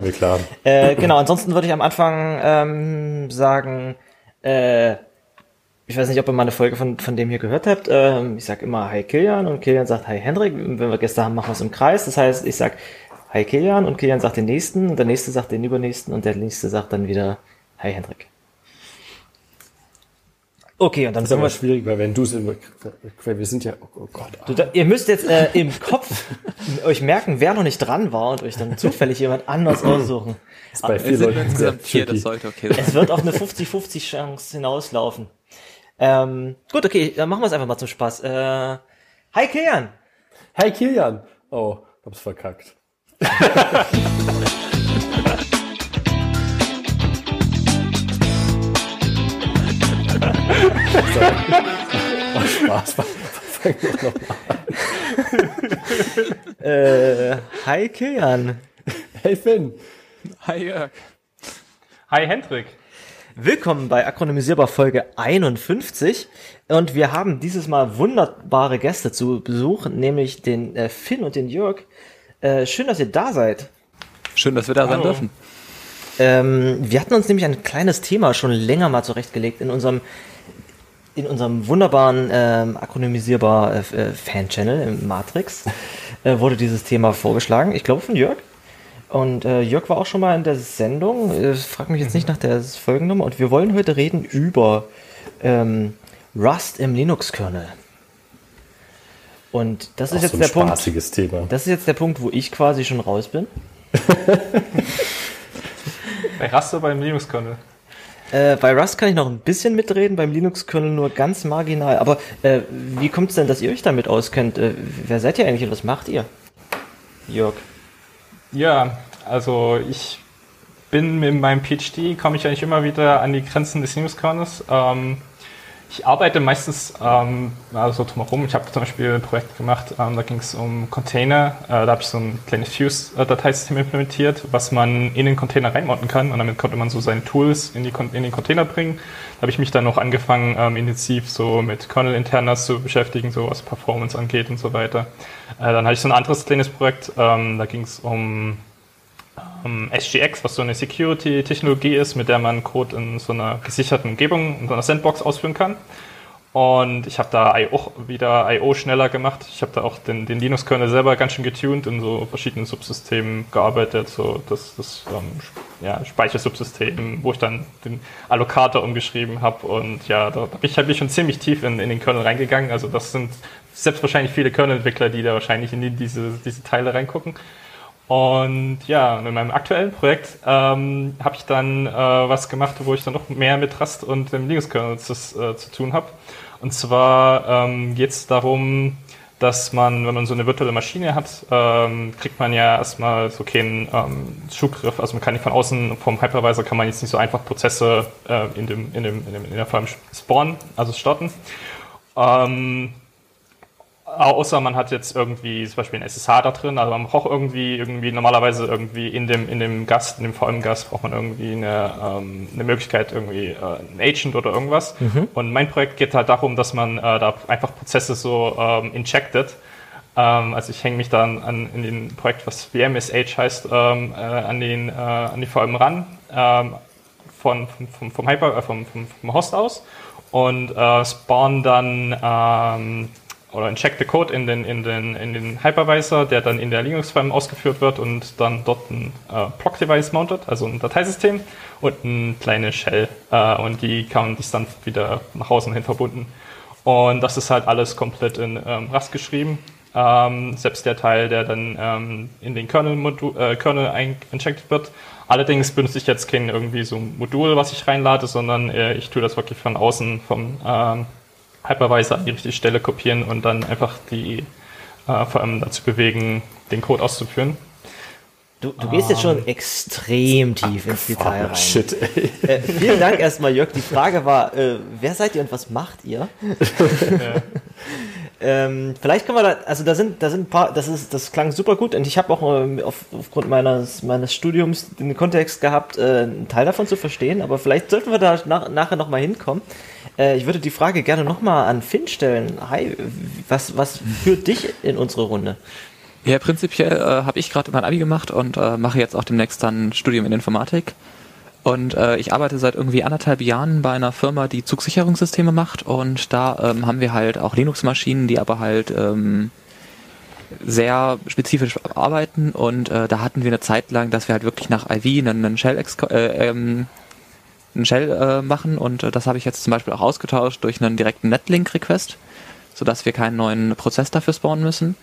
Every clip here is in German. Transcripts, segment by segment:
Mir klar. Äh, genau, ansonsten würde ich am Anfang ähm, sagen, äh, ich weiß nicht, ob ihr mal eine Folge von, von dem hier gehört habt. Ähm, ich sag immer Hi Kilian und Kilian sagt Hi Hendrik. Wenn wir Gäste haben, machen wir es im Kreis. Das heißt, ich sag Hi Kilian und Kilian sagt den nächsten und der nächste sagt den übernächsten und der nächste sagt dann wieder Hi Hendrik. Okay, und dann Das ist aber wir schwierig, weil wenn du es immer, wir sind ja, oh Gott, Du, da, ihr müsst jetzt äh, im Kopf euch merken, wer noch nicht dran war und euch dann zufällig jemand anders aussuchen. ist bei sind Leuten insgesamt vier, das sollte okay sein. Es wird auf eine 50-50 Chance hinauslaufen. Ähm, gut, okay, dann machen wir es einfach mal zum Spaß. Äh, hi Kilian! Hey Kilian! Oh, hab's verkackt. Oh, Spaß. Äh, hi Kilian! Hey Finn! Hi Jörg. Hi Hendrik. Willkommen bei Akronymisierbar Folge 51 und wir haben dieses Mal wunderbare Gäste zu Besuch, nämlich den äh, Finn und den Jörg. Äh, schön, dass ihr da seid. Schön, dass wir da sein Hallo. dürfen. Ähm, wir hatten uns nämlich ein kleines Thema schon länger mal zurechtgelegt in unserem in unserem wunderbaren ähm, akronymisierbar äh, äh, Fan-Channel im Matrix äh, wurde dieses Thema vorgeschlagen. Ich glaube von Jörg. Und äh, Jörg war auch schon mal in der Sendung. Äh, frag mich jetzt nicht nach der Folgennummer. Und wir wollen heute reden über ähm, Rust im Linux-Kernel. Und das ist Auch jetzt so ein der Punkt. Thema. Das ist jetzt der Punkt, wo ich quasi schon raus bin. Bei Raster beim Linux-Kernel. Äh, bei Rust kann ich noch ein bisschen mitreden, beim Linux-Kernel nur ganz marginal. Aber äh, wie kommt es denn, dass ihr euch damit auskennt? Äh, wer seid ihr eigentlich und was macht ihr? Jörg. Ja, also ich bin mit meinem PhD, komme ich eigentlich immer wieder an die Grenzen des Linux-Kernels. Ähm, ich arbeite meistens ähm, also drumherum. Ich habe zum Beispiel ein Projekt gemacht, ähm, da ging es um Container. Äh, da habe ich so ein kleines Fuse-Dateisystem implementiert, was man in den Container reinmonten kann. Und damit konnte man so seine Tools in, die, in den Container bringen. Da habe ich mich dann noch angefangen, ähm, intensiv so mit Kernel-Internas zu beschäftigen, so was Performance angeht und so weiter. Äh, dann hatte ich so ein anderes kleines Projekt, ähm, da ging es um ähm, SGX, was so eine Security-Technologie ist, mit der man Code in so einer gesicherten Umgebung, in so einer Sandbox ausführen kann. Und ich habe da IO wieder I.O. schneller gemacht. Ich habe da auch den, den Linux-Kernel selber ganz schön getuned, in so verschiedenen Subsystemen gearbeitet, so das, das ähm, ja, Speichersubsystem, wo ich dann den Allokator umgeschrieben habe. Und ja, da bin ich, ich schon ziemlich tief in, in den Kernel reingegangen. Also das sind selbst wahrscheinlich viele Kernel-Entwickler, die da wahrscheinlich in die, diese, diese Teile reingucken. Und ja, mit meinem aktuellen Projekt ähm, habe ich dann äh, was gemacht, wo ich dann noch mehr mit Rust und dem Linux-Kernel zu, äh, zu tun habe. Und zwar ähm, geht es darum, dass man, wenn man so eine virtuelle Maschine hat, ähm, kriegt man ja erstmal so keinen ähm, Zugriff. Also man kann nicht von außen, vom Hypervisor kann man jetzt nicht so einfach Prozesse äh, in, dem, in, dem, in, dem, in der Form spawnen, also starten. Ähm, Außer man hat jetzt irgendwie zum Beispiel ein SSH da drin, also man braucht irgendwie, irgendwie normalerweise irgendwie in dem, in dem Gast, in dem VM-Gast braucht man irgendwie eine, ähm, eine Möglichkeit, irgendwie äh, ein Agent oder irgendwas. Und mein Projekt geht halt darum, dass man äh, da einfach Prozesse so ähm, injected. Ähm, also ich hänge mich dann an, in dem Projekt, was VMSH heißt, ähm, äh, an, den, äh, an die VM ran, ähm, von, vom, vom, Hyper, äh, vom, vom, vom Host aus und äh, spawn dann ähm, oder inject the Code in den, in den, in den Hypervisor, der dann in der Linux-VM ausgeführt wird und dann dort ein äh, Proc-Device mountet, also ein Dateisystem und eine kleine Shell äh, und die kann sich dann wieder nach außen hin verbunden. Und das ist halt alles komplett in ähm, Rust geschrieben. Ähm, selbst der Teil, der dann ähm, in den Kernel, äh, Kernel ein- injected wird. Allerdings benutze ich jetzt kein irgendwie so ein Modul, was ich reinlade, sondern äh, ich tue das wirklich von außen vom ähm, Hypervisor an die richtige Stelle kopieren und dann einfach die äh, vor allem dazu bewegen, den Code auszuführen. Du, du gehst jetzt schon extrem tief ins Detail Ah, rein. shit, ey. Äh, vielen Dank erstmal, Jörg. Die Frage war, äh, wer seid ihr und was macht ihr? ähm, vielleicht können wir da, also da sind, da sind ein paar, das ist, das klang super gut und ich habe auch ähm, auf, aufgrund meines, meines Studiums den Kontext gehabt, äh, einen Teil davon zu verstehen, aber vielleicht sollten wir da nach, nachher nochmal hinkommen. Äh, ich würde die Frage gerne nochmal an Finn stellen. Hi, was, was führt dich in unsere Runde? Ja, prinzipiell äh, habe ich gerade mein Abi gemacht und äh, mache jetzt auch demnächst dann Studium in Informatik. Und äh, ich arbeite seit irgendwie anderthalb Jahren bei einer Firma, die Zugsicherungssysteme macht. Und da ähm, haben wir halt auch Linux-Maschinen, die aber halt ähm, sehr spezifisch arbeiten. Und äh, da hatten wir eine Zeit lang, dass wir halt wirklich nach IV einen, einen Shell, äh, ähm, einen Shell äh, machen. Und äh, das habe ich jetzt zum Beispiel auch ausgetauscht durch einen direkten Netlink-Request, sodass wir keinen neuen Prozess dafür spawnen müssen.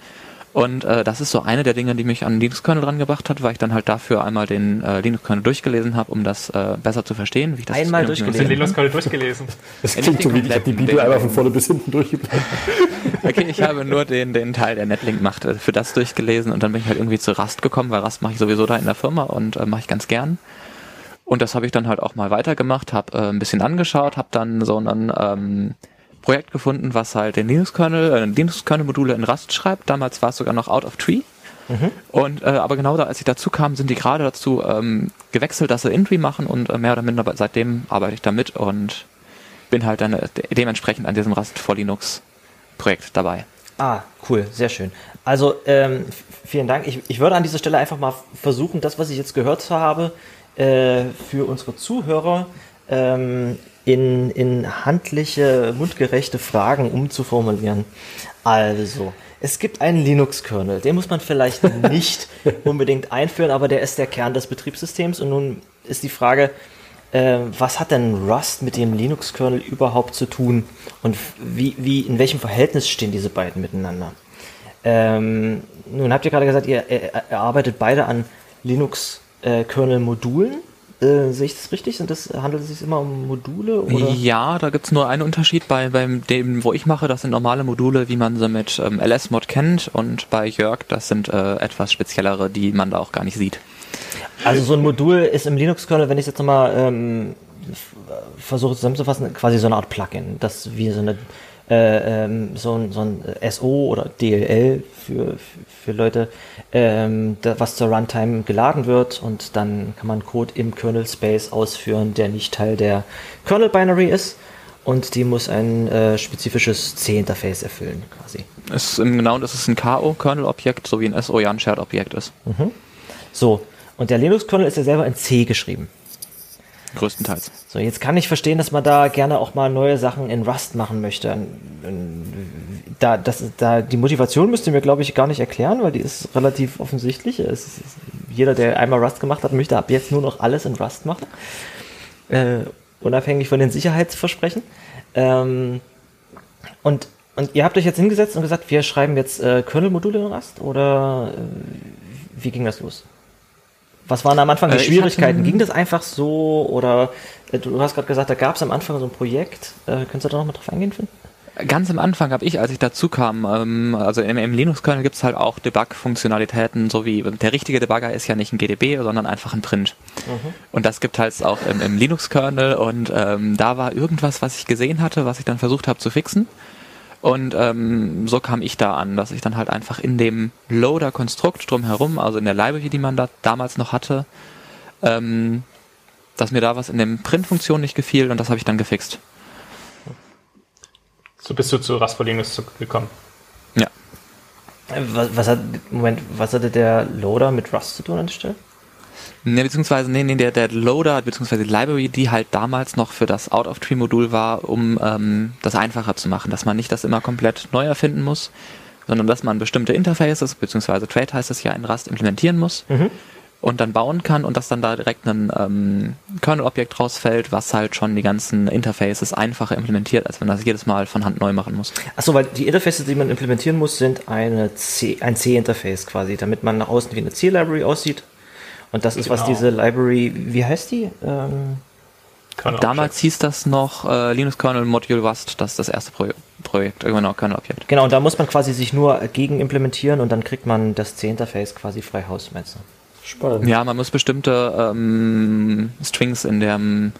Und äh, das ist so eine der Dinge, die mich an Linux-Kernel dran gebracht hat, weil ich dann halt dafür einmal den äh, Linux-Kernel durchgelesen habe, um das äh, besser zu verstehen. Wie ich das Einmal durchgelesen? Den Linux-Code durchgelesen. Das klingt so wie, ich habe die Bibel einmal von vorne bis hinten durchgeblättert. Okay, ich habe nur den, den Teil, der Netlink macht, äh, für das durchgelesen und dann bin ich halt irgendwie zu Rust gekommen, weil Rust mache ich sowieso da in der Firma und äh, mache ich ganz gern. Und das habe ich dann halt auch mal weitergemacht, habe äh, ein bisschen angeschaut, habe dann so ein ähm, Projekt gefunden, was halt den Linux-Kernel, äh, Linux-Kernel-Module in Rust schreibt. Damals war es sogar noch out of tree. Und äh, aber genau da, als ich dazu kam, sind die gerade dazu ähm, gewechselt, dass sie Intri machen und äh, mehr oder minder seitdem arbeite ich damit und bin halt dann äh, de dementsprechend an diesem Rust for Linux Projekt dabei. Ah, cool, sehr schön. Also ähm, vielen Dank. Ich, ich würde an dieser Stelle einfach mal versuchen, das, was ich jetzt gehört habe, äh, für unsere Zuhörer ähm, in, in handliche, mundgerechte Fragen umzuformulieren. Also, es gibt einen Linux-Kernel, den muss man vielleicht nicht unbedingt einführen, aber der ist der Kern des Betriebssystems. Und nun ist die Frage, äh, was hat denn Rust mit dem Linux-Kernel überhaupt zu tun und wie, wie, in welchem Verhältnis stehen diese beiden miteinander? Ähm, nun habt ihr gerade gesagt, ihr, ihr, ihr arbeitet beide an Linux-Kernel-Modulen. Äh, sehe ich das richtig? Sind das, handelt es sich immer um Module? Oder? Ja, da gibt's nur einen Unterschied bei beim dem, wo ich mache, das sind normale Module, wie man sie mit ähm, LS-Mod kennt und bei Jörg, das sind äh, etwas speziellere, die man da auch gar nicht sieht. Also so ein Modul ist im Linux-Kernel, wenn ich es jetzt nochmal ähm, f- versuche zusammenzufassen, quasi so eine Art Plugin, das wie so eine äh, ähm, so ein, so ein SO oder DLL für, für Leute, ähm, da, was zur Runtime geladen wird und dann kann man Code im Kernel Space ausführen, der nicht Teil der Kernel Binary ist und die muss ein äh, spezifisches C-Interface erfüllen quasi. Es ist im Genauen, das ist ein KO-Kernel-Objekt, so wie ein SO ja ein Shared-Objekt ist. So, und der Linux-Kernel ist ja selber in C geschrieben. Größtenteils. So, jetzt kann ich verstehen, dass man da gerne auch mal neue Sachen in Rust machen möchte. Da, das, da, die Motivation müsst ihr mir, glaube ich, gar nicht erklären, weil die ist relativ offensichtlich. Ist, jeder, der einmal Rust gemacht hat, möchte ab jetzt nur noch alles in Rust machen. Äh, unabhängig von den Sicherheitsversprechen. Ähm, und, und ihr habt euch jetzt hingesetzt und gesagt, wir schreiben jetzt äh, Kernel-Module in Rust? Oder äh, wie ging das los? Was waren am Anfang die Äh, Schwierigkeiten? hatte- Ging das einfach so? Oder äh, du hast gerade gesagt, da gab es am Anfang so ein Projekt. Äh, könntest du da nochmal drauf eingehen, Finn? Ganz am Anfang habe ich, als ich dazu kam, ähm, also im, im Linux-Kernel gibt's halt auch Debug-Funktionalitäten, so wie der richtige Debugger ist ja nicht ein GDB, sondern einfach ein Print. Und das gibt halt auch im, im Linux-Kernel und ähm, da war irgendwas, was ich gesehen hatte, was ich dann versucht habe zu fixen. Und ähm, so kam ich da an, dass ich dann halt einfach in dem Loader-Konstrukt drumherum, also in der Library, die man da damals noch hatte, ähm, dass mir da was in dem Print-Funktion nicht gefiel und das habe ich dann gefixt. So bist du zu Linux gekommen. Ja. Äh, Was, was hat, Moment, was hatte der Loader mit Rust zu tun an der Stelle? Ne, beziehungsweise, nee, nee, der, der Loader, beziehungsweise die Library, die halt damals noch für das Out-of-Tree-Modul war, um ähm, das einfacher zu machen, dass man nicht das immer komplett neu erfinden muss, sondern dass man bestimmte Interfaces, beziehungsweise Trade heißt es ja in Rust, implementieren muss und dann bauen kann und dass dann da direkt ein ähm, Kernel-Objekt rausfällt, was halt schon die ganzen Interfaces einfacher implementiert, als wenn man das jedes Mal von Hand neu machen muss. Achso, weil die Interfaces, die man implementieren muss, sind eine C, ein C-Interface quasi, damit man nach außen wie eine C-Library aussieht. Und das ist, was Genau. diese Library, wie heißt die? Ähm, Damals Object. hieß das noch äh, Linux Kernel Module Rust, das ist das erste Pro Projekt, äh, genau, Kernel-Objekt. genau, und da muss man quasi sich nur gegen implementieren und dann kriegt man das C-Interface quasi frei Haus, meinst du? Spannend. Ja, man muss bestimmte ähm, Strings in dem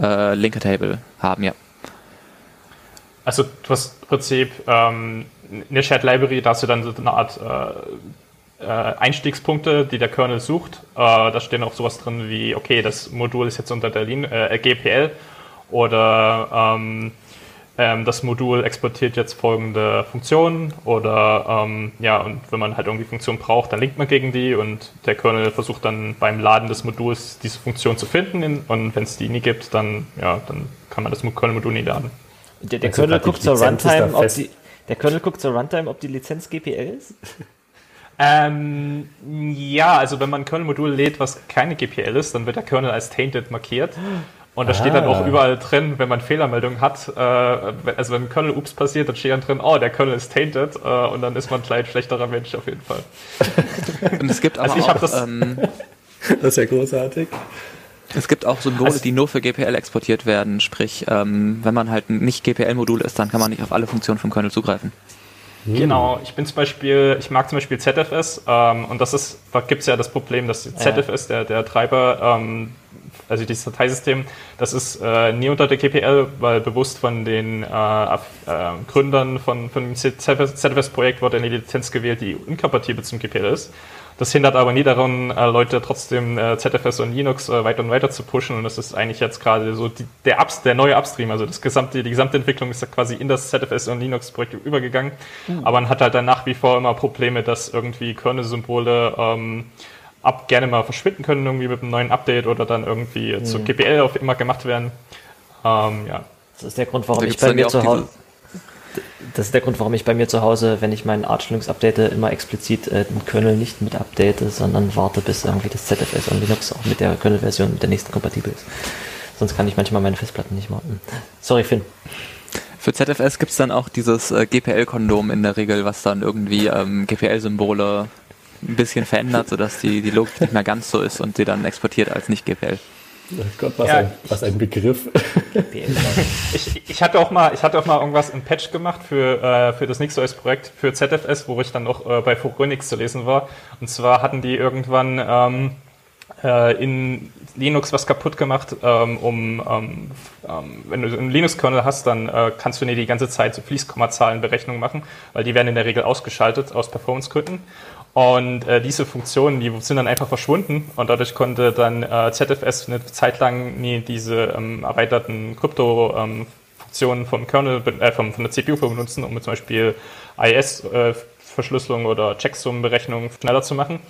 äh, Linker Table haben, ja. Also du hast im Prinzip ähm, eine Shared Library, da hast du dann so eine Art äh, äh, Einstiegspunkte, die der Kernel sucht. Äh, da stehen auch sowas drin wie, okay, das Modul ist jetzt unter der Lin äh, GPL oder ähm, ähm, das Modul exportiert jetzt folgende Funktionen oder ähm, ja, und wenn man halt irgendwie Funktionen braucht, dann linkt man gegen die und der Kernel versucht dann beim Laden des Moduls diese Funktion zu finden in, und wenn es die nie gibt, dann ja, dann kann man das Kernel-Modul nie laden. Der, der Kernel guckt zur Runtime, ob die, der Kernel guckt zur Runtime, ob die Lizenz GPL ist? Ähm, ja, also wenn man ein Kernel-Modul lädt, was keine GPL ist, dann wird der Kernel als tainted markiert. Und da ah. steht dann auch überall drin, wenn man Fehlermeldungen hat, äh, also wenn ein Kernel Ups passiert, dann steht dann drin, oh, der Kernel ist tainted äh, und dann ist man gleich ein schlechterer Mensch auf jeden Fall. und es gibt aber also ich auch, das, ähm, das ist ja großartig. Es gibt auch Symbole, also, die nur für GPL exportiert werden, sprich, ähm, wenn man halt nicht GPL-Modul ist, dann kann man nicht auf alle Funktionen vom Kernel zugreifen. Hm. Genau, ich bin zum Beispiel, ich mag zum Beispiel ZFS ähm, und das ist, da gibt es ja das Problem, dass ZFS, der, der Treiber, ähm, also dieses Dateisystem, das ist äh, nie unter der GPL, weil bewusst von den äh, äh, Gründern von, von dem ZFS-Projekt wurde eine Lizenz gewählt, die inkompatibel zum GPL ist. Das hindert aber nie daran, äh, Leute trotzdem äh, ZFS und Linux äh, weiter und weiter zu pushen. Und das ist eigentlich jetzt gerade so die, der, Ups, der neue Upstream. Also das gesamte, die gesamte Entwicklung ist ja quasi in das ZFS und Linux-Projekt übergegangen. Mhm. Aber man hat halt dann nach wie vor immer Probleme, dass irgendwie Kernel-Symbole ähm, ab gerne mal verschwinden können, irgendwie mit einem neuen Update oder dann irgendwie mhm. zu GPL auf immer gemacht werden. Ähm, ja. Das ist der Grund, warum ich bei mir zu Hause das ist der Grund, warum ich bei mir zu Hause, wenn ich meinen Arch Linux update, immer explizit äh, den Kernel nicht mit update, sondern warte, bis irgendwie das ZFS und Linux auch mit der Kernel-Version der nächsten kompatibel ist. Sonst kann ich manchmal meine Festplatten nicht machen. Sorry, Finn. Für ZFS gibt es dann auch dieses äh, GPL-Kondom in der Regel, was dann irgendwie ähm, GPL-Symbole ein bisschen verändert, sodass die, die Logik nicht mehr ganz so ist und sie dann exportiert als nicht GPL. Oh Gott, was, ja, ein, was ein Begriff. ich, ich, hatte auch mal, ich hatte auch mal irgendwas im Patch gemacht für, äh, für das NixOS-Projekt für ZFS, wo ich dann noch äh, bei Phoronix zu lesen war. Und zwar hatten die irgendwann ähm, äh, in Linux was kaputt gemacht, ähm, um, ähm, ähm wenn du einen Linux-Kernel hast, dann äh, kannst du nicht die ganze Zeit so Fließkommazahlenberechnungen machen, weil die werden in der Regel ausgeschaltet aus Performance-Gründen. Und äh, diese Funktionen, die sind dann einfach verschwunden und dadurch konnte dann äh, ZFS eine Zeit lang nie diese ähm, erweiterten Krypto-Funktionen ähm, vom Kernel, äh, vom, von der CPU benutzen, um zum Beispiel IS-Verschlüsselung äh, oder Checksummenberechnung schneller zu machen.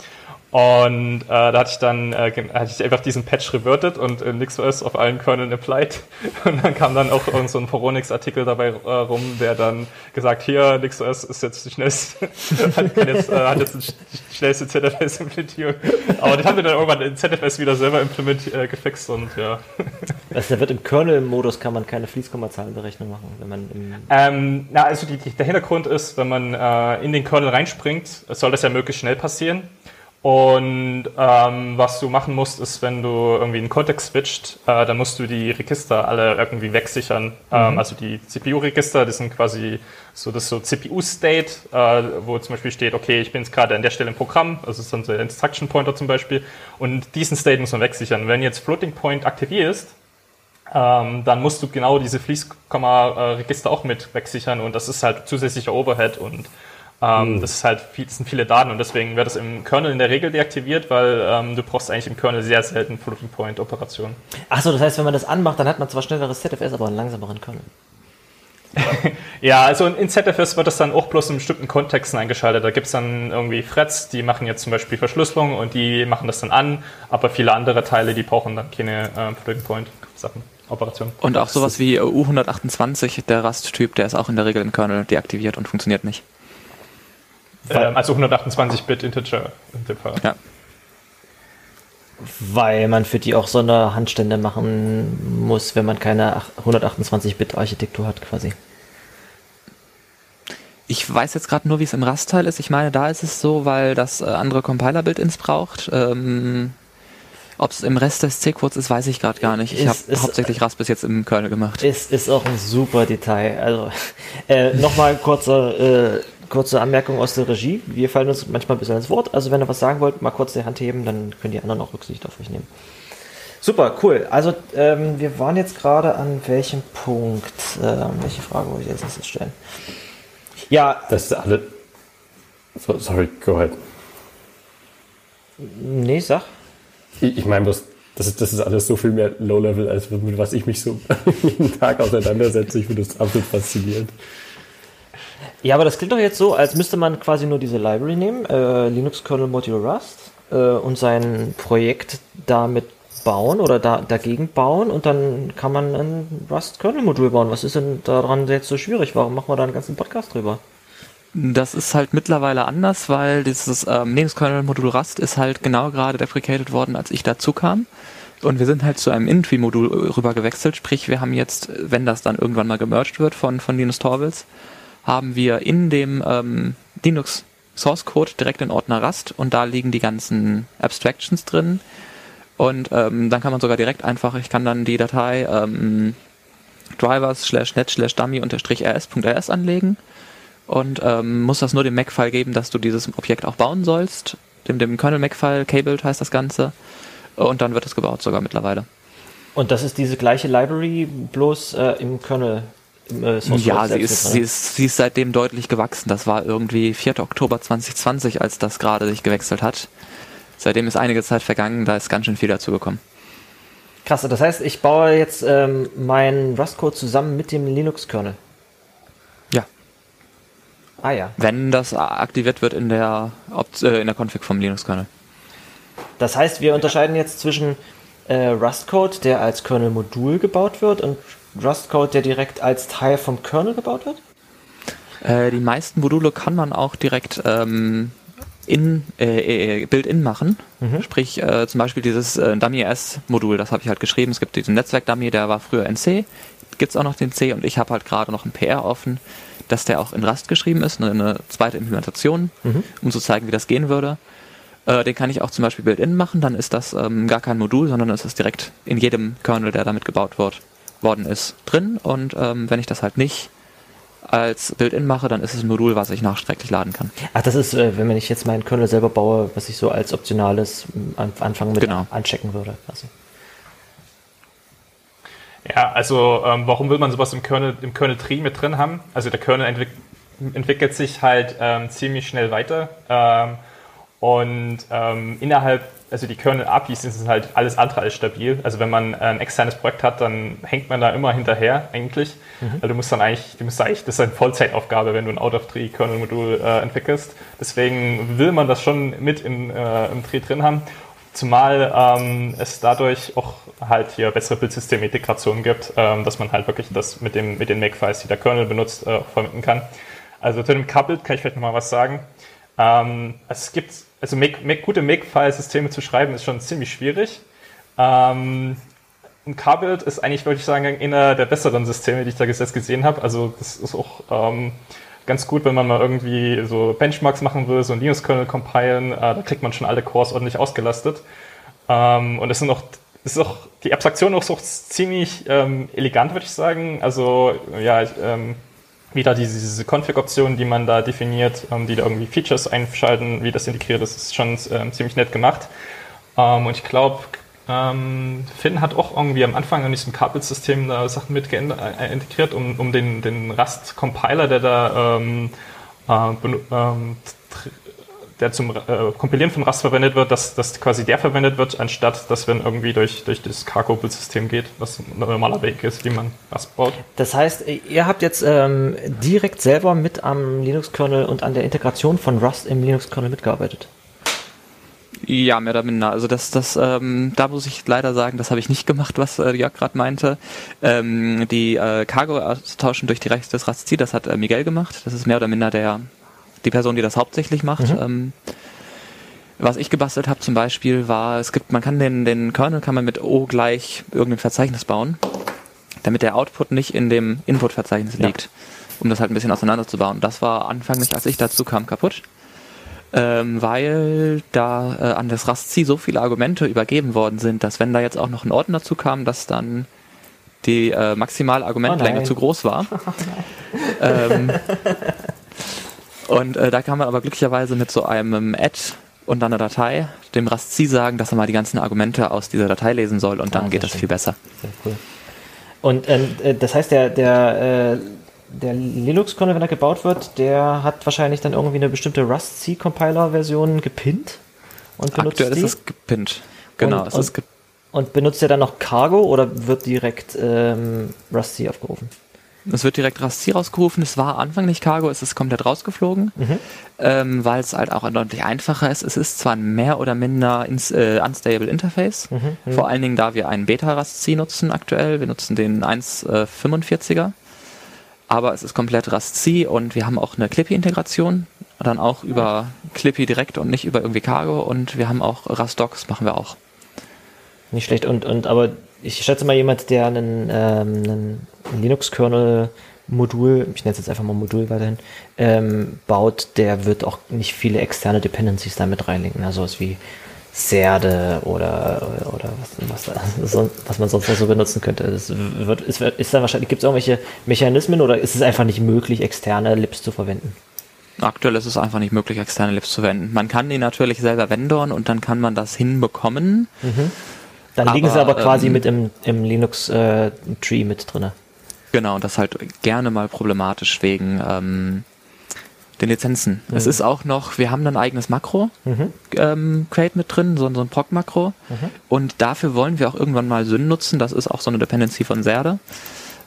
Und äh, da hatte ich dann äh, hatte ich einfach diesen Patch reverted und in NixOS auf allen Kerneln applied. Und dann kam dann auch so ein Foronix-Artikel dabei äh, rum, der dann gesagt, hier, NixOS ist jetzt die schnellste, hat, jetzt, äh, hat jetzt die schnellste ZFS-Implementierung. Aber das haben wir dann irgendwann in ZFS wieder selber implementiert, äh, gefixt und ja. Also da wird im Kernel-Modus kann man keine Fließkommazahlenberechnung machen, wenn man im ähm, Na, also die, die, der Hintergrund ist, wenn man äh, in den Kernel reinspringt, soll das ja möglichst schnell passieren. Und ähm, was du machen musst, ist, wenn du irgendwie einen Kontext switcht, äh, dann musst du die Register alle irgendwie wegsichern. Ähm, mhm. also die CPU-Register, das sind quasi so das so CPU-State, äh, wo zum Beispiel steht, okay, ich bin jetzt gerade an der Stelle im Programm, also das ist dann so der Instruction Pointer zum Beispiel, und diesen State muss man wegsichern. Wenn jetzt Floating Point aktivierst, ähm, dann musst du genau diese Fließkomma-Register auch mit wegsichern und das ist halt zusätzlicher Overhead und ähm, mhm. Das ist halt viel, das sind viele Daten und deswegen wird das im Kernel in der Regel deaktiviert, weil ähm, du brauchst eigentlich im Kernel sehr selten Floating Point Operationen. Achso, das heißt, wenn man das anmacht, dann hat man zwar schnelleres ZFS, aber einen langsameren Kernel. ja, also in ZFS wird das dann auch bloß in bestimmten Kontexten eingeschaltet. Da gibt es dann irgendwie Threads, die machen jetzt zum Beispiel Verschlüsselung und die machen das dann an, aber viele andere Teile, die brauchen dann keine äh, Floating Point Sachen. Operationen. Und auch sowas wie U128, der Rust-Typ, der ist auch in der Regel im Kernel deaktiviert und funktioniert nicht. Ähm, also 128-Bit Integer in dem Fall. Ja. Weil man für die auch Sonderhandstände machen muss, wenn man keine 128-Bit-Architektur hat, quasi. Ich weiß jetzt gerade nur, wie es im Rust-Teil ist. Ich meine, da ist es so, weil das äh, andere Compiler-Build-ins braucht. Ähm, Ob es im Rest des C-Codes ist, weiß ich gerade gar nicht. Ich habe hauptsächlich Rust bis jetzt im Kernel gemacht. Es ist auch ein super Detail. Also äh, nochmal kurzer äh, kurze Anmerkung aus der Regie. Wir fallen uns manchmal ein bisschen ins Wort. Also wenn ihr was sagen wollt, mal kurz die Hand heben, dann können die anderen auch Rücksicht auf euch nehmen. Super, cool. Also ähm, wir waren jetzt gerade an welchem Punkt? Ähm, welche Frage wollte ich jetzt nächstes stellen? Ja. Das ist alle. So, sorry, go ahead. Nee, sag. Ich, ich meine, das, das ist, das ist alles so viel mehr Low-Level, als mit was ich mich so jeden Tag auseinandersetze. Ich finde das absolut faszinierend. Ja, aber das klingt doch jetzt so, als müsste man quasi nur diese Library nehmen, äh, Linux Kernel Module Rust, äh, und sein Projekt damit bauen oder da, dagegen bauen und dann kann man ein Rust Kernel Modul bauen. Was ist denn daran jetzt so schwierig? Warum machen wir da einen ganzen Podcast drüber? Das ist halt mittlerweile anders, weil dieses ähm, Linux Kernel Modul Rust ist halt genau gerade deprecated worden, als ich dazu kam. Und wir sind halt zu einem Intwi-Modul rüber gewechselt, sprich wir haben jetzt, wenn das dann irgendwann mal gemerged wird von, von Linus Torvalds, haben wir in dem ähm, Linux Source Code direkt den Ordner Rust und da liegen die ganzen Abstractions drin. Und ähm, dann kann man sogar direkt einfach, ich kann dann die Datei ähm, drivers slash net slash dummy unterstrich rs.rs anlegen und ähm, muss das nur dem Makefile geben, dass du dieses Objekt auch bauen sollst. Dem, dem Kernel Makefile, cabled heißt das Ganze. Und dann wird es gebaut sogar mittlerweile. Und das ist diese gleiche Library, bloß äh, im Kernel äh, ja, sie ist, sie, ist, sie ist seitdem deutlich gewachsen. Das war irgendwie 4. Oktober 2020, als das gerade sich gewechselt hat. Seitdem ist einige Zeit vergangen, da ist ganz schön viel dazugekommen. Krass, das heißt, ich baue jetzt ähm, meinen Rust-Code zusammen mit dem Linux-Kernel. Ja. Ah ja. Wenn das aktiviert wird in der, äh, in der Config vom Linux-Kernel. Das heißt, wir unterscheiden jetzt zwischen äh, Rust-Code, der als Kernel-Modul gebaut wird, und Rust-Code, der direkt als Teil vom Kernel gebaut wird? Äh, die meisten Module kann man auch direkt ähm, in äh, äh, Build-in machen. Mhm. Sprich, äh, zum Beispiel dieses äh, Dummy-S-Modul, das habe ich halt geschrieben. Es gibt diesen Netzwerk-Dummy, der war früher in C. Gibt es auch noch den C und ich habe halt gerade noch ein PR offen, dass der auch in Rust geschrieben ist, eine, eine zweite Implementation, mhm. um zu zeigen, wie das gehen würde. Äh, den kann ich auch zum Beispiel Build-in machen, dann ist das ähm, gar kein Modul, sondern es ist direkt in jedem Kernel, der damit gebaut wird, worden ist, drin. Und ähm, wenn ich das halt nicht als Build-in mache, dann ist es ein Modul, was ich nachträglich laden kann. Ach, das ist, äh, wenn ich jetzt meinen Kernel selber baue, was ich so als optionales an, Anfang mit genau. anchecken würde. Quasi. Ja, also ähm, warum will man sowas im Kernel, im Kernel Tree mit drin haben? Also der Kernel entwick entwickelt sich halt ähm, ziemlich schnell weiter ähm, und ähm, innerhalb also die Kernel-APIs sind halt alles andere als stabil. Also wenn man ein externes Projekt hat, dann hängt man da immer hinterher eigentlich. Mhm. Also du musst dann eigentlich, du musst eigentlich, das ist eine Vollzeitaufgabe, wenn du ein Out-of-Tree-Kernel-Modul äh, entwickelst. Deswegen will man das schon mit in, äh, im Tree drin haben. Zumal ähm, es dadurch auch halt hier bessere Bildsystem-Integrationen gibt, ähm, dass man halt wirklich das mit, dem, mit den Makefiles, die der Kernel benutzt, äh, verwenden kann. Also zu dem Coupled kann ich vielleicht nochmal was sagen. Ähm, es gibt also make, make, gute Makefile-Systeme zu schreiben, ist schon ziemlich schwierig. Ähm, ein Carbuild ist eigentlich, würde ich sagen, einer der besseren Systeme, die ich da jetzt gesehen habe. Also das ist auch ähm, ganz gut, wenn man mal irgendwie so Benchmarks machen will, so ein Linux-Kernel compilen, äh, da kriegt man schon alle Cores ordentlich ausgelastet. Ähm, und es sind auch, ist auch die Abstraktion auch so ziemlich ähm, elegant, würde ich sagen. Also ja, ich, ähm, wieder diese, diese Config-Optionen, die man da definiert, ähm, die da irgendwie Features einschalten, wie das integriert ist, ist schon ähm, ziemlich nett gemacht. Ähm, und ich glaube, ähm, Finn hat auch irgendwie am Anfang an diesem Kabelsystem da Sachen mit äh, integriert, um, um den, den Rust-Compiler, der da ähm, äh, der zum äh, Kompilieren von Rust verwendet wird, dass, dass quasi der verwendet wird, anstatt dass wenn irgendwie durch, durch das Cargo-Build-System geht, was ein normaler Weg ist, wie man Rust baut. Das heißt, ihr habt jetzt ähm, direkt selber mit am Linux-Kernel und an der Integration von Rust im Linux-Kernel mitgearbeitet? Ja, mehr oder minder. Also das, das, ähm, da muss ich leider sagen, das habe ich nicht gemacht, was äh, Jörg gerade meinte. Ähm, die äh, Cargo austauschen durch die Rechte des Rust-C, das hat äh, Miguel gemacht. Das ist mehr oder minder der die Person, die das hauptsächlich macht. Mhm. Ähm, was ich gebastelt habe zum Beispiel war, es gibt, man kann den, den Kernel kann man mit O gleich irgendein Verzeichnis bauen, damit der Output nicht in dem Input-Verzeichnis ja. liegt, um das halt ein bisschen auseinanderzubauen. Das war anfänglich, als ich dazu kam, kaputt. Ähm, weil da äh, an das RASC so viele Argumente übergeben worden sind, dass wenn da jetzt auch noch ein Ordner dazu kam, dass dann die äh, maximale Argumentlänge oh zu groß war. ähm, und äh, da kann man aber glücklicherweise mit so einem Add und dann einer Datei dem RASC sagen, dass er mal die ganzen Argumente aus dieser Datei lesen soll und dann ah, geht das schön. viel besser. Sehr cool. Und ähm, äh, das heißt, der, der, äh, der Linux-Kernel, wenn er gebaut wird, der hat wahrscheinlich dann irgendwie eine bestimmte Rust-C-Compiler-Version gepinnt und benutzt Aktuell die? ist es gepinnt. Genau, und, es ist ge Und benutzt ihr dann noch Cargo oder wird direkt ähm, Rusty aufgerufen? Es wird direkt Rasty rausgerufen. Es war Anfang nicht Cargo, es ist komplett rausgeflogen, Mhm. ähm, weil es halt auch deutlich einfacher ist. Es ist zwar ein mehr oder minder ins, äh, unstable Interface, Mhm, vor allen Dingen da wir einen Beta-Rasty nutzen aktuell. Wir nutzen den 1.45er, aber es ist komplett Rasty und wir haben auch eine Clippy-Integration, dann auch über Clippy direkt und nicht über irgendwie Cargo und wir haben auch Rastox, machen wir auch. Nicht schlecht. Und, und aber ich schätze mal jemand, der einen, ähm, einen Linux-Kernel-Modul, ich nenne es jetzt einfach mal Modul weiterhin, ähm, baut, der wird auch nicht viele externe Dependencies damit reinlegen. Also was wie Serde oder, oder was, was, was man sonst noch so benutzen könnte. Das wird, ist, ist da wahrscheinlich, gibt es irgendwelche Mechanismen oder ist es einfach nicht möglich, externe Libs zu verwenden? Aktuell ist es einfach nicht möglich, externe Libs zu verwenden. Man kann die natürlich selber vendoren und dann kann man das hinbekommen. Dann liegen sie Aber, aber quasi ähm, mit im, im Linux-Tree mit drinne. Genau, das ist halt gerne mal problematisch wegen ähm, den Lizenzen. Mhm. Es ist auch noch, wir haben ein eigenes Makro ähm, Crate mit drin, so, so ein POC-Makro. Mhm. Und dafür wollen wir auch irgendwann mal Syn nutzen. Das ist auch so eine Dependency von Serde.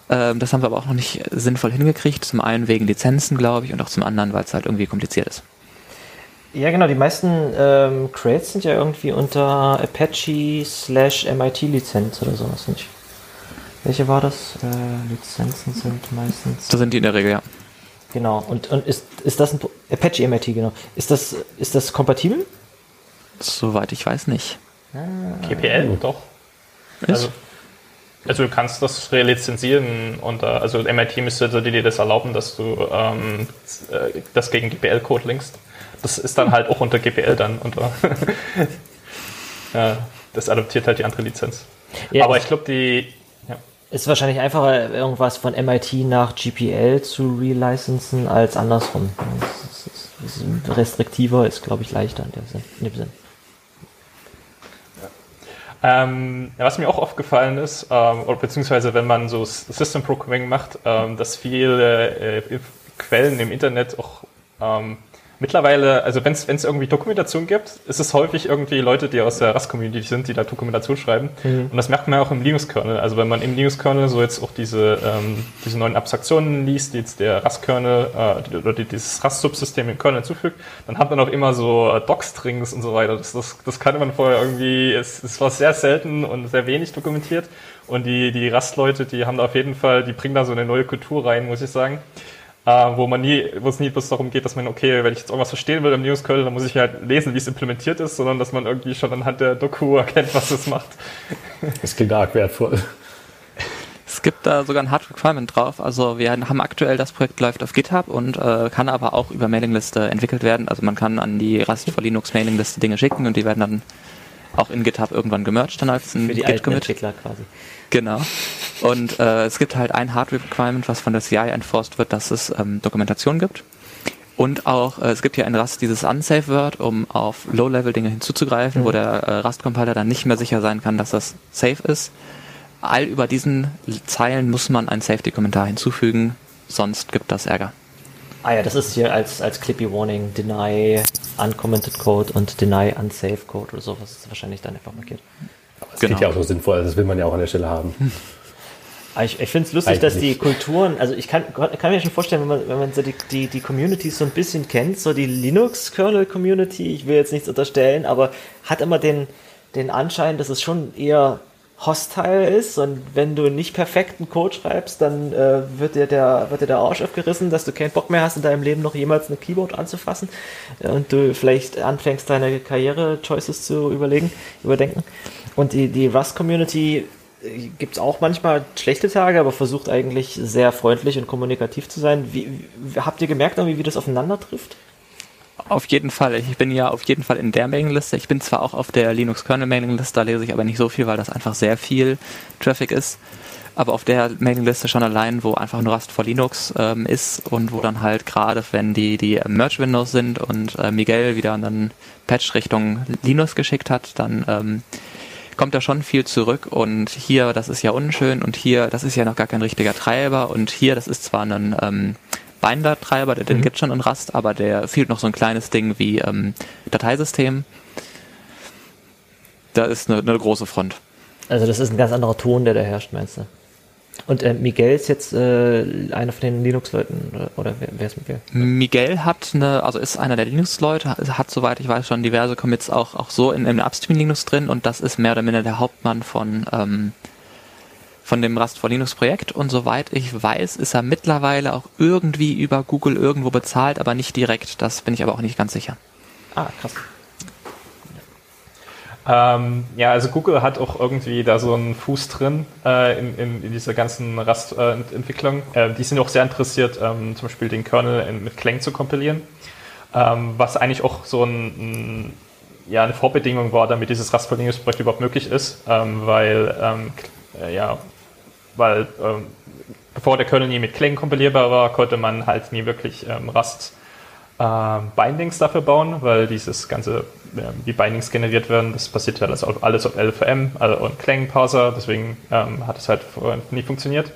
Ähm, das haben wir aber auch noch nicht sinnvoll hingekriegt. Zum einen wegen Lizenzen, glaube ich, und auch zum anderen, weil es halt irgendwie kompliziert ist. Ja, genau. Die meisten ähm, Crates sind ja irgendwie unter Apache slash MIT Lizenz oder sowas nicht. Welche war das? Äh, Lizenzen sind meistens. Das sind die in der Regel, ja. Genau. Und, und ist, ist das ein Apache MIT, genau. Ist das, ist das kompatibel? Soweit ich weiß nicht. GPL, doch. Also, also du kannst das relizenzieren und also MIT müsste dir das erlauben, dass du ähm, äh, das gegen GPL-Code linkst. Das ist dann halt auch unter GPL dann unter. ja, das adoptiert halt die andere Lizenz. Ja, Aber ich glaube, die. Ja. Ist wahrscheinlich einfacher, irgendwas von MIT nach GPL zu relicensen als andersrum. Das ist, das ist restriktiver, ist, glaube ich, leichter in, der Sinn, in dem Sinn. Ähm, was mir auch aufgefallen ist, ähm, oder beziehungsweise wenn man so System Programming macht, ähm, dass viele äh, Quellen im Internet auch ähm, mittlerweile, also wenn es irgendwie Dokumentation gibt, ist es häufig irgendwie Leute, die aus der Rust-Community sind, die da Dokumentation schreiben. Und das merkt man ja auch im Linux-Kernel. Also wenn man im Linux-Kernel so jetzt auch diese, ähm, diese neuen Abstraktionen liest, die jetzt der Rust-Kernel äh, oder die, dieses Rust-Subsystem im Kernel zufügt, dann hat man auch immer so äh, Doc-Strings und so weiter. Das, das, das kannte man vorher irgendwie, es, es war sehr selten und sehr wenig dokumentiert. Und die, die Rust-Leute, die haben da auf jeden Fall, die bringen da so eine neue Kultur rein, muss ich sagen äh, wo man nie, wo es nie bloß darum geht, dass man, okay, wenn ich jetzt irgendwas verstehen will im Linux-Kernel, dann muss ich halt lesen, wie es implementiert ist, sondern dass man irgendwie schon anhand der Doku erkennt, was es macht. Das klingt arg wertvoll. Es gibt da sogar ein Hard Requirement drauf. Also wir haben aktuell das Projekt läuft auf GitHub und äh, kann aber auch über Mailingliste entwickelt werden. Also man kann an die Rust for Linux Mailingliste Dinge schicken und die werden dann auch in GitHub irgendwann gemerged dann als ein Für die. Entwickler quasi. Genau. Und äh, es gibt halt ein Hardware Requirement, was von der CI enforced wird, dass es ähm, Dokumentation gibt. Und auch, äh, es gibt hier in Rust dieses Unsafe Word, um auf Low-Level-Dinge hinzuzugreifen, wo der äh, Rust-Compiler dann nicht mehr sicher sein kann, dass das safe ist. All über diesen Zeilen muss man ein Safety-Kommentar hinzufügen, sonst gibt das Ärger. Ah ja, das ist hier als, als Clippy Warning, Deny Uncommented Code und Deny Unsafe Code oder sowas ist wahrscheinlich dann einfach markiert. Das Genau. klingt ja auch so sinnvoll, also das will man ja auch an der Stelle haben. Aber ich, ich finde es lustig, dass die Eigentlich. Kulturen, also ich kann, kann mir schon vorstellen, wenn man, wenn man so die, die, die Communities so ein bisschen kennt, so die Linux-Kernel-Community, ich will jetzt nichts unterstellen, aber hat immer den, den Anschein, dass es schon eher hostile ist und wenn du nicht perfekten Code schreibst, dann äh, wird, dir der, wird dir der Arsch aufgerissen, dass du keinen Bock mehr hast, in deinem Leben noch jemals eine Keyboard anzufassen äh, und du vielleicht anfängst, deine Karriere-Choices zu überlegen, überdenken. Und die, die Rust-Community gibt es auch manchmal schlechte Tage, aber versucht eigentlich sehr freundlich und kommunikativ zu sein. Wie, wie, habt ihr gemerkt, irgendwie, wie das aufeinander trifft? Auf jeden Fall. Ich bin ja auf jeden Fall in der Mailingliste. Ich bin zwar auch auf der Linux-Kernel-Mailingliste, da lese ich aber nicht so viel, weil das einfach sehr viel Traffic ist. Aber auf der Mailingliste schon allein, wo einfach nur Rust for Linux ähm, ist und wo dann halt gerade, wenn die, die Merge-Windows sind und äh, Miguel wieder einen Patch Richtung Linux geschickt hat, dann ähm, kommt da schon viel zurück und hier, das ist ja unschön und hier, das ist ja noch gar kein richtiger Treiber und hier, das ist zwar ein ähm, Binder-Treiber, den Mhm. gibt's schon in Rust, aber der fehlt noch so ein kleines Ding wie ähm, Dateisystem. Da ist eine, eine große Front. Also das ist ein ganz anderer Ton, der da herrscht, meinst du? Und äh, Miguel ist jetzt äh, einer von den Linux-Leuten oder, oder wer, wer, ist Miguel? Miguel hat eine, also ist einer der Linux-Leute, hat, soweit ich weiß schon diverse Commits auch, auch so in, in Upstream Linux drin und das ist mehr oder minder der Hauptmann von, ähm, von dem Rust for Linux Projekt und soweit ich weiß, ist er mittlerweile auch irgendwie über Google irgendwo bezahlt, aber nicht direkt. Das bin ich aber auch nicht ganz sicher. Ah, krass. Ähm, ja, also Google hat auch irgendwie da so einen Fuß drin äh, in, in, in dieser ganzen Rust-Entwicklung. Äh, die sind auch sehr interessiert, ähm, zum Beispiel den Kernel in, mit Clang zu kompilieren, ähm, was eigentlich auch so ein, ein, ja, eine Vorbedingung war, damit dieses Rust for Linux-Projekt überhaupt möglich ist, ähm, weil, ähm, äh, ja, weil ähm, bevor der Kernel nie mit Clang kompilierbar war, konnte man halt nie wirklich Rust äh, Bindings dafür bauen, weil dieses ganze, äh, wie Bindings generiert werden, das basiert ja alles auf, alles auf LVM also und Clang-Parser, deswegen ähm, hat es halt nie funktioniert.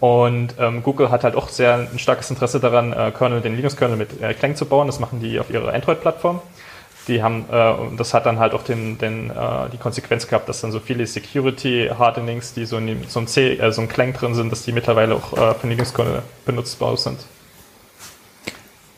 Und ähm, Google hat halt auch sehr ein starkes Interesse daran, äh, Kernel, den Linux-Kernel mit äh, Clang zu bauen. Das machen die auf ihrer Android-Plattform. Die haben, äh, und das hat dann halt auch den, den, äh, die Konsequenz gehabt, dass dann so viele Security-Hardenings, die so in so einem C, äh, so einem Clang drin sind, dass die mittlerweile auch äh, für Linux-Kernel benutzbar sind.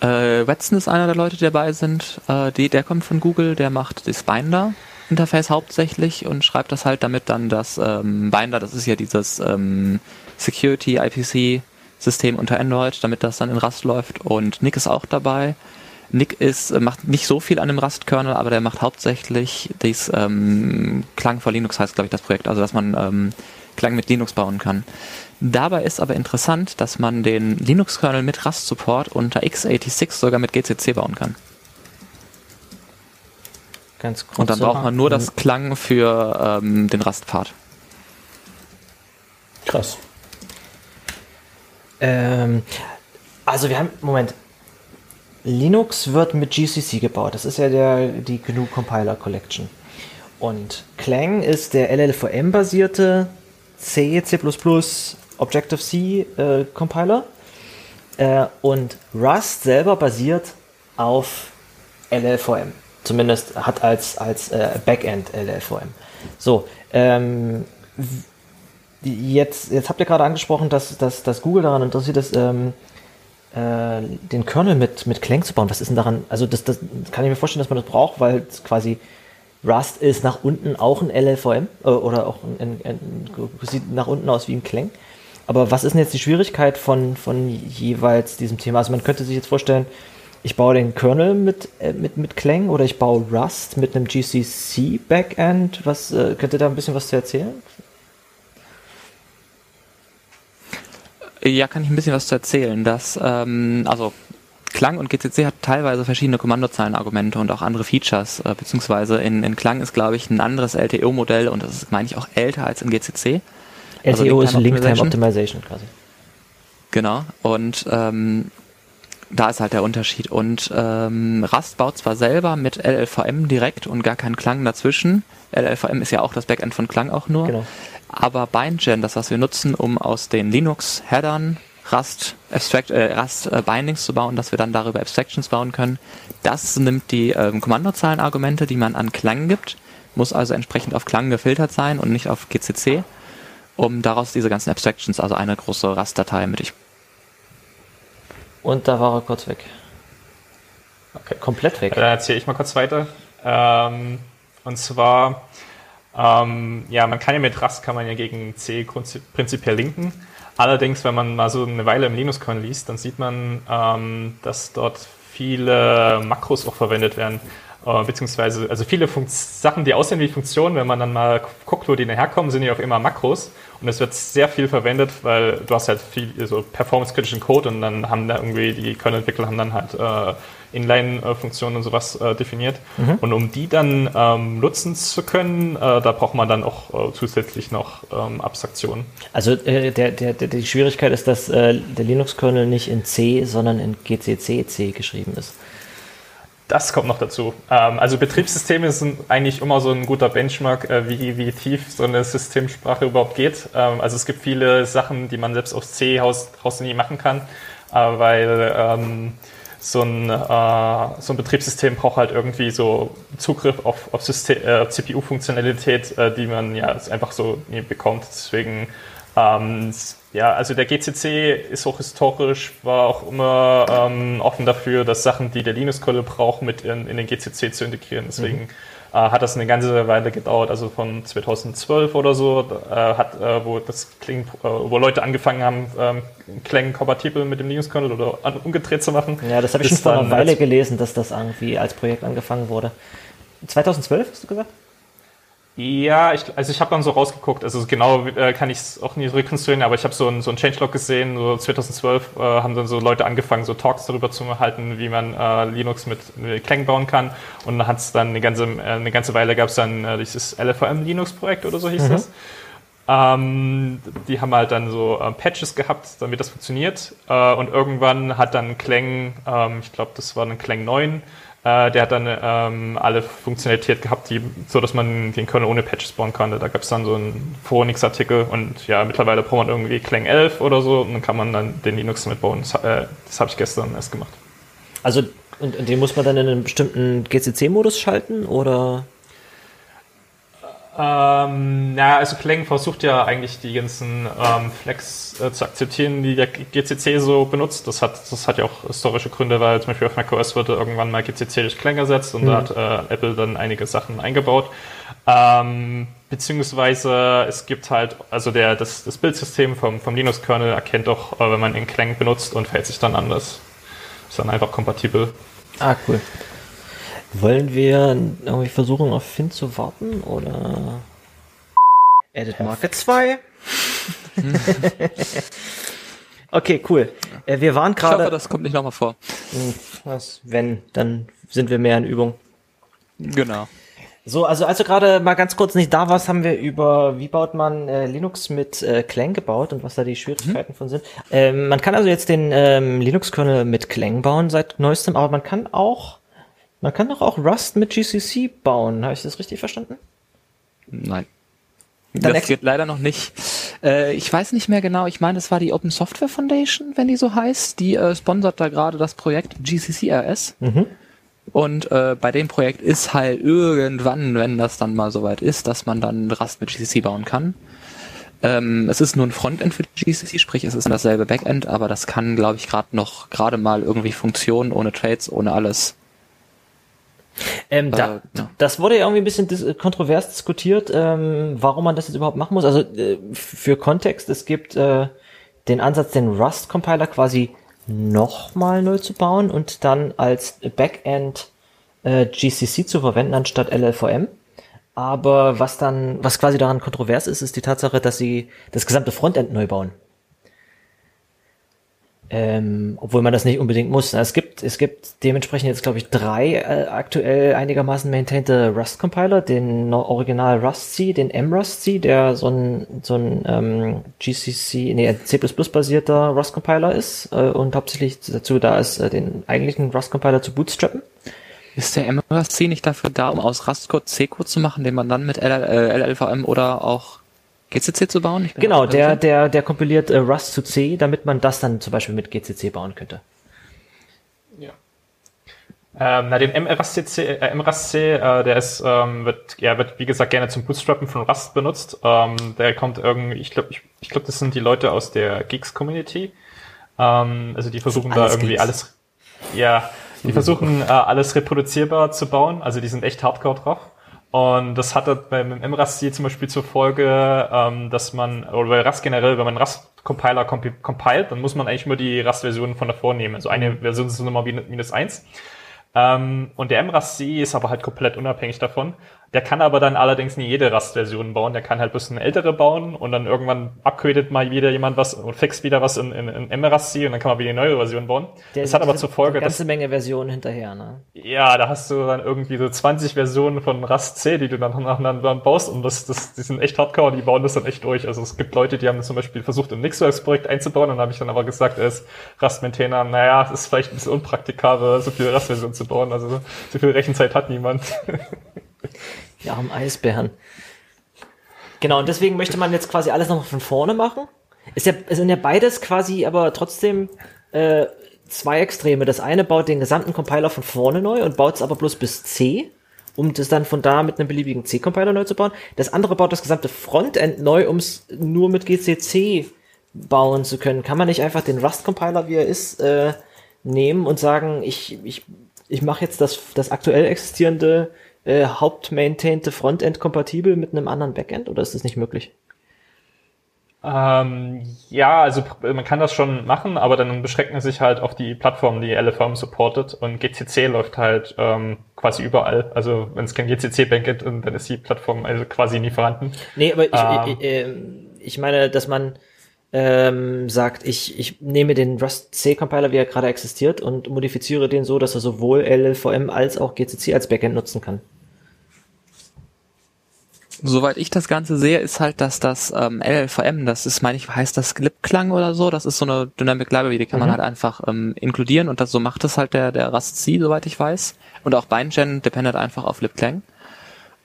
Äh, Watson ist einer der Leute, die dabei sind. Äh, die, der kommt von Google, der macht das Binder-Interface hauptsächlich und schreibt das halt damit dann das ähm, Binder, das ist ja dieses ähm, Security IPC System unter Android, damit das dann in Rust läuft. Und Nick ist auch dabei. Nick ist, äh, macht nicht so viel an dem Rust-Kernel, aber der macht hauptsächlich das ähm, Klang for Linux heißt, glaube ich, das Projekt, also dass man ähm, Klang mit Linux bauen kann. Dabei ist aber interessant, dass man den Linux-Kernel mit Rust-Support unter x86 sogar mit GCC bauen kann. Ganz kurz. Und dann braucht man nur das Klang für ähm, den Rust-Part. Krass. Ähm, also wir haben, Moment, Linux wird mit GCC gebaut. Das ist ja der, die GNU Compiler Collection. Und Clang ist der LLVM-basierte C, C++, Objective-C äh, Compiler. Äh, und Rust selber basiert auf LLVM. Zumindest hat als, als äh, Backend LLVM. So, ähm, jetzt, jetzt habt ihr gerade angesprochen, dass, dass, dass Google daran interessiert ist, ähm, äh, den Kernel mit, mit Clang zu bauen. Was ist denn daran? Also, das, das kann ich mir vorstellen, dass man das braucht, weil quasi Rust ist nach unten auch ein LLVM äh, oder auch ein, ein, ein, sieht nach unten aus wie ein Clang. Aber was ist denn jetzt die Schwierigkeit von, von jeweils diesem Thema? Also man könnte sich jetzt vorstellen, ich baue den Kernel mit, äh, mit, mit Clang oder ich baue Rust mit einem GCC Backend. Was, äh, könnt ihr da ein bisschen was zu erzählen? Ja, kann ich ein bisschen was zu erzählen. Dass, ähm, also Klang und GCC hat teilweise verschiedene Kommandozeilenargumente und auch andere Features, äh, beziehungsweise in, in Klang ist, glaube ich, ein anderes LTO-Modell und das ist, meine ich, auch älter als in GCC. LTO also ist Link-Time Optimization quasi. Genau, und ähm, da ist halt der Unterschied. Und ähm, Rust baut zwar selber mit LLVM direkt und gar keinen Klang dazwischen. LLVM ist ja auch das Backend von Klang auch nur. Genau. Aber BindGen, das was wir nutzen, um aus den Linux-Headern Rust, Abstract, äh, Rust äh, Bindings zu bauen, dass wir dann darüber Abstractions bauen können, das nimmt die ähm, Kommandozahlenargumente, die man an Klang gibt, muss also entsprechend auf Klang gefiltert sein und nicht auf GCC um daraus diese ganzen Abstractions, also eine große Rastdatei mit ich. Und da war er kurz weg. Okay. Komplett weg. Dann erzähle ich mal kurz weiter. Ähm, und zwar, ähm, ja, man kann ja mit Rust kann man ja gegen C prinzipiell linken. Allerdings, wenn man mal so eine Weile im Linux-Kernel liest, dann sieht man, ähm, dass dort viele Makros auch verwendet werden. Äh, beziehungsweise, also viele Funkt Sachen, die aussehen wie Funktionen, wenn man dann mal guckt, wo die herkommen, sind die auf immer Makros. Und es wird sehr viel verwendet, weil du hast halt viel so performance-kritischen Code und dann haben da irgendwie die Kernel-Entwickler haben dann halt äh, Inline-Funktionen und sowas äh, definiert. Mhm. Und um die dann ähm, nutzen zu können, äh, da braucht man dann auch äh, zusätzlich noch ähm, Abstraktionen. Also äh, der, der, der, die Schwierigkeit ist, dass äh, der Linux-Kernel nicht in C, sondern in GCC-C geschrieben ist. Das kommt noch dazu. Ähm, also Betriebssysteme sind eigentlich immer so ein guter Benchmark, äh, wie, wie tief so eine Systemsprache überhaupt geht. Ähm, also es gibt viele Sachen, die man selbst auf C raus, raus nie machen kann, äh, weil ähm, so ein, äh, so ein Betriebssystem braucht halt irgendwie so Zugriff auf, auf CPU-Funktionalität, die man ja einfach so nie bekommt. Deswegen, ja, also der GCC ist auch historisch, war auch immer ähm, offen dafür, dass Sachen, die der Linux-Kernel braucht, mit in, in den GCC zu integrieren. Deswegen mhm äh, hat das eine ganze Weile gedauert, also von 2012 oder so, äh, hat, äh, wo das Kling, äh, wo Leute angefangen haben, ähm, Klang kompatibel mit dem Linux-Kernel oder umgedreht zu machen. Ja, das habe ich schon vor einer Weile gelesen, dass das irgendwie als Projekt angefangen wurde. 2012 hast du gesagt? Ja, ich, also ich habe dann so rausgeguckt, also genau äh, kann ich es auch nie rekonstruieren, aber ich habe so ein, so ein Changelog gesehen, so 2012 äh, haben dann so Leute angefangen, so Talks darüber zu halten, wie man äh, Linux mit, mit Clang bauen kann und dann hat es dann eine ganze, äh, eine ganze Weile gab es dann äh, dieses LFM Linux Projekt oder so hieß mhm. das. Ähm, die haben halt dann so äh, Patches gehabt, damit das funktioniert äh, und irgendwann hat dann Clang, ähm, ich glaube das war dann Clang 9, äh, der hat dann ähm, alle Funktionalität gehabt, die, so dass man den Kernel ohne Patches bauen konnte. Da gab es dann so einen Phoronix-Artikel und ja, mittlerweile braucht man irgendwie Clang 11 oder so und dann kann man dann den Linux damit bauen. Das, äh, das habe ich gestern erst gemacht. Also, und, und den muss man dann in einem bestimmten GCC-Modus schalten oder? Ähm, na, also Clang versucht ja eigentlich die ganzen ähm, Flex äh, zu akzeptieren, die der GCC so benutzt. Das hat, das hat ja auch historische Gründe, weil zum Beispiel auf macOS wurde irgendwann mal GCC durch Clang ersetzt und mhm. da hat äh, Apple dann einige Sachen eingebaut. Ähm, beziehungsweise es gibt halt, also der, das, das Bildsystem vom, vom Linux-Kernel erkennt doch, äh, wenn man in Clang benutzt und verhält sich dann anders. Ist dann einfach kompatibel. Ah, cool. Wollen wir irgendwie versuchen, auf Finn zu warten oder Edit Market 2? okay, cool. Äh, wir waren gerade. Ich hoffe, das kommt nicht nochmal vor. Hm, was, wenn, dann sind wir mehr in Übung. Genau. So, also als du gerade mal ganz kurz nicht da warst, haben wir über, wie baut man äh, Linux mit äh, Clang gebaut und was da die Schwierigkeiten mhm. von sind. Ähm, man kann also jetzt den ähm, Linux-Kernel mit Clang bauen seit neuestem, aber man kann auch man kann doch auch Rust mit GCC bauen. Habe ich das richtig verstanden? Nein. Dann das geht leider noch nicht. Äh, ich weiß nicht mehr genau. Ich meine, es war die Open Software Foundation, wenn die so heißt. Die äh, sponsert da gerade das Projekt GCCRS. Mhm. Und äh, bei dem Projekt ist halt irgendwann, wenn das dann mal soweit ist, dass man dann Rust mit GCC bauen kann. Ähm, es ist nur ein Frontend für GCC, sprich es ist dasselbe Backend, aber das kann, glaube ich, gerade noch gerade mal irgendwie Funktionen ohne Trades, ohne alles. Ähm, da, äh, ja. Das wurde ja irgendwie ein bisschen dis kontrovers diskutiert, ähm, warum man das jetzt überhaupt machen muss. Also äh, für Kontext, es gibt äh, den Ansatz, den Rust-Compiler quasi nochmal neu zu bauen und dann als Backend äh, GCC zu verwenden anstatt LLVM. Aber was dann, was quasi daran kontrovers ist, ist die Tatsache, dass sie das gesamte Frontend neu bauen. Ähm, obwohl man das nicht unbedingt muss. Es gibt, es gibt dementsprechend jetzt, glaube ich, drei äh, aktuell einigermaßen maintainte Rust-Compiler, den Original Rust-C, den M-Rust-C, der so ein, so ein ähm, GCC, nee, C++-basierter Rust-Compiler ist äh, und hauptsächlich dazu da ist, äh, den eigentlichen Rust-Compiler zu bootstrappen. Ist der M-Rust-C nicht dafür da, um aus Rust-Code C-Code zu machen, den man dann mit LL, LLVM oder auch GCC zu bauen? genau, der, der, der kompiliert äh, Rust zu C, damit man das dann zum Beispiel mit GCC bauen könnte. Ja. Ähm, na, den MRSC, äh, MRSC äh, der ist, ähm, wird, ja, wird, wie gesagt, gerne zum Bootstrappen von Rust benutzt. Ähm, der kommt irgendwie, ich glaube, ich, ich glaube, das sind die Leute aus der Geeks-Community. Ähm, also die versuchen da irgendwie Geeks. alles, ja, die versuchen äh, alles reproduzierbar zu bauen. Also die sind echt hardcore drauf. Und das hatte beim MRAS-C zum Beispiel zur Folge, ähm, dass man, oder bei Rust generell, wenn man Rust-Compiler compilt, dann muss man eigentlich immer die Rust-Version von davor nehmen. Also eine Version ist Nummer minus eins. Ähm, und der MRAS-C ist aber halt komplett unabhängig davon. Der kann aber dann allerdings nie jede Rust-Version bauen. Der kann halt bloß eine ältere bauen und dann irgendwann upgradet mal wieder jemand was und fixt wieder was in, in, in MRAS-C und dann kann man wieder eine neue Version bauen. Der, das hat aber zur Folge, eine ganze dass, Menge Versionen hinterher, ne? Ja, da hast du dann irgendwie so 20 Versionen von Rust-C, die du dann nacheinander baust und das, das, die sind echt hardcore, die bauen das dann echt durch. Also es gibt Leute, die haben zum Beispiel versucht, ein NixOS-Projekt einzubauen und dann habe ich dann aber gesagt, als Rust-Maintainer, naja, das ist vielleicht ein bisschen unpraktikabel, so viele Rust-Versionen zu bauen. Also so viel Rechenzeit hat niemand. Ja, am Eisbären. Genau, und deswegen möchte man jetzt quasi alles noch von vorne machen. Ist ja, sind ja beides quasi, aber trotzdem äh, zwei Extreme. Das eine baut den gesamten Compiler von vorne neu und baut es aber bloß bis C, um das dann von da mit einem beliebigen C-Compiler neu zu bauen. Das andere baut das gesamte Frontend neu, um es nur mit GCC bauen zu können. Kann man nicht einfach den Rust-Compiler, wie er ist, äh, nehmen und sagen, ich, ich, ich mache jetzt das, das aktuell existierende äh, hauptmaintainte Frontend kompatibel mit einem anderen Backend oder ist das nicht möglich? Ähm, ja, also man kann das schon machen, aber dann beschränkt man sich halt auf die Plattform, die LFM supportet und GCC läuft halt ähm, quasi überall. Also wenn es kein GCC-Backend ist, dann ist die Plattform also quasi nie vorhanden. Nee, aber ich, ähm, ich, ich, ich meine, dass man ähm, sagt, ich, ich nehme den Rust C-Compiler, wie er gerade existiert, und modifiziere den so, dass er sowohl LLVM als auch GCC als Backend nutzen kann. Soweit ich das Ganze sehe, ist halt, dass das ähm, LLVM, das ist, meine ich, heißt das Glipklang oder so, das ist so eine Dynamic Library, die kann mhm. man halt einfach ähm, inkludieren und das so macht es halt der, der Rust C, soweit ich weiß. Und auch BindGen dependet einfach auf Libclang.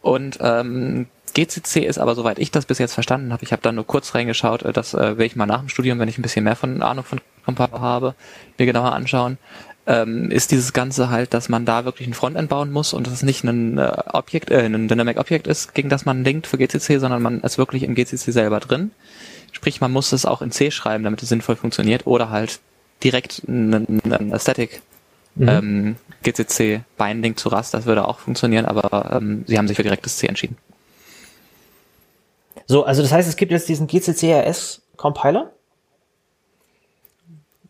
Und ähm, GCC ist aber, soweit ich das bis jetzt verstanden habe, ich habe da nur kurz reingeschaut, äh, das äh, werde ich mal nach dem Studium, wenn ich ein bisschen mehr von Ahnung von Compiler habe, mir genauer anschauen ähm, ist dieses Ganze halt, dass man da wirklich ein Frontend bauen muss und dass es nicht ein äh, Objekt, äh, ein Dynamic Object ist, gegen das man linkt für GCC, sondern man ist wirklich im GCC selber drin. Sprich, man muss es auch in C schreiben, damit es sinnvoll funktioniert oder halt direkt ein, ein Static mhm. ähm, GCC Binding zu Rust, das würde auch funktionieren, aber ähm, sie haben sich für direktes C entschieden. So, also das heißt, es gibt jetzt diesen GCC-RS Compiler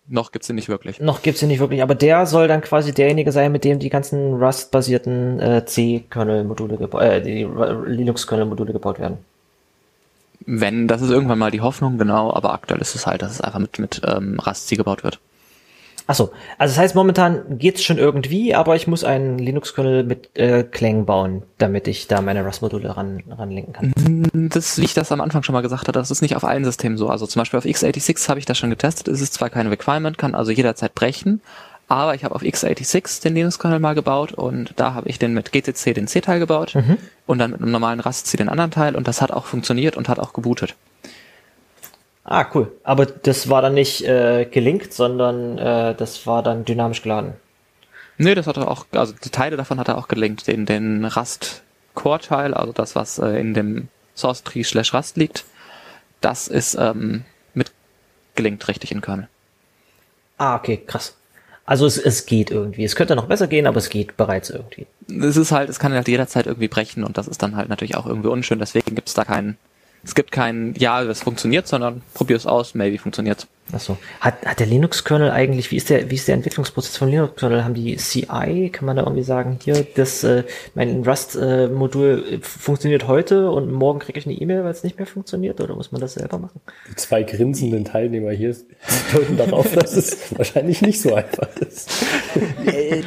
noch gibt's ihn nicht wirklich. Noch gibt's ihn nicht wirklich, aber der soll dann quasi derjenige sein, mit dem die ganzen Rust-basierten äh, C-Kernel-Module, äh, die Linux-Kernel-Module gebaut werden. Wenn, das ist irgendwann mal die Hoffnung, genau, aber aktuell ist es halt, dass es einfach mit, mit ähm, Rust C gebaut wird. Achso, also das heißt, momentan geht's schon irgendwie, aber ich muss einen Linux-Kernel mit äh, Clang bauen, damit ich da meine Rust-Module ran, ranlinken kann. Mm, das, wie ich das am Anfang schon mal gesagt hatte, das ist nicht auf allen Systemen so. Also zum Beispiel auf x86 habe ich das schon getestet. Es ist zwar kein Requirement, kann also jederzeit brechen, aber ich habe auf x86 den Linux-Kernel mal gebaut und da habe ich den mit GCC den C-Teil gebaut mhm. und dann mit einem normalen Rust-C den anderen Teil und das hat auch funktioniert und hat auch gebootet. Ah, cool. Aber das war dann nicht äh, gelinkt, sondern äh, das war dann dynamisch geladen. Nee, das hat er auch, also die Teile davon hat er auch gelinkt. Den, den Rust-Core-Teil, also das, was äh, in dem Source Tree slash Rust liegt, das ist ähm, mit gelinkt richtig in Kernel. Ah, okay, krass. Also es, es geht irgendwie. Es könnte noch besser gehen, aber es geht bereits irgendwie. Es ist halt, es kann halt jederzeit irgendwie brechen und das ist dann halt natürlich auch irgendwie unschön. Deswegen gibt es da keinen es gibt kein Ja, das funktioniert, sondern probier es aus, maybe funktioniert's. Achso. Hat, hat der Linux-Kernel eigentlich, wie ist der, wie ist der Entwicklungsprozess von Linux-Kernel? Haben die CI, kann man da irgendwie sagen, hier, das, äh, mein Rust-Modul äh, funktioniert heute und morgen kriege ich eine E-Mail, weil es nicht mehr funktioniert, oder muss man das selber machen? Die zwei grinsenden Teilnehmer hier deuten darauf, dass es wahrscheinlich nicht so einfach ist. Äh,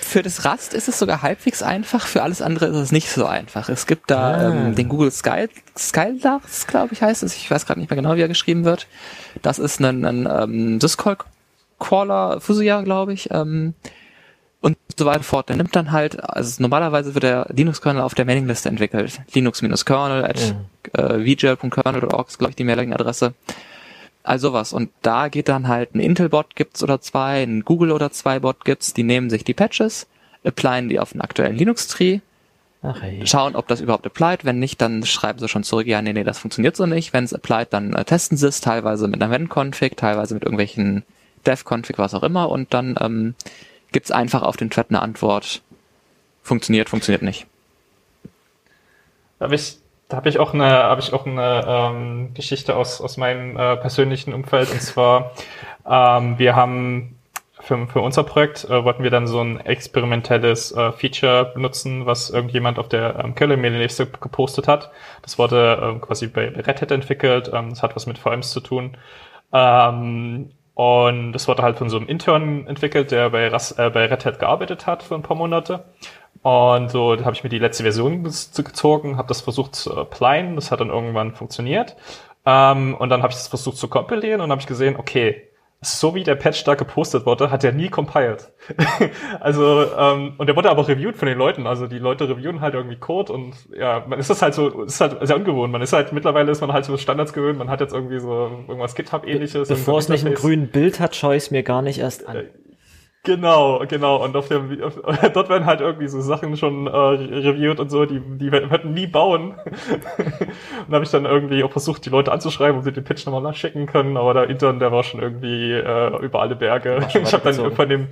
für das Rust ist es sogar halbwegs einfach, für alles andere ist es nicht so einfach. Es gibt da ah. ähm, den Google Sky, Skylars, glaube ich, heißt es. Ich weiß gerade nicht mehr genau, wie er geschrieben wird. Das ist ein, ein ähm, Syscall-Crawler, Fusia, glaube ich. Ähm, und so weiter fort. Der nimmt dann halt, also normalerweise wird der Linux-Kernel auf der Mailingliste entwickelt. Linux-Kernel at mhm. äh, ist, glaube ich, die Mailingadresse. Also was. Und da geht dann halt ein Intel-Bot gibt's oder zwei, ein Google oder zwei Bot gibt's, die nehmen sich die Patches, applyen die auf einen aktuellen Linux-Tree, schauen, ob das überhaupt applied. Wenn nicht, dann schreiben sie schon zurück, ja, nee, nee, das funktioniert so nicht. Wenn es applied, dann äh, testen sie es, teilweise mit einer Wenn-Config, teilweise mit irgendwelchen Dev-Config, was auch immer. Und dann ähm, gibt's einfach auf den Thread eine Antwort. Funktioniert, funktioniert nicht. Darf ich da habe ich auch eine, habe ich auch eine ähm, Geschichte aus aus meinem äh, persönlichen Umfeld und zwar ähm, wir haben für, für unser Projekt äh, wollten wir dann so ein experimentelles äh, Feature benutzen, was irgendjemand auf der ähm, Kernel-Mail-Liste gepostet hat. Das wurde ähm, quasi bei Red Hat entwickelt. Ähm, das hat was mit VMs zu tun. Ähm, und das wurde halt von so einem Intern entwickelt, der bei, Ras äh, bei Red Hat gearbeitet hat für ein paar Monate. Und so habe ich mir die letzte Version gezogen, habe das versucht zu applyen, das hat dann irgendwann funktioniert. Ähm, und dann habe ich das versucht zu kompilieren und habe ich gesehen, okay, so wie der Patch da gepostet wurde, hat er nie compiled. also, ähm, und der wurde aber reviewed von den Leuten. Also die Leute reviewen halt irgendwie Code und ja, man ist das halt so, ist halt sehr ungewohnt. Man ist halt, mittlerweile ist man halt so Standards gewöhnt, man hat jetzt irgendwie so irgendwas GitHub-ähnliches. Bevor es nicht ein grünen Bild hat, schaue ich es mir gar nicht erst an. Genau, genau. Und auf dem, auf, dort werden halt irgendwie so Sachen schon äh, reviewed und so, die, die würden nie bauen. und habe ich dann irgendwie auch versucht, die Leute anzuschreiben, ob sie den Pitch nochmal nachschicken können, aber der Intern, der war schon irgendwie äh, über alle Berge. Ich habe dann von dem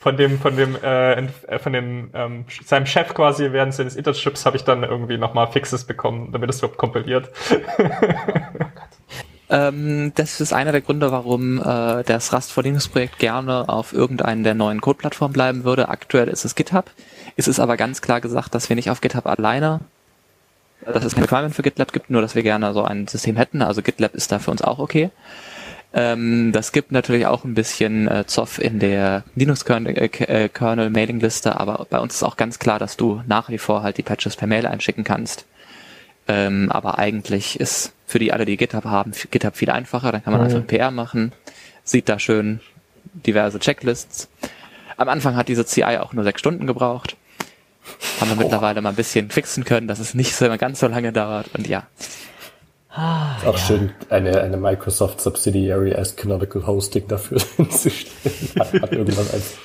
von dem von dem äh, äh, von dem ähm, seinem Chef quasi während seines Internships habe ich dann irgendwie nochmal Fixes bekommen, damit es überhaupt kompiliert. Ähm, das ist einer der Gründe, warum äh, das Rust for Linux Projekt gerne auf irgendeinen der neuen Code-Plattformen bleiben würde. Aktuell ist es GitHub. Es ist aber ganz klar gesagt, dass wir nicht auf GitHub alleine, dass es kein Requirement für GitLab gibt, nur dass wir gerne so ein System hätten. Also GitLab ist da für uns auch okay. Ähm, das gibt natürlich auch ein bisschen äh, Zoff in der Linux-Kernel-Mailing-Liste, äh, aber bei uns ist auch ganz klar, dass du nach wie vor halt die Patches per Mail einschicken kannst. Ähm, aber eigentlich ist für die alle, die GitHub haben, GitHub viel einfacher. Dann kann man mhm. einfach PR machen, sieht da schön diverse Checklists. Am Anfang hat diese CI auch nur sechs Stunden gebraucht. Haben wir oh. mittlerweile mal ein bisschen fixen können, dass es nicht so ganz so lange dauert. Und ja. Ah, auch ja. schön, eine, eine Microsoft Subsidiary als Canonical Hosting dafür hinzustellen. hat, hat irgendwas als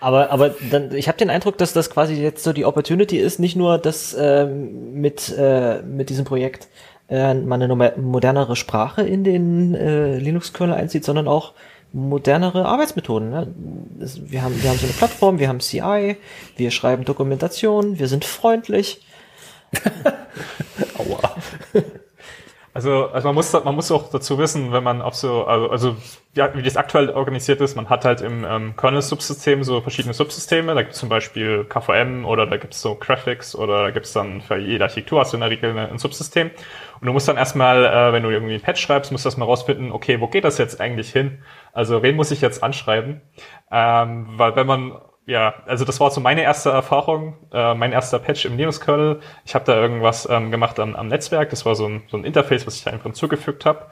aber, aber dann, ich habe den Eindruck, dass das quasi jetzt so die Opportunity ist, nicht nur, dass äh, mit, äh, mit diesem Projekt äh, man eine modernere Sprache in den äh, Linux-Kernel einzieht, sondern auch modernere Arbeitsmethoden. Ne? Wir, haben, wir haben so eine Plattform, wir haben CI, wir schreiben Dokumentation, wir sind freundlich. Aua. Also, also man muss man muss auch dazu wissen, wenn man auf so also, also ja, wie das aktuell organisiert ist, man hat halt im ähm, Kernel-Subsystem so verschiedene Subsysteme. Da gibt es zum Beispiel KVM oder da gibt es so Graphics oder da gibt es dann für jede Architektur hast du in der Regel ein Subsystem. Und du musst dann erstmal, äh, wenn du irgendwie ein Patch schreibst, musst du erstmal rausfinden, okay, wo geht das jetzt eigentlich hin? Also wen muss ich jetzt anschreiben? Ähm, weil wenn man ja, also das war so meine erste Erfahrung, äh, mein erster Patch im Linux-Kernel. Ich habe da irgendwas ähm, gemacht am, am Netzwerk. Das war so ein, so ein Interface, was ich da einfach hinzugefügt habe.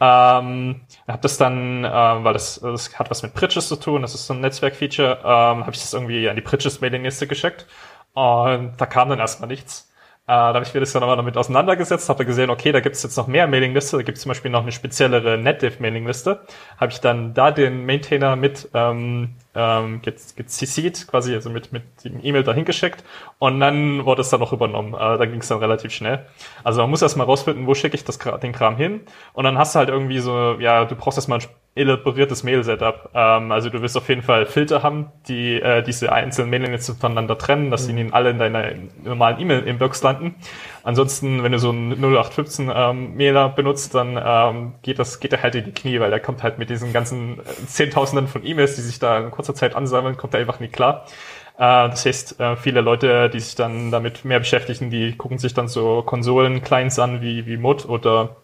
Ähm, habe das dann, äh, weil das, das hat was mit Bridges zu tun, das ist so ein Netzwerk-Feature, ähm, habe ich das irgendwie an die Bridges-Mailing-Liste geschickt. Und da kam dann erstmal nichts. Äh, da habe ich mir das dann aber damit auseinandergesetzt, habe gesehen, okay, da gibt es jetzt noch mehr Mailingliste, da gibt es zum Beispiel noch eine speziellere NetDiv-Mailingliste. Habe ich dann da den Maintainer mit ähm, ähm, gecc'd, quasi also mit, mit dem E-Mail dahin geschickt und dann wurde es dann noch übernommen. Äh, da ging es dann relativ schnell. Also man muss erstmal rausfinden, wo schicke ich das, den Kram hin und dann hast du halt irgendwie so, ja, du brauchst erstmal ein elaboriertes Mail-Setup. Ähm, also du wirst auf jeden Fall Filter haben, die äh, diese einzelnen Mailings voneinander trennen, dass mhm. sie alle in deiner normalen E-Mail-Inbox landen. Ansonsten, wenn du so einen 0815 ähm, Mailer benutzt, dann ähm, geht das geht der halt in die Knie, weil der kommt halt mit diesen ganzen äh, Zehntausenden von E-Mails, die sich da in kurzer Zeit ansammeln, kommt er einfach nicht klar. Äh, das heißt, äh, viele Leute, die sich dann damit mehr beschäftigen, die gucken sich dann so Konsolen-Clients an wie, wie Mod oder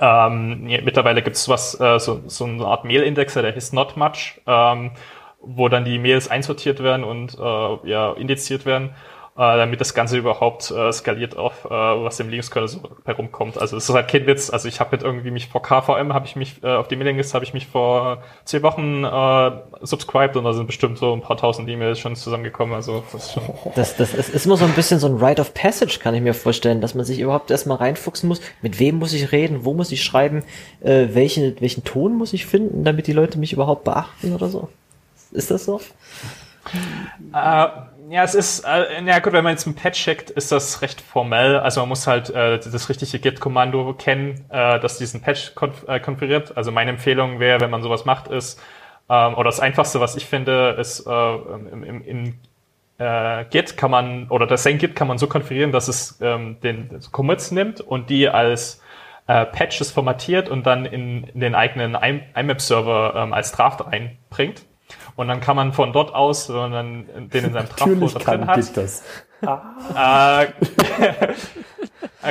ähm, mittlerweile gibt es was, äh, so, so eine Art Mail-Indexer, der heißt Not Much, ähm, wo dann die Mails einsortiert werden und äh, ja, indiziert werden damit das Ganze überhaupt äh, skaliert auf, äh, was im Linux-Kernel so herumkommt. Also es ist halt kein Witz. Also ich habe jetzt irgendwie mich vor KVM habe ich mich äh, auf die Mailingliste habe ich mich vor zehn Wochen äh, subscribed und da sind bestimmt so ein paar tausend E-Mails schon zusammengekommen. Also das ist schon. Das, das ist, ist immer so ein bisschen so ein Rite of Passage, kann ich mir vorstellen, dass man sich überhaupt erstmal reinfuchsen muss. Mit wem muss ich reden? Wo muss ich schreiben? Äh, welchen, welchen Ton muss ich finden, damit die Leute mich überhaupt beachten oder so? Ist das so? Äh, ja, es ist, äh, ja gut, wenn man jetzt ein Patch checkt, ist das recht formell. Also man muss halt äh, das richtige Git-Kommando kennen, äh, das diesen Patch konf äh, konfiguriert. Also meine Empfehlung wäre, wenn man sowas macht, ist, ähm, oder das Einfachste, was ich finde, ist äh, im, im, in äh, Git kann man, oder das Same Git kann man so konfigurieren, dass es ähm, den Commits nimmt und die als äh, Patches formatiert und dann in, in den eigenen IMAP-Server ähm, als Draft einbringt. Und dann kann man von dort aus, wenn man dann den in seinem Traffolder drin hat. Äh,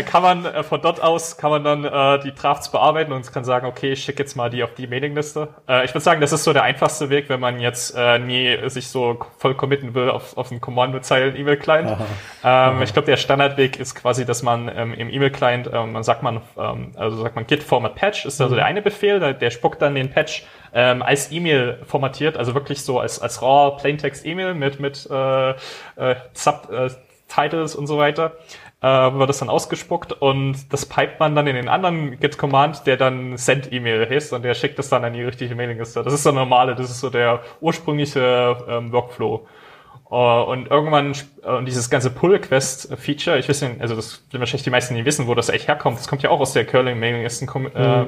kann man äh, von dort aus kann man dann äh, die Drafts bearbeiten und kann sagen, okay, ich schicke jetzt mal die auf die Mailingliste. Äh, ich würde sagen, das ist so der einfachste Weg, wenn man jetzt äh, nie sich so voll committen will auf, auf einen Kommandozeilen-E-Mail-Client. Ähm, ich glaube, der Standardweg ist quasi, dass man ähm, im E-Mail-Client, ähm, man sagt man, ähm, also sagt man git format patch, ist also mhm. der eine Befehl, der, der spuckt dann den Patch ähm, als E-Mail formatiert, also wirklich so als, als raw Plaintext E-Mail mit, mit äh, äh, Sub, äh, Titles und so weiter. Äh, wird das dann ausgespuckt und das pipet man dann in den anderen Git-Command, der dann Send-E-Mail heißt und der schickt das dann an die richtige Mailingliste. Das ist der normale, das ist so der ursprüngliche ähm, Workflow. Uh, und irgendwann, uh, dieses ganze Pull-Request-Feature, ich weiß nicht, also das will wahrscheinlich die meisten nicht wissen, wo das echt herkommt. Das kommt ja auch aus der Curling-Mailinglisten. Mhm. Äh,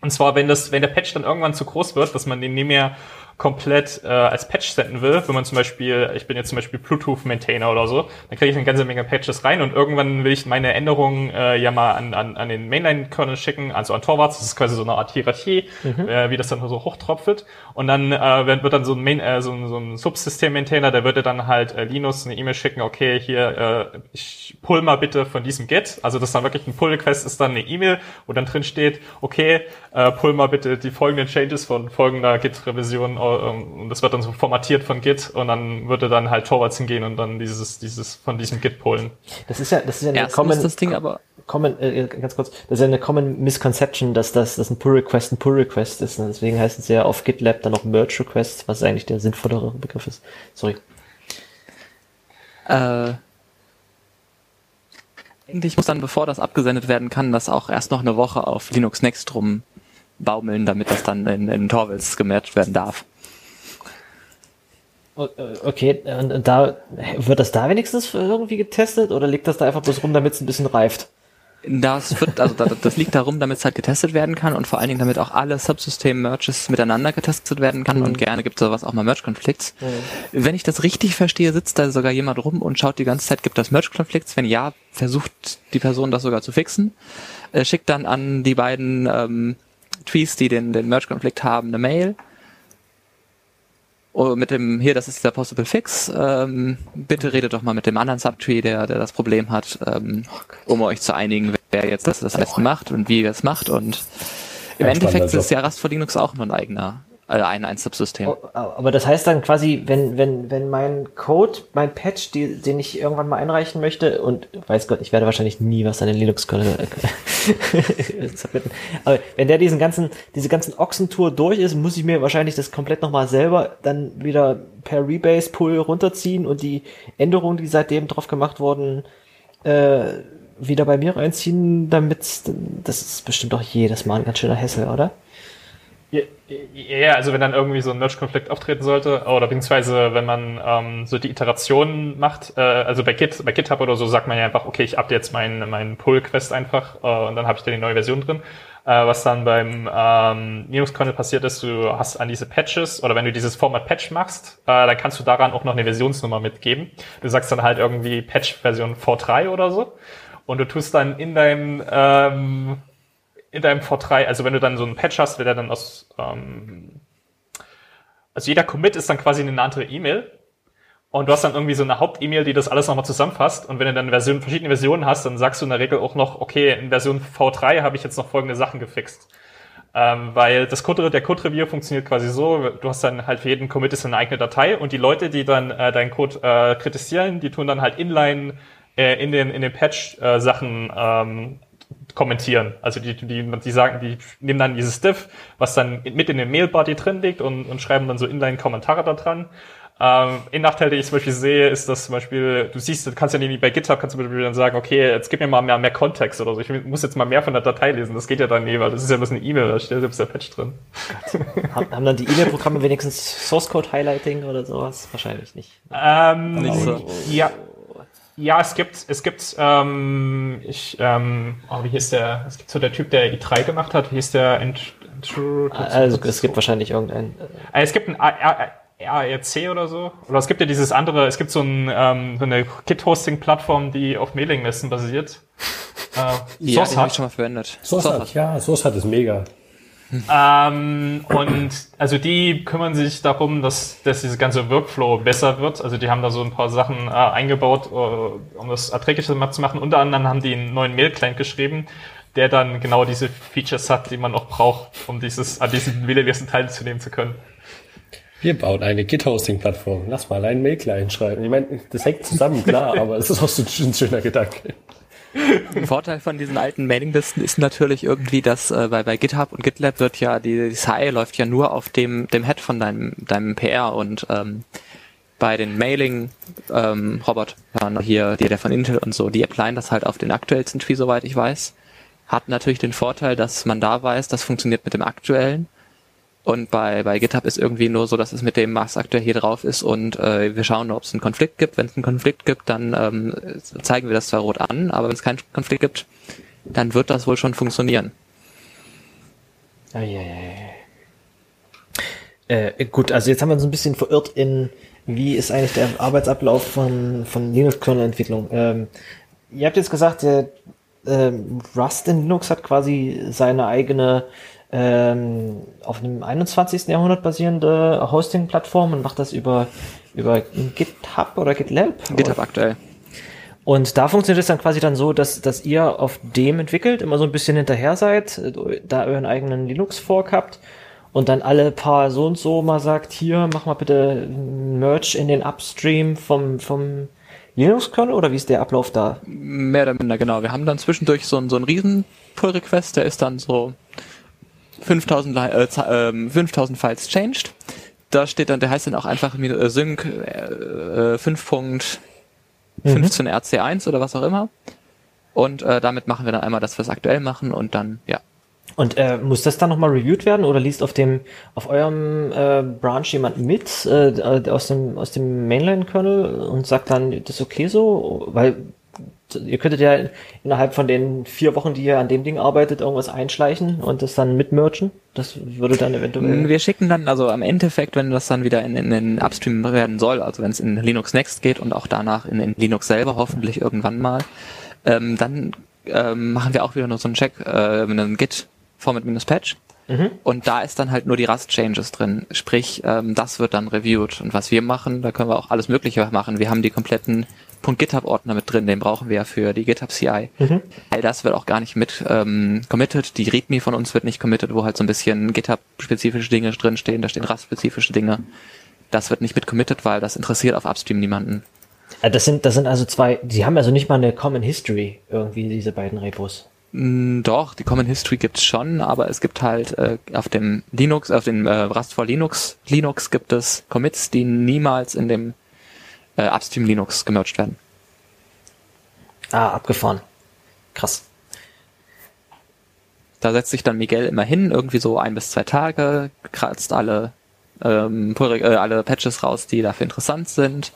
und zwar, wenn das, wenn der Patch dann irgendwann zu groß wird, dass man den nicht mehr komplett äh, als Patch senden will, wenn man zum Beispiel, ich bin jetzt zum Beispiel Bluetooth-Maintainer oder so, dann kriege ich eine ganze Menge Patches rein und irgendwann will ich meine Änderungen äh, ja mal an, an, an den Mainline-Kernel schicken, also an Torvalds, das ist quasi so eine Art Hierarchie, mhm. äh, wie das dann so hochtropft. Und dann äh, wird dann so ein, Main, äh, so ein, so ein Subsystem-Maintainer, der würde dann halt äh, Linus eine E-Mail schicken, okay, hier, äh, ich pull mal bitte von diesem Git, also das ist dann wirklich ein Pull-Request, ist dann eine E-Mail, wo dann drin steht, okay, äh, pull mal bitte die folgenden Changes von folgender Git-Revision ähm, und das wird dann so formatiert von Git und dann würde dann halt vorwärts hingehen und dann dieses, dieses von diesem Git pullen. Das ist ja, das ist ja eine Erstens common, das Ding aber common, äh, ganz kurz, das ist ja eine common Misconception, dass das, dass ein Pull Request ein Pull Request ist. Und deswegen heißt es ja auf GitLab dann noch Merge Request, was eigentlich der sinnvollere Begriff ist. Sorry. Äh, eigentlich muss dann, bevor das abgesendet werden kann, das auch erst noch eine Woche auf Linux Next rumbaumeln, damit das dann in, in Torvalds gemercht werden darf. Okay, und da wird das da wenigstens irgendwie getestet oder liegt das da einfach bloß rum, damit es ein bisschen reift? Das wird, also das liegt darum, damit es halt getestet werden kann und vor allen Dingen, damit auch alle Subsystem-Merges miteinander getestet werden kann mhm. und gerne gibt es sowas auch mal Merge-Konflikts. Mhm. Wenn ich das richtig verstehe, sitzt da sogar jemand rum und schaut die ganze Zeit, gibt das Merge-Konflikts? Wenn ja, versucht die Person das sogar zu fixen, äh, schickt dann an die beiden ähm, Tweets, die den, den Merge-Konflikt haben, eine Mail mit dem, hier, das ist der Possible Fix. Ähm, bitte redet doch mal mit dem anderen Subtree, der, der das Problem hat, ähm, um euch zu einigen, wer jetzt das, das am besten macht und wie er es macht. Und im Endeffekt ist ja Rust for Linux auch nur ein eigener äh, ein, ein Subsystem. Oh, aber das heißt dann quasi, wenn, wenn, wenn mein Code, mein Patch, die, den ich irgendwann mal einreichen möchte, und weiß Gott, ich werde wahrscheinlich nie was an den Linux-Kernel aber wenn der diesen ganzen, diese ganzen Ochsentour durch ist, muss ich mir wahrscheinlich das komplett nochmal selber dann wieder per Rebase-Pull runterziehen und die Änderungen, die seitdem drauf gemacht wurden, äh, wieder bei mir reinziehen, damit das ist bestimmt auch jedes Mal ein ganz schöner Hessel, oder? Ja, ja, also wenn dann irgendwie so ein Merge-Konflikt auftreten sollte, oder beziehungsweise wenn man ähm, so die Iterationen macht, äh, also bei Git, bei GitHub oder so sagt man ja einfach, okay, ich update jetzt meinen mein Pull-Quest einfach äh, und dann habe ich da die neue Version drin. Äh, was dann beim ähm, Linux-Kernel passiert ist, du hast an diese Patches oder wenn du dieses Format-Patch machst, äh, dann kannst du daran auch noch eine Versionsnummer mitgeben. Du sagst dann halt irgendwie Patch-Version V3 oder so und du tust dann in deinem ähm, in deinem V3, also wenn du dann so einen Patch hast, der dann aus, ähm, also jeder Commit ist dann quasi eine andere E-Mail und du hast dann irgendwie so eine Haupt-E-Mail, die das alles nochmal zusammenfasst und wenn du dann Version, verschiedene Versionen hast, dann sagst du in der Regel auch noch, okay, in Version V3 habe ich jetzt noch folgende Sachen gefixt. Ähm, weil das Code, der Code-Review funktioniert quasi so, du hast dann halt für jeden Commit ist eine eigene Datei und die Leute, die dann äh, deinen Code äh, kritisieren, die tun dann halt inline äh, in den, in den Patch äh, Sachen ähm, kommentieren. Also die, die, die sagen, die nehmen dann dieses Diff, was dann mit in den Mail-Body drin liegt und, und schreiben dann so Inline-Kommentare da dran. Ähm, ein Nachteil, den ich zum Beispiel sehe, ist, dass zum Beispiel, du siehst, du kannst ja nicht bei GitHub, kannst du zum Beispiel dann sagen, okay, jetzt gib mir mal mehr, mehr Kontext oder so. Ich muss jetzt mal mehr von der Datei lesen. Das geht ja dann nie, weil das ist ja bloß eine E-Mail, da steht selbst der Patch drin. haben dann die E-Mail-Programme wenigstens Source Code Highlighting oder sowas? Wahrscheinlich nicht. Ähm, nicht so. Ja, ja, es gibt, es gibt, ähm, ich, ähm, oh, wie hieß der? Es gibt so der Typ, der i3 gemacht hat. Wie hieß der? Intro, also es gibt wahrscheinlich irgendein. Äh, es gibt ein ARC oder so. Oder es gibt ja dieses andere. Es gibt so, ein, ähm, so eine Git-Hosting-Plattform, die auf Mailing-Messen basiert. Äh, ja, Source hat. schon mal verwendet. Source, Source hat, ja, Source hat ist mega. Ähm, und also die kümmern sich darum, dass, dass diese ganze Workflow besser wird. Also die haben da so ein paar Sachen äh, eingebaut, uh, um das erträglicher zu machen. Unter anderem haben die einen neuen Mail-Client geschrieben, der dann genau diese Features hat, die man auch braucht, um dieses, an diesen Mailinglisten teilzunehmen zu können. Wir bauen eine Git-Hosting-Plattform. Lass mal einen Mail-Client schreiben. Ich meine, das hängt zusammen, klar, aber es ist auch so ein schöner Gedanke. Ein Vorteil von diesen alten Mailinglisten ist natürlich irgendwie, dass äh, bei, bei GitHub und GitLab wird ja die, die SAI läuft ja nur auf dem dem Head von deinem deinem PR und ähm, bei den Mailing-Robotern ähm, hier, die der von Intel und so, die applyen das halt auf den aktuellsten Tree, soweit ich weiß. Hat natürlich den Vorteil, dass man da weiß, das funktioniert mit dem aktuellen. Und bei, bei GitHub ist irgendwie nur so, dass es mit dem, was aktuell hier drauf ist und äh, wir schauen, ob es einen Konflikt gibt. Wenn es einen Konflikt gibt, dann ähm, zeigen wir das zwar rot an, aber wenn es keinen Konflikt gibt, dann wird das wohl schon funktionieren. Oh, yeah, yeah. Äh, gut, also jetzt haben wir uns ein bisschen verirrt in, wie ist eigentlich der Arbeitsablauf von, von Linux-Kernel-Entwicklung. Ähm, ihr habt jetzt gesagt, der ähm, Rust in Linux hat quasi seine eigene ähm, auf einem 21. Jahrhundert basierende Hosting-Plattform und macht das über, über GitHub oder GitLab? GitHub oder? aktuell. Und da funktioniert es dann quasi dann so, dass, dass ihr auf dem entwickelt, immer so ein bisschen hinterher seid, da euren eigenen Linux-Fork habt und dann alle paar so und so mal sagt, hier, mach mal bitte Merge in den Upstream vom, vom Linux-Kernel oder wie ist der Ablauf da? Mehr oder minder, genau. Wir haben dann zwischendurch so, einen so einen riesen Pull-Request, der ist dann so 5000, äh, 5000 Files changed. Da steht dann, der heißt dann auch einfach äh, sync äh, 5.15 mhm. RC1 oder was auch immer. Und äh, damit machen wir dann einmal, dass wir es aktuell machen und dann, ja. Und äh, muss das dann nochmal reviewed werden oder liest auf dem auf eurem äh, Branch jemand mit äh, aus dem aus dem Mainline-Kernel und sagt dann, das ist okay so? Weil ihr könntet ja innerhalb von den vier Wochen, die ihr an dem Ding arbeitet, irgendwas einschleichen und das dann mitmerchen. Das würde dann eventuell. Wir schicken dann, also am Endeffekt, wenn das dann wieder in, in den Upstream werden soll, also wenn es in Linux Next geht und auch danach in, in Linux selber hoffentlich irgendwann mal, ähm, dann ähm, machen wir auch wieder nur so einen Check, äh, mit einem Git Format-Patch. Mhm. Und da ist dann halt nur die Rust-Changes drin. Sprich, ähm, das wird dann reviewed. Und was wir machen, da können wir auch alles Mögliche machen. Wir haben die kompletten .github-Ordner mit drin, den brauchen wir ja für die GitHub CI. Mhm. All das wird auch gar nicht mit ähm, committed. Die README von uns wird nicht committed, wo halt so ein bisschen GitHub-spezifische Dinge drinstehen, da stehen Rust-spezifische Dinge. Das wird nicht mit committed, weil das interessiert auf Upstream niemanden. Äh, das sind, das sind also zwei, die haben also nicht mal eine Common History, irgendwie, diese beiden Repos. Mm, doch, die Common History gibt's schon, aber es gibt halt äh, auf dem Linux, auf dem äh, Rust for Linux, Linux gibt es Commits, die niemals in dem äh, Upstream Linux gemerged werden. Ah, abgefahren. Krass. Da setzt sich dann Miguel immer hin, irgendwie so ein bis zwei Tage, kratzt alle, ähm, äh, alle Patches raus, die dafür interessant sind,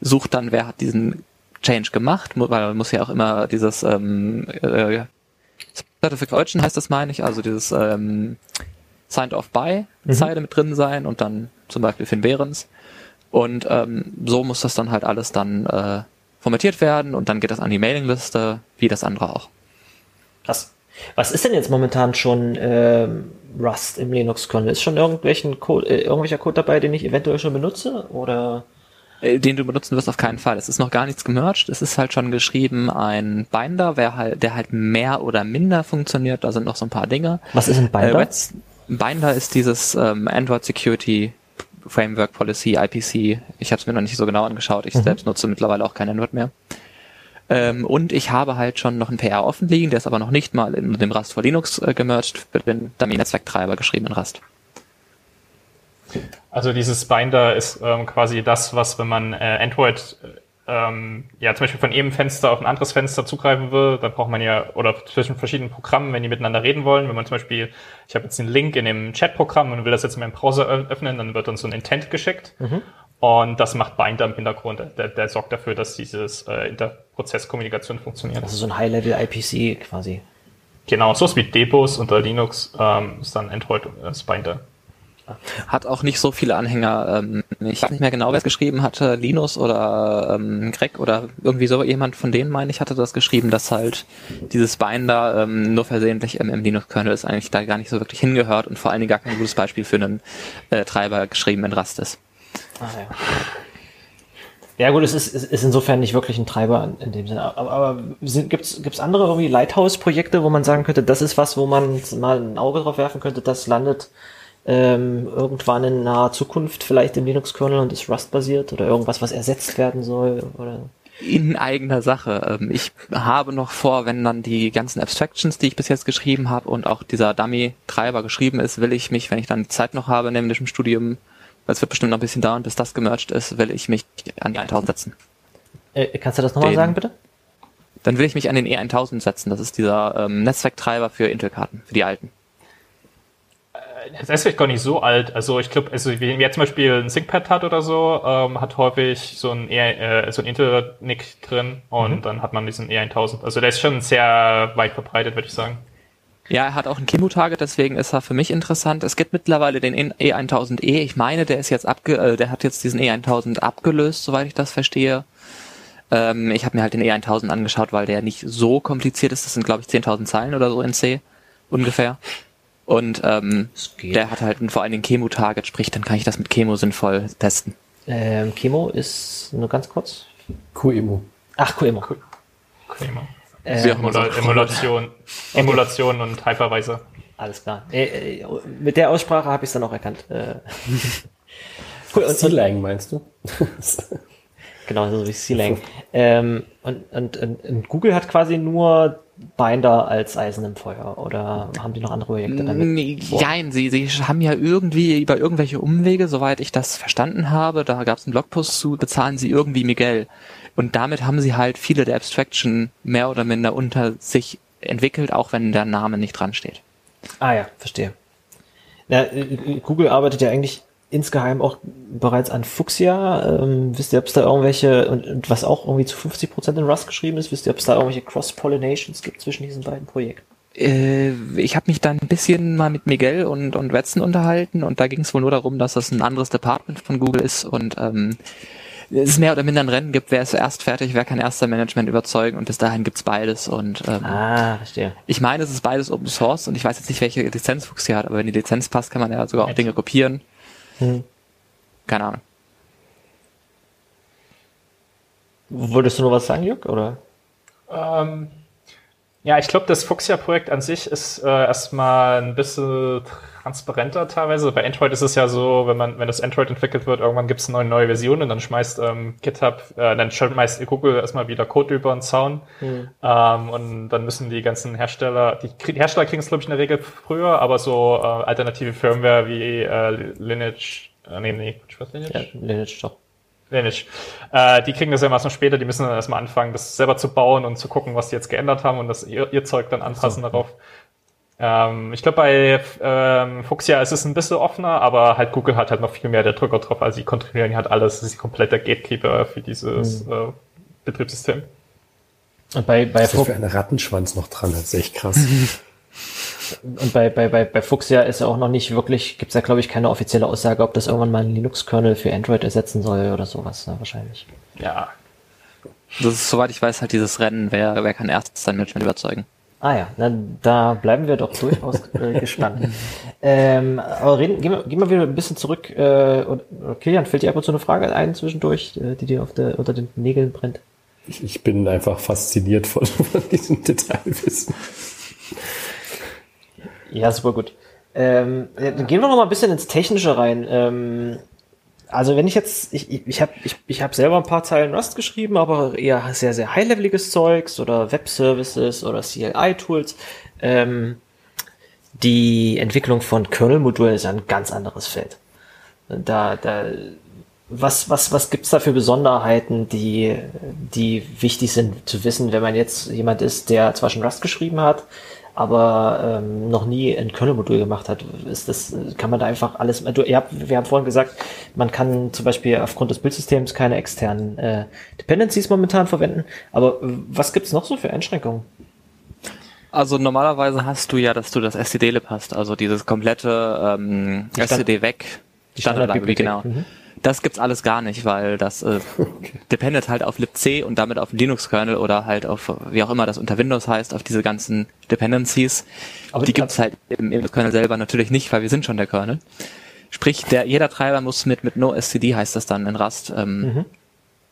sucht dann, wer hat diesen Change gemacht, weil man muss ja auch immer dieses ähm, äh, Certification heißt das, meine ich, also dieses ähm, Signed Off By mhm. Zeile mit drin sein und dann zum Beispiel Finn Behrens. Und ähm, so muss das dann halt alles dann äh, formatiert werden und dann geht das an die Mailingliste, wie das andere auch. Krass. Was ist denn jetzt momentan schon äh, Rust im Linux-Kernel? Ist schon irgendwelchen Code, äh, irgendwelcher Code dabei, den ich eventuell schon benutze? Oder? Äh, den du benutzen wirst auf keinen Fall. Es ist noch gar nichts gemerged. Es ist halt schon geschrieben ein Binder, wer halt, der halt mehr oder minder funktioniert. Da sind noch so ein paar Dinge. Was ist ein Binder? Äh, Binder ist dieses ähm, Android Security Framework Policy, IPC. Ich habe es mir noch nicht so genau angeschaut. Ich mhm. selbst nutze mittlerweile auch kein Android mehr. Ähm, und ich habe halt schon noch ein PR offen liegen, der ist aber noch nicht mal in dem Rust for Linux äh, gemerged, für den Dummy-Netzwerktreiber geschrieben in Rust. Also dieses Binder ist ähm, quasi das, was, wenn man äh, Android ähm, ja zum Beispiel von einem Fenster auf ein anderes Fenster zugreifen will, dann braucht man ja, oder zwischen verschiedenen Programmen, wenn die miteinander reden wollen, wenn man zum Beispiel, ich habe jetzt einen Link in dem Chat-Programm und will das jetzt in meinem Browser öffnen, dann wird uns so ein Intent geschickt. Mhm. Und das macht Binder im Hintergrund. Der, der sorgt dafür, dass dieses äh, Interprozesskommunikation funktioniert. Also so ein High-Level IPC quasi. Genau, so wie Depots unter Linux ähm, ist dann Android äh, Binder. Hat auch nicht so viele Anhänger. Ähm, ich weiß nicht mehr genau, wer es geschrieben hatte, Linus oder ähm, Greg oder irgendwie so jemand von denen, meine ich, hatte das geschrieben, dass halt dieses Binder ähm, nur versehentlich im, im Linux-Kernel ist eigentlich da gar nicht so wirklich hingehört und vor allen Dingen gar kein gutes Beispiel für einen äh, Treiber geschrieben in Rust ist. Ah, ja. Ja gut, es ist, es ist insofern nicht wirklich ein Treiber in dem Sinne. Aber, aber gibt es andere irgendwie Lighthouse-Projekte, wo man sagen könnte, das ist was, wo man mal ein Auge drauf werfen könnte, das landet ähm, irgendwann in naher Zukunft vielleicht im Linux-Kernel und ist Rust-basiert oder irgendwas, was ersetzt werden soll oder in eigener Sache. Ähm, ich habe noch vor, wenn dann die ganzen Abstractions, die ich bis jetzt geschrieben habe und auch dieser Dummy-Treiber geschrieben ist, will ich mich, wenn ich dann Zeit noch habe, nämlich im Studium weil es wird bestimmt noch ein bisschen dauern, bis das gemerged ist, will ich mich an die 1000 setzen. Äh, kannst du das nochmal sagen, bitte? Dann will ich mich an den E1000 setzen. Das ist dieser ähm, Netzwerktreiber für Intel-Karten, für die alten. Das ist vielleicht gar nicht so alt. Also ich glaube, also wie jetzt zum Beispiel ein ThinkPad hat oder so, ähm, hat häufig so ein, e, äh, so ein Intel-Nick drin und mhm. dann hat man diesen E1000. Also der ist schon sehr weit verbreitet, würde ich sagen. Ja, er hat auch ein Chemo-Target, deswegen ist er für mich interessant. Es gibt mittlerweile den E1000E. E. Ich meine, der ist jetzt abge, äh, der hat jetzt diesen E1000 abgelöst, soweit ich das verstehe. Ähm, ich habe mir halt den E1000 angeschaut, weil der nicht so kompliziert ist. Das sind, glaube ich, 10.000 Zeilen oder so in C ungefähr. Und ähm, der hat halt vor allem den Chemo-Target, sprich, dann kann ich das mit Chemo sinnvoll testen. Ähm, Chemo ist nur ganz kurz. QEMO. Ach, QEMO. QEMO. Ähm, Emula Emulation, Emulation und Hypervisor. Alles klar. Äh, äh, mit der Aussprache habe ich es dann auch erkannt. Äh. cool, und, C-Lang meinst du? genau, so wie C-Lang. Ähm, und, und, und, und Google hat quasi nur Binder als Eisen im Feuer oder haben die noch andere Projekte damit? Nein, sie, sie haben ja irgendwie über irgendwelche Umwege, soweit ich das verstanden habe, da gab es einen Blogpost zu, bezahlen sie irgendwie Miguel. Und damit haben sie halt viele der Abstraction mehr oder minder unter sich entwickelt, auch wenn der Name nicht dran steht. Ah ja, verstehe. Ja, Google arbeitet ja eigentlich insgeheim auch bereits an Fuchsia. Ähm, wisst ihr, ob es da irgendwelche, und, und, was auch irgendwie zu 50% in Rust geschrieben ist, wisst ihr, ob es da irgendwelche Cross-Pollinations gibt zwischen diesen beiden Projekten? Äh, ich habe mich dann ein bisschen mal mit Miguel und, und Wetzen unterhalten und da ging es wohl nur darum, dass das ein anderes Department von Google ist und ähm, es mehr oder minder ein Rennen gibt, wer ist erst fertig, wer kann erster Management überzeugen und bis dahin gibt's beides und ähm, ah, verstehe. ich meine, es ist beides Open Source und ich weiß jetzt nicht, welche Lizenz Fuchsia hat, aber wenn die Lizenz passt, kann man ja sogar auch Dinge kopieren hm. Keine Ahnung. Wolltest du noch was sagen, Jörg, oder? Ähm, ja, ich glaube, das Fuchsia-Projekt an sich ist äh, erstmal ein bisschen transparenter teilweise. Bei Android ist es ja so, wenn man, wenn das Android entwickelt wird, irgendwann gibt es eine neue Version und dann schmeißt ähm, GitHub, äh, dann schmeißt Google erstmal wieder Code über den Zaun. Mhm. Ähm, und dann müssen die ganzen Hersteller, die Hersteller kriegen es, glaube ich, in der Regel früher, aber so äh, alternative Firmware wie äh, Lineage, äh, nee, nee, was Lineage? Ja, Lineage doch. Lineage. Äh, die kriegen das ja mal später, die müssen dann erstmal anfangen, das selber zu bauen und zu gucken, was die jetzt geändert haben und das ihr, ihr Zeug dann anpassen so. darauf. Ähm, ich glaube, bei ähm, Fuchsia ist es ein bisschen offener, aber halt Google hat halt noch viel mehr der Drücker drauf, also sie kontrollieren halt alles, das ist komplett der Gatekeeper für dieses mhm. äh, Betriebssystem. Und bei, bei das ist für eine Rattenschwanz noch dran, das ist echt krass. Und bei, bei, bei, bei Fuchsia ist ja auch noch nicht wirklich, gibt es ja glaube ich keine offizielle Aussage, ob das irgendwann mal ein Linux-Kernel für Android ersetzen soll oder sowas, ja, wahrscheinlich. Ja. Das ist, soweit ich weiß, halt dieses Rennen, wer, wer kann erst sein Management überzeugen. Ah ja, na, da bleiben wir doch durchaus äh, gespannt. Ähm, aber reden, gehen, wir, gehen wir wieder ein bisschen zurück. Äh, und, Kilian, fällt dir ab und zu eine Frage ein zwischendurch, äh, die dir auf der, unter den Nägeln brennt? Ich, ich bin einfach fasziniert von, von diesem Detailwissen. Ja, super gut. Ähm, dann gehen wir noch mal ein bisschen ins Technische rein. Ähm, also wenn ich jetzt, ich, ich, habe ich, ich hab selber ein paar Zeilen Rust geschrieben, aber eher sehr, sehr high-leveliges Zeugs oder Web-Services oder CLI-Tools. Ähm, die Entwicklung von Kernel-Modulen ist ein ganz anderes Feld. Da, da, was, was, was gibt's da für Besonderheiten, die, die wichtig sind zu wissen, wenn man jetzt jemand ist, der zwar schon Rust geschrieben hat, aber ähm, noch nie ein Kernel-Modul gemacht hat, ist das, kann man da einfach alles, du, ihr habt, wir haben vorhin gesagt, man kann zum Beispiel aufgrund des Bildsystems keine externen äh, Dependencies momentan verwenden, aber was gibt's noch so für Einschränkungen? Also normalerweise hast du ja, dass du das STD-Lib hast, also dieses komplette ähm, STD weg, Standardlibrary, genau. Mhm. Das gibt's alles gar nicht, weil das äh, okay. dependet halt auf libc und damit auf Linux-Kernel oder halt auf, wie auch immer das unter Windows heißt, auf diese ganzen Dependencies. Aber die gibt's halt im, im Kernel selber natürlich nicht, weil wir sind schon der Kernel. Sprich, der, jeder Treiber muss mit, mit NoSCD heißt das dann in Rust, ähm, mhm.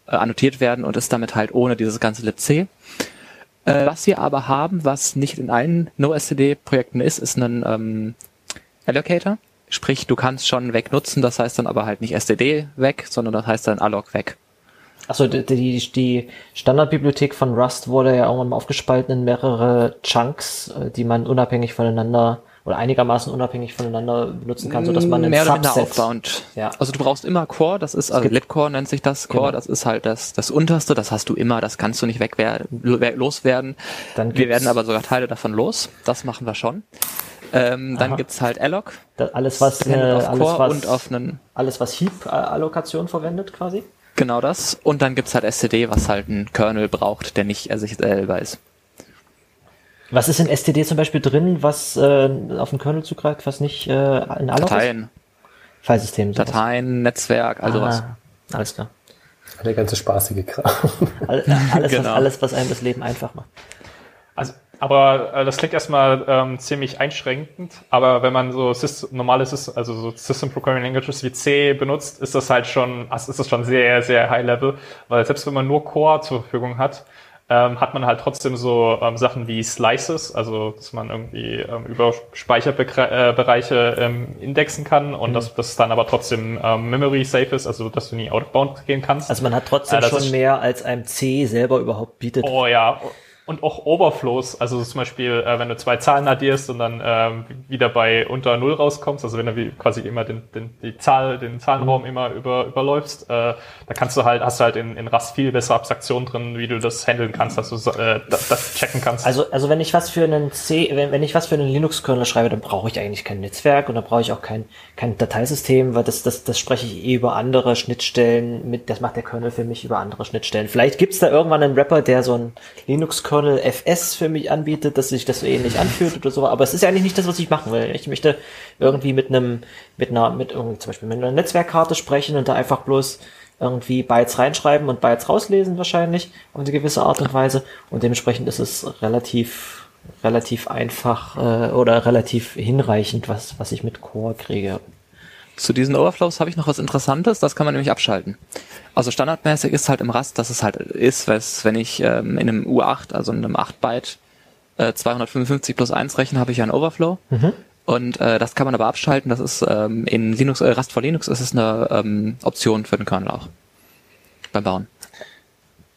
äh, annotiert werden und ist damit halt ohne dieses ganze libc. Äh, was wir aber haben, was nicht in allen NoSCD-Projekten ist, ist ein ähm, Allocator. Sprich, du kannst schon wegnutzen, das heißt dann aber halt nicht STD weg, sondern das heißt dann alloc weg. Achso, die, die, die Standardbibliothek von Rust wurde ja irgendwann mal aufgespalten in mehrere Chunks, äh, die man unabhängig voneinander oder einigermaßen unabhängig voneinander benutzen kann, sodass man Mehr oder minder aufbauend. Ja. Also du brauchst immer Core, das ist, also Litcore nennt sich das Core, genau. das ist halt das, das unterste, das hast du immer, das kannst du nicht wegwer loswerden. Dann wir werden aber sogar Teile davon los, das machen wir schon. Ähm, dann gibt's halt Alloc. alles was, äh, alles was und auf einen alles was Heap-Allokation verwendet quasi. Genau das. Und dann gibt's halt STD, was halt ein Kernel braucht, der nicht er sich selber ist. Was ist in STD zum Beispiel drin, was äh, auf den Kernel zugreift, was nicht äh, in Alloc Dateien. Ist? Filesystem. Sowas. Dateien, Netzwerk, also ah, was. Alles klar. Der ganze spaßige Kram. Alles, genau. was, alles, was einem das Leben einfach macht. Also aber äh, das klingt erstmal ähm, ziemlich einschränkend, aber wenn man so System, normale System, also so System Programming Languages wie C benutzt, ist das halt schon, also ist das schon sehr, sehr high level, weil selbst wenn man nur Core zur Verfügung hat, ähm, hat man halt trotzdem so ähm, Sachen wie Slices, also dass man irgendwie ähm, über Speicherbereiche ähm, indexen kann und mhm. dass das dann aber trotzdem ähm, Memory safe ist, also dass du nie outbound gehen kannst. Also man hat trotzdem äh, schon mehr als einem C selber überhaupt bietet. Oh ja, und auch Overflows, also zum Beispiel, äh, wenn du zwei Zahlen addierst und dann ähm, wieder bei unter Null rauskommst, also wenn du wie, quasi immer den, den, die Zahl, den Zahlenraum immer über, überläufst, äh, da kannst du halt, hast du halt in, in Rust viel bessere Abstraktion drin, wie du das handeln kannst, dass du äh, das, das checken kannst. Also, also wenn ich was für einen C, wenn, wenn ich was für einen Linux-Kernel schreibe, dann brauche ich eigentlich kein Netzwerk und dann brauche ich auch kein, kein Dateisystem, weil das, das, das spreche ich eh über andere Schnittstellen mit, das macht der Kernel für mich über andere Schnittstellen. Vielleicht gibt's da irgendwann einen Rapper, der so ein Linux-Kernel Kernel FS für mich anbietet, dass sich das so ähnlich anfühlt oder so. Aber es ist ja eigentlich nicht das, was ich machen will. Ich möchte irgendwie mit einem, mit einer, mit irgendwie zum Beispiel mit einer Netzwerkkarte sprechen und da einfach bloß irgendwie Bytes reinschreiben und Bytes rauslesen wahrscheinlich auf eine gewisse Art und Weise. Und dementsprechend ist es relativ, relativ einfach äh, oder relativ hinreichend, was, was ich mit Core kriege. Zu diesen Overflows habe ich noch was Interessantes, das kann man nämlich abschalten. Also standardmäßig ist halt im Rast, dass es halt ist, wenn ich ähm, in einem U8, also in einem 8-Byte äh, 255 plus 1 rechne, habe ich einen Overflow. Mhm. Und äh, das kann man aber abschalten. Das ist ähm, in Linux, äh, Rust for Linux ist es eine ähm, Option für den Kernel auch. Beim Bauen.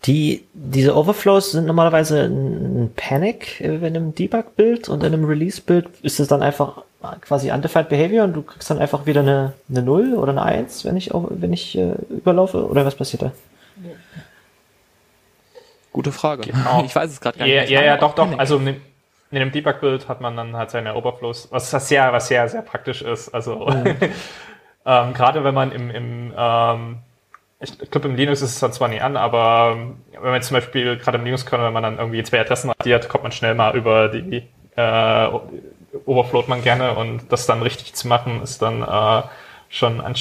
Die, diese Overflows sind normalerweise ein Panic in einem Debug-Bild und in einem Release-Bild ist es dann einfach quasi undefined behavior und du kriegst dann einfach wieder eine, eine 0 oder eine 1, wenn ich, wenn ich äh, überlaufe? Oder was passiert da? Gute Frage. Genau. Ich weiß es gerade gar nicht. Ja, ja, ja, doch, doch. Also in, in dem Debug-Bild hat man dann halt seine Overflows, was sehr, was sehr, sehr praktisch ist. Also mhm. ähm, gerade wenn man im, im ähm, ich glaube, im Linux ist es dann zwar nie an, aber wenn man zum Beispiel gerade im Linux-Kernel, wenn man dann irgendwie zwei Adressen addiert, kommt man schnell mal über die äh, overflowt man gerne und das dann richtig zu machen, ist dann äh, schon an,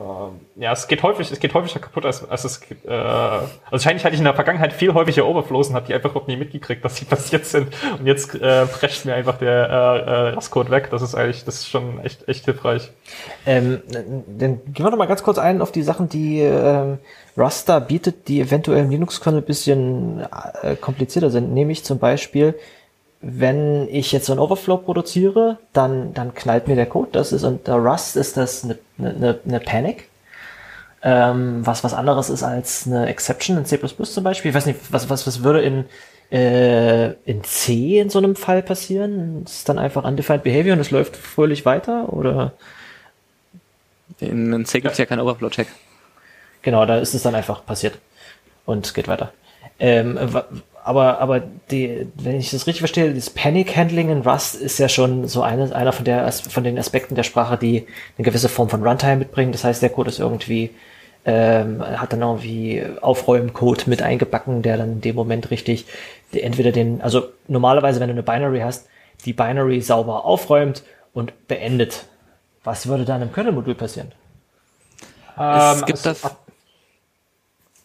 äh, ja, es geht häufig, es geht häufiger kaputt, als, als es äh, also wahrscheinlich hatte ich in der Vergangenheit viel häufiger Overflows und habe die einfach überhaupt nie mitgekriegt, dass sie passiert sind und jetzt äh, prescht mir einfach der äh, äh, Rastcode weg. Das ist eigentlich, das ist schon echt, echt hilfreich. Ähm, dann gehen wir noch mal ganz kurz ein auf die Sachen, die äh, Raster bietet, die eventuell im Linux-Kernel bisschen äh, komplizierter sind, nämlich zum Beispiel wenn ich jetzt so ein Overflow produziere, dann, dann knallt mir der Code. Das ist unter Rust ist das eine, eine, eine Panic. Ähm, was was anderes ist als eine Exception in C++ zum Beispiel. Ich weiß nicht, was, was, was würde in, äh, in C in so einem Fall passieren? Das ist dann einfach undefined behavior und es läuft fröhlich weiter oder? In, in C gibt's ja, ja keinen Overflow-Check. Genau, da ist es dann einfach passiert und geht weiter. Ähm, aber, aber die, wenn ich das richtig verstehe, das Panic Handling in Rust ist ja schon so eine, einer von, der, von den Aspekten der Sprache, die eine gewisse Form von Runtime mitbringen. Das heißt, der Code ist irgendwie, ähm, hat dann irgendwie Aufräumcode mit eingebacken, der dann in dem Moment richtig entweder den, also normalerweise, wenn du eine Binary hast, die Binary sauber aufräumt und beendet. Was würde dann im Kernel-Modul passieren? Ähm, es gibt also, das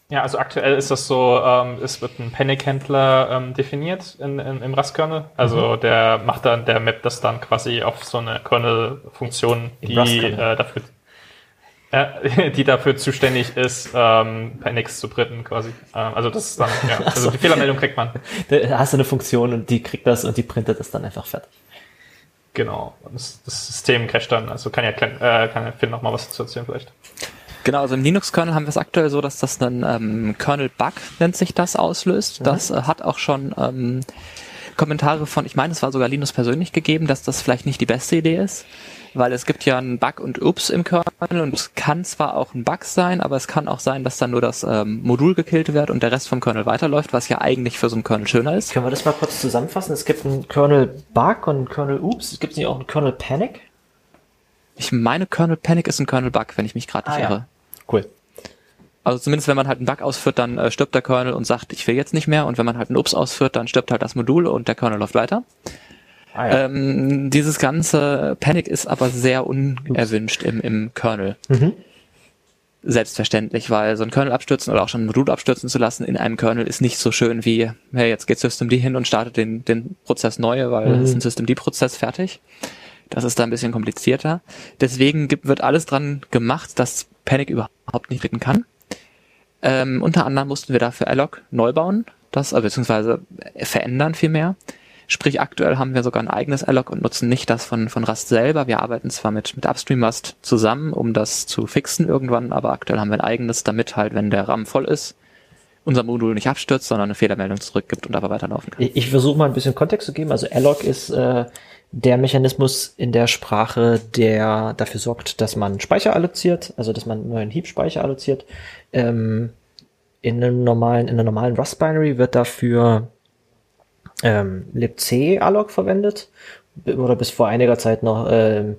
ja, also aktuell ist das so, ähm, es wird ein Panic-Händler ähm, definiert in, in, im Rust-Kernel. Also mhm. der macht dann, der mappt das dann quasi auf so eine Kernel-Funktion, die äh, dafür äh, die dafür zuständig ist, ähm, Panics zu printen quasi. Ähm, also das ist dann, ja, also die Fehlermeldung kriegt man. Da hast du eine Funktion und die kriegt das und die printet das dann einfach fertig. Genau. Das, das System crasht dann, also kann ja, äh, kann ja Finn noch mal was dazu erzählen vielleicht. Genau, also im Linux-Kernel haben wir es aktuell so, dass das ein ähm, Kernel-Bug, nennt sich das, auslöst. Mhm. Das äh, hat auch schon ähm, Kommentare von, ich meine, es war sogar Linus persönlich gegeben, dass das vielleicht nicht die beste Idee ist, weil es gibt ja einen Bug und Ups im Kernel und es kann zwar auch ein Bug sein, aber es kann auch sein, dass dann nur das ähm, Modul gekillt wird und der Rest vom Kernel weiterläuft, was ja eigentlich für so einen Kernel schöner ist. Können wir das mal kurz zusammenfassen? Es gibt einen Kernel Bug und einen Kernel Ups. Es gibt nicht auch einen Kernel Panic? Ich meine, Kernel Panic ist ein Kernel Bug, wenn ich mich gerade nicht Ah, ja. Cool. Also zumindest wenn man halt einen Bug ausführt, dann äh, stirbt der Kernel und sagt, ich will jetzt nicht mehr. Und wenn man halt einen Ups ausführt, dann stirbt halt das Modul und der Kernel läuft weiter. Ah, ja. Ähm, dieses ganze Panic ist aber sehr unerwünscht im, im Kernel. Mhm. Selbstverständlich, weil so ein Kernel abstürzen oder auch schon ein Modul abstürzen zu lassen in einem Kernel ist nicht so schön wie, hey, jetzt geht Systemd hin und startet den, den Prozess neu, weil Mhm. es ist ein Systemd-Prozess fertig. Das ist da ein bisschen komplizierter. Deswegen gibt, wird alles dran gemacht, dass Panic überhaupt nicht treten kann. Ähm, unter anderem mussten wir dafür alloc neu bauen, das, äh, beziehungsweise verändern vielmehr. Sprich, aktuell haben wir sogar ein eigenes alloc und nutzen nicht das von, von Rust selber. Wir arbeiten zwar mit, mit Upstream Rust zusammen, um das zu fixen irgendwann, aber aktuell haben wir ein eigenes, damit halt, wenn der RAM voll ist, unser Modul nicht abstürzt, sondern eine Fehlermeldung zurückgibt und aber weiterlaufen kann. Ich, ich versuche mal ein bisschen Kontext zu geben. Also alloc ist äh, der Mechanismus in der Sprache, der dafür sorgt, dass man Speicher alloziert, also dass man einen neuen Heap-Speicher alloziert. Ähm, in einem normalen, in einer normalen Rust-Binary wird dafür ähm, libc alloc verwendet oder bis vor einiger Zeit noch ähm,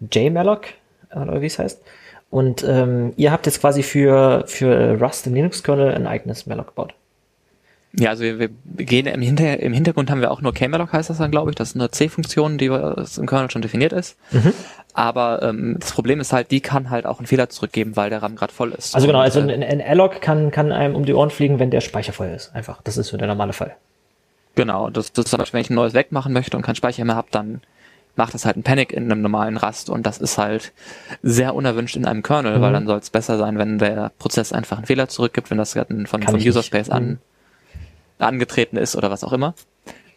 jmalloc oder wie es heißt. Und ähm, ihr habt jetzt quasi für, für Rust im Linux-Kernel ein eigenes malloc gebaut. Ja, also wir, wir gehen im, Hinter, im Hintergrund haben wir auch nur kmalloc heißt das dann, glaube ich. Das ist eine C-Funktion, die im Kernel schon definiert ist. Aber ähm, das Problem ist halt, die kann halt auch einen Fehler zurückgeben, weil der RAM gerade voll ist. Also genau, also äh, ein, ein alloc kann, kann einem um die Ohren fliegen, wenn der Speicher voll ist. Einfach. Das ist so der normale Fall. Genau, das, das zum Beispiel, wenn ich ein neues wegmachen möchte und keinen Speicher mehr habe, dann macht das halt ein Panic in einem normalen Rast und das ist halt sehr unerwünscht in einem Kernel, Mhm. weil dann soll es besser sein, wenn der Prozess einfach einen Fehler zurückgibt, wenn das gerade von, Kann von User. Space an, angetreten ist oder was auch immer.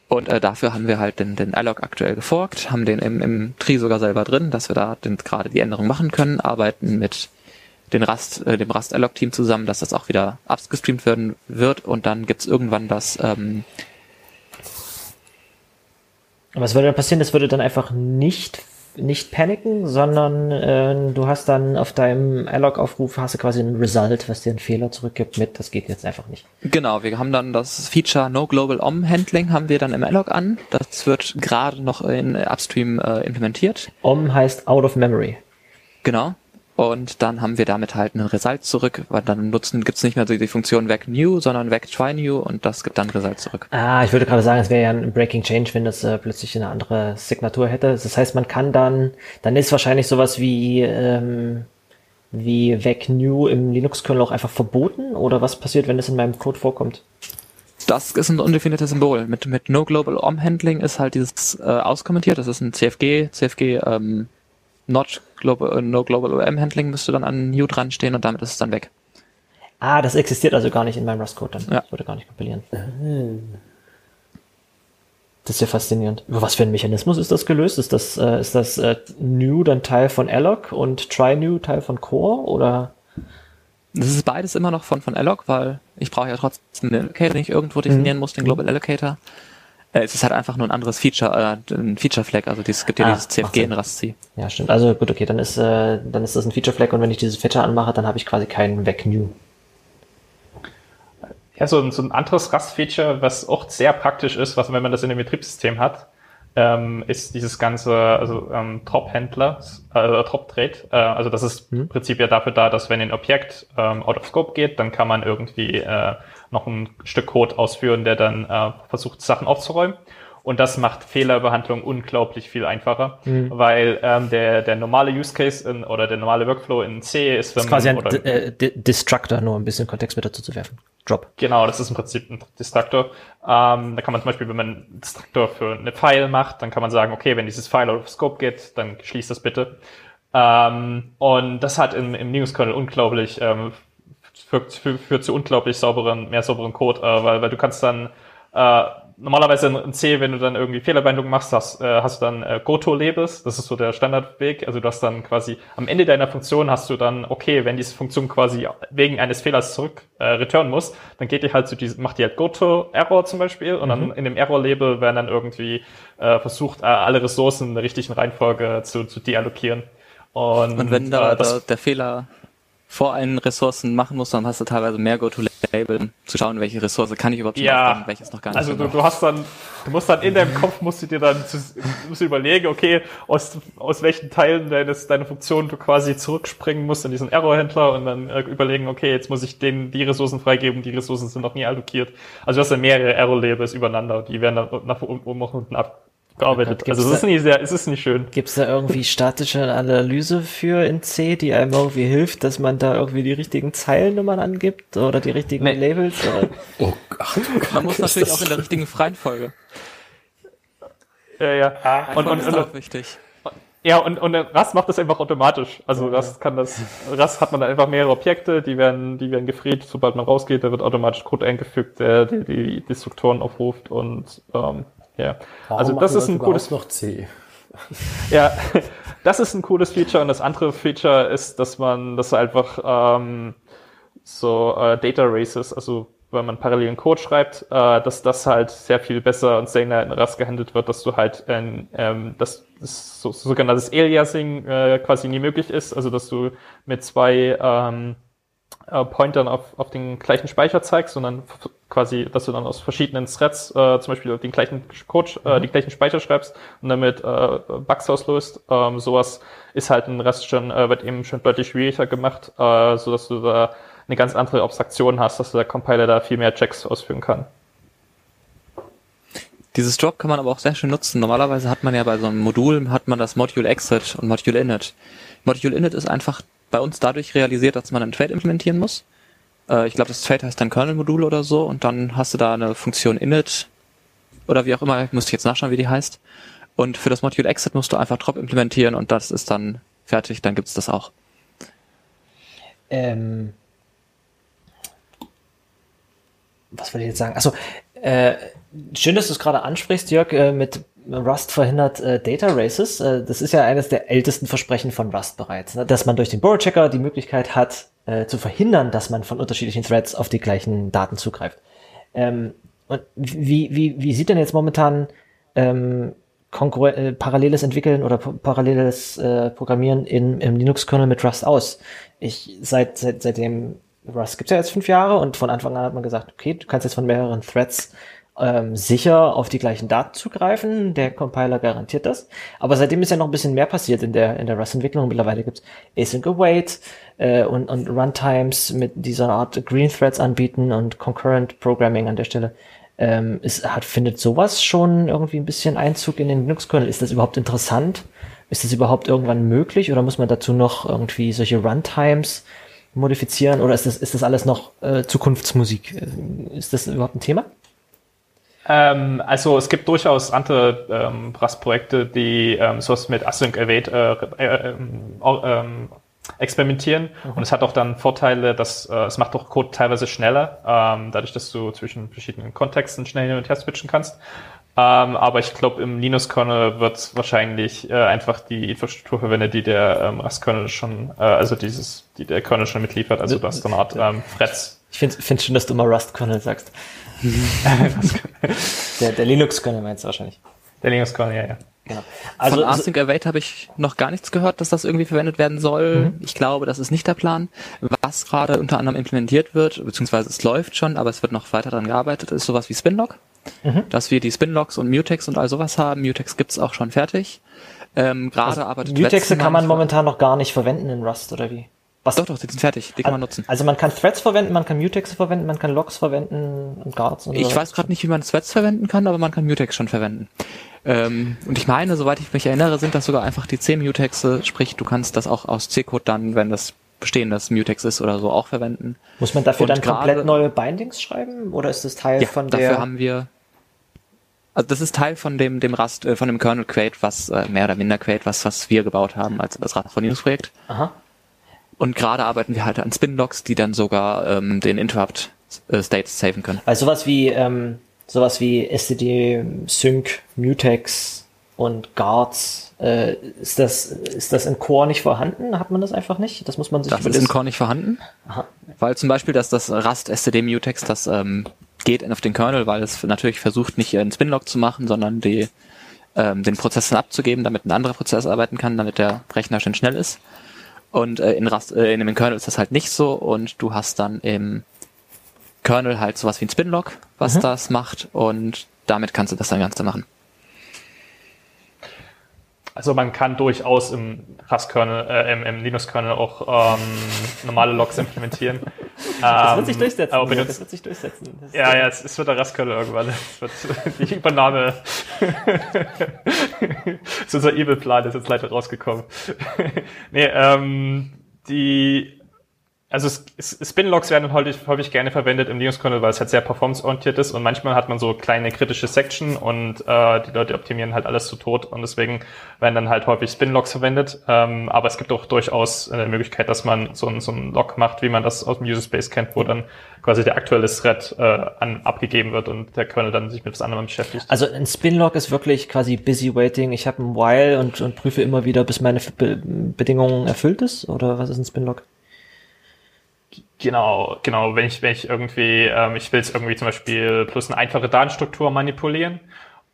Und äh, dafür haben wir halt den, den alloc aktuell geforkt, haben den im, im Tree sogar selber drin, dass wir da den, gerade die Änderung machen können, arbeiten mit den Rust, äh, dem Rust alloc Team zusammen, dass das auch wieder abgestreamt werden wird und dann gibt's irgendwann das ähm, was würde dann passieren? Das würde dann einfach nicht, nicht paniken, sondern äh, du hast dann auf deinem alloc-Aufruf hast du quasi ein Result, was dir einen Fehler zurückgibt mit, das geht jetzt einfach nicht. Genau, wir haben dann das Feature No Global OM Handling haben wir dann im alloc an. Das wird gerade noch in Upstream äh, implementiert. OM heißt out of memory. Genau. Und dann haben wir damit halt einen Result zurück, weil dann nutzen gibt's nicht mehr so die Funktion Vec New, sondern Vec Try New und das gibt dann Result zurück. Ah, ich würde gerade sagen, es wäre ja ein Breaking Change, wenn das äh, plötzlich eine andere Signatur hätte. Das heißt, man kann dann, dann ist wahrscheinlich sowas wie, ähm, wie VEC New im Linux-Kernel auch einfach verboten? Oder was passiert, wenn das in meinem Code vorkommt? Das ist ein undefiniertes Symbol. Mit, mit No Global OM Handling ist halt dieses äh, auskommentiert. Das ist ein CFG, CFG ähm, Not Global, äh, No Global OM Handling müsste dann an New dran stehen und damit ist es dann weg. Ah, das existiert also gar nicht in meinem Rust-Code dann. Ja. Das würde gar nicht kompilieren. Das ist ja faszinierend. Über was für ein Mechanismus ist das gelöst? Ist das, äh, ist das äh, New dann Teil von alloc und Try New Teil von Core? Oder? Das ist beides immer noch von, von alloc, weil ich brauche ja trotzdem den Allocator, den ich irgendwo definieren muss, den Global Allocator. Äh, es ist halt einfach nur ein anderes Feature, äh, ein Feature Flag, also dieses, es gibt ja Ah, dieses CFG in. Rust-C. Ja, stimmt. Also gut, okay, dann ist, äh, dann ist das ein Feature-Flag und wenn ich dieses Feature anmache, dann habe ich quasi keinen VEC New. Ja, so ein, so ein anderes Rust-Feature, was auch sehr praktisch ist, was, wenn man das in dem Betriebssystem hat, ähm, ist dieses ganze, also ähm, Drop-Händler, äh, Drop-Trade. Äh, also das ist im Prinzip ja dafür da, dass wenn ein Objekt ähm, out of scope geht, dann kann man irgendwie äh, noch ein Stück Code ausführen, der dann äh, versucht, Sachen aufzuräumen. Und das macht Fehlerbehandlung unglaublich viel einfacher, weil ähm, der, der normale Use Case in, oder der normale Workflow in C ist, wenn Das ist quasi ein oder, äh, Destructor, nur ein bisschen Kontext mit dazu zu werfen. Drop. Genau, das ist im Prinzip ein Destructor. Ähm, da kann man zum Beispiel, wenn man einen Destructor für eine File macht, dann kann man sagen, okay, wenn dieses File out of Scope geht, dann schließt das bitte. Ähm, und das hat im, im Linux-Kernel unglaublich, ähm, führt, führt, zu unglaublich sauberen, mehr sauberen Code, äh, weil, weil du kannst dann, äh, normalerweise in C, wenn du dann irgendwie Fehlerbindung machst, hast, äh, hast du dann äh, Goto-Labels. Das ist so der Standardweg. Also du hast dann quasi am Ende deiner Funktion hast du dann, okay, wenn diese Funktion quasi wegen eines Fehlers zurück äh, returnen muss, dann geht die halt zu diesem, macht die halt Goto-Error zum Beispiel und mhm. dann in dem Error-Label werden dann irgendwie äh, versucht, äh, alle Ressourcen in der richtigen Reihenfolge zu, zu deallokieren. Und, und wenn da, äh, das, der Fehler vor einen Ressourcen machen musst, dann hast du teilweise mehr Go-to-Label, zu schauen, welche Ressource kann ich überhaupt ja, machen, welches noch gar nicht. Also du, du, hast dann, du musst dann in deinem Kopf musst du dir dann musst du überlegen, okay, aus, aus welchen Teilen deines, deiner Funktion du quasi zurückspringen musst in diesen Error-Händler und dann äh, überlegen, okay, jetzt muss ich denen die Ressourcen freigeben, die Ressourcen sind noch nie allokiert. Also du hast dann mehrere Error-Labels übereinander, die werden dann nach oben und unten ab, gearbeitet. Also es ist, nicht sehr, es ist nicht schön. Gibt es da irgendwie statische Analyse für in C, die einem irgendwie hilft, dass man da irgendwie die richtigen Zeilennummern angibt oder die richtigen nee. Labels? Oder? Oh Gott. Man muss natürlich auch in der richtigen Reihenfolge. Ja, ja. Ah, und, und, und, und, wichtig. Ja, und, und Rust macht das einfach automatisch. Also Rust kann das, Rust hat man dann einfach mehrere Objekte, die werden, die werden gefried, sobald man rausgeht, da wird automatisch Code eingefügt, der die, die, Strukturen aufruft und ähm, ja, Warum also das ist ein cooles noch C. ja, das ist ein cooles Feature. Und das andere Feature ist, dass man das einfach ähm, so äh, Data Races, also wenn man parallelen Code schreibt, äh, dass das halt sehr viel besser und sehr in Rust gehandelt wird, dass du halt ein, ähm, dass das so, sogenanntes Aliasing äh, quasi nie möglich ist, also dass du mit zwei ähm, äh, Pointern auf, auf den gleichen Speicher zeigst, sondern quasi, dass du dann aus verschiedenen Threads äh, zum Beispiel den gleichen Code, äh, mhm. die gleichen Speicher schreibst und damit äh, Bugs auslöst. Ähm, sowas ist halt ein Rest schon, äh, wird eben schon deutlich schwieriger gemacht, äh, so dass du da eine ganz andere Abstraktion hast, dass der Compiler da viel mehr Checks ausführen kann. Dieses Drop kann man aber auch sehr schön nutzen. Normalerweise hat man ja bei so einem Modul hat man das Module Exit und Module Init. Module Init ist einfach bei uns dadurch realisiert, dass man einen Trade implementieren muss. Äh, ich glaube, das Trade heißt dann Kernel-Modul oder so und dann hast du da eine Funktion init oder wie auch immer, müsste ich jetzt nachschauen, wie die heißt. Und für das Module Exit musst du einfach Drop implementieren und das ist dann fertig, dann gibt's das auch. Ähm, was wollte ich jetzt sagen? Also äh, schön, dass du es gerade ansprichst, Jörg, äh, mit Rust verhindert äh, Data Races. Äh, das ist ja eines der ältesten Versprechen von Rust bereits, ne? dass man durch den Borrow Checker die Möglichkeit hat, äh, zu verhindern, dass man von unterschiedlichen Threads auf die gleichen Daten zugreift. Ähm, und wie, wie, wie sieht denn jetzt momentan ähm, äh, paralleles Entwickeln oder paralleles äh, Programmieren in, im Linux-Kernel mit Rust aus? Ich seit, seit seitdem Rust gibt's ja jetzt fünf Jahre und von Anfang an hat man gesagt, okay, du kannst jetzt von mehreren Threads ähm, sicher auf die gleichen Daten zugreifen. Der Compiler garantiert das. Aber seitdem ist ja noch ein bisschen mehr passiert in der, in der Rust-Entwicklung. Mittlerweile gibt's Async Await äh, und, und Runtimes mit dieser Art Green Threads anbieten und Concurrent Programming an der Stelle. Ähm, ist, hat, findet sowas schon irgendwie ein bisschen Einzug in den Linux-Kernel? Ist das überhaupt interessant? Ist das überhaupt irgendwann möglich oder muss man dazu noch irgendwie solche Runtimes modifizieren oder ist das, ist das alles noch äh, Zukunftsmusik? Äh, ist das überhaupt ein Thema? Ähm, also es gibt durchaus andere ähm, Rust-Projekte, die ähm, sowas mit Async Await äh, äh, äh, experimentieren mhm. und es hat auch dann Vorteile, dass äh, es macht auch Code teilweise schneller, ähm, dadurch, dass du zwischen verschiedenen Kontexten schnell hin und her switchen kannst. Ähm, aber ich glaube, im Linux-Kernel wird wahrscheinlich äh, einfach die Infrastruktur verwendet, die der ähm, Rust-Kernel schon, äh, also dieses, die der Kernel schon mitliefert, also das ist eine Art ähm, Threads. Ich finde es schön, dass du mal Rust-Kernel sagst. der der Linux-Kernel meinst du wahrscheinlich. Der Linux-Kernel, ja, ja. Genau. Also, Von Async Await habe ich noch gar nichts gehört, dass das irgendwie verwendet werden soll. Mhm. Ich glaube, das ist nicht der Plan. Was gerade unter anderem implementiert wird, beziehungsweise es läuft schon, aber es wird noch weiter daran gearbeitet, ist sowas wie Spinlock. Mhm. Dass wir die Spinlocks und Mutex und all sowas haben. Mutex gibt's auch schon fertig. Ähm, gerade also, arbeitet Mutexe kann man momentan noch gar nicht verwenden in Rust, oder wie? Was? Doch, doch, die sind fertig, die kann man nutzen. Also man kann Threads verwenden, man kann Mutex verwenden, man kann Logs verwenden und Guards und Ich weiß gerade nicht, wie man Threads verwenden kann, aber man kann Mutex schon verwenden. Ähm, und ich meine, soweit ich mich erinnere, sind das sogar einfach die C-Mutexe, sprich, du kannst das auch aus C-Code dann, wenn das bestehendes Mutex ist oder so, auch verwenden. Muss man dafür und dann komplett neue Bindings schreiben oder ist das Teil ja, von der... dafür haben wir... Also das ist Teil von dem, dem Rust, äh, von dem Kernel Quate, was äh, mehr oder minder Quate, was, was wir gebaut haben als das Rust von Linux Projekt. Aha. Und gerade arbeiten wir halt an Spin-Locks, die dann sogar ähm, den Interrupt äh, State saven können. Also sowas wie ähm, sowas wie STD, Sync, Mutex und Guards. Äh, ist, das, ist das in Core nicht vorhanden? Hat man das einfach nicht? Das muss man sich Das ist in Core nicht vorhanden. Aha. Weil zum Beispiel, dass das Rust STD Mutex, das ähm, geht auf den Kernel, weil es natürlich versucht, nicht einen Spinlock zu machen, sondern die, ähm, den Prozess dann abzugeben, damit ein anderer Prozess arbeiten kann, damit der Rechner schön schnell ist. Und äh, in, Rust, äh, in dem Kernel ist das halt nicht so und du hast dann im Kernel halt sowas wie ein Spinlock, was Mhm. das macht und damit kannst du das dann Ganze machen. Also man kann durchaus im Rust-Kernel, äh, im, im Linux-Kernel auch ähm, normale Logs implementieren. Das Ähm, wird sich durchsetzen. Aber benutzt, das wird sich durchsetzen. Das ja, ja, es, es wird der Rust-Kernel irgendwann. Es wird die Übernahme. das ist unser Evil-Plan, ist jetzt leider rausgekommen. nee, ähm, die also Spin-Logs werden häufig, häufig gerne verwendet im Linux-Kernel, weil es halt sehr performanceorientiert ist und manchmal hat man so kleine kritische Section und äh, die Leute optimieren halt alles zu tot und deswegen werden dann halt häufig Spin-Logs verwendet. Ähm, aber es gibt auch durchaus eine Möglichkeit, dass man so ein, so ein Log macht, wie man das aus dem User Space kennt, wo dann quasi der aktuelle Thread äh, an, abgegeben wird und der Kernel dann sich mit was anderem beschäftigt. Also ein Spinlock ist wirklich quasi busy waiting. Ich habe ein While und, und prüfe immer wieder, bis meine Be Bedingungen erfüllt ist. Oder was ist ein Spinlock? Genau, genau. Wenn ich, wenn ich irgendwie, ähm, ich will jetzt irgendwie zum Beispiel plus eine einfache Datenstruktur manipulieren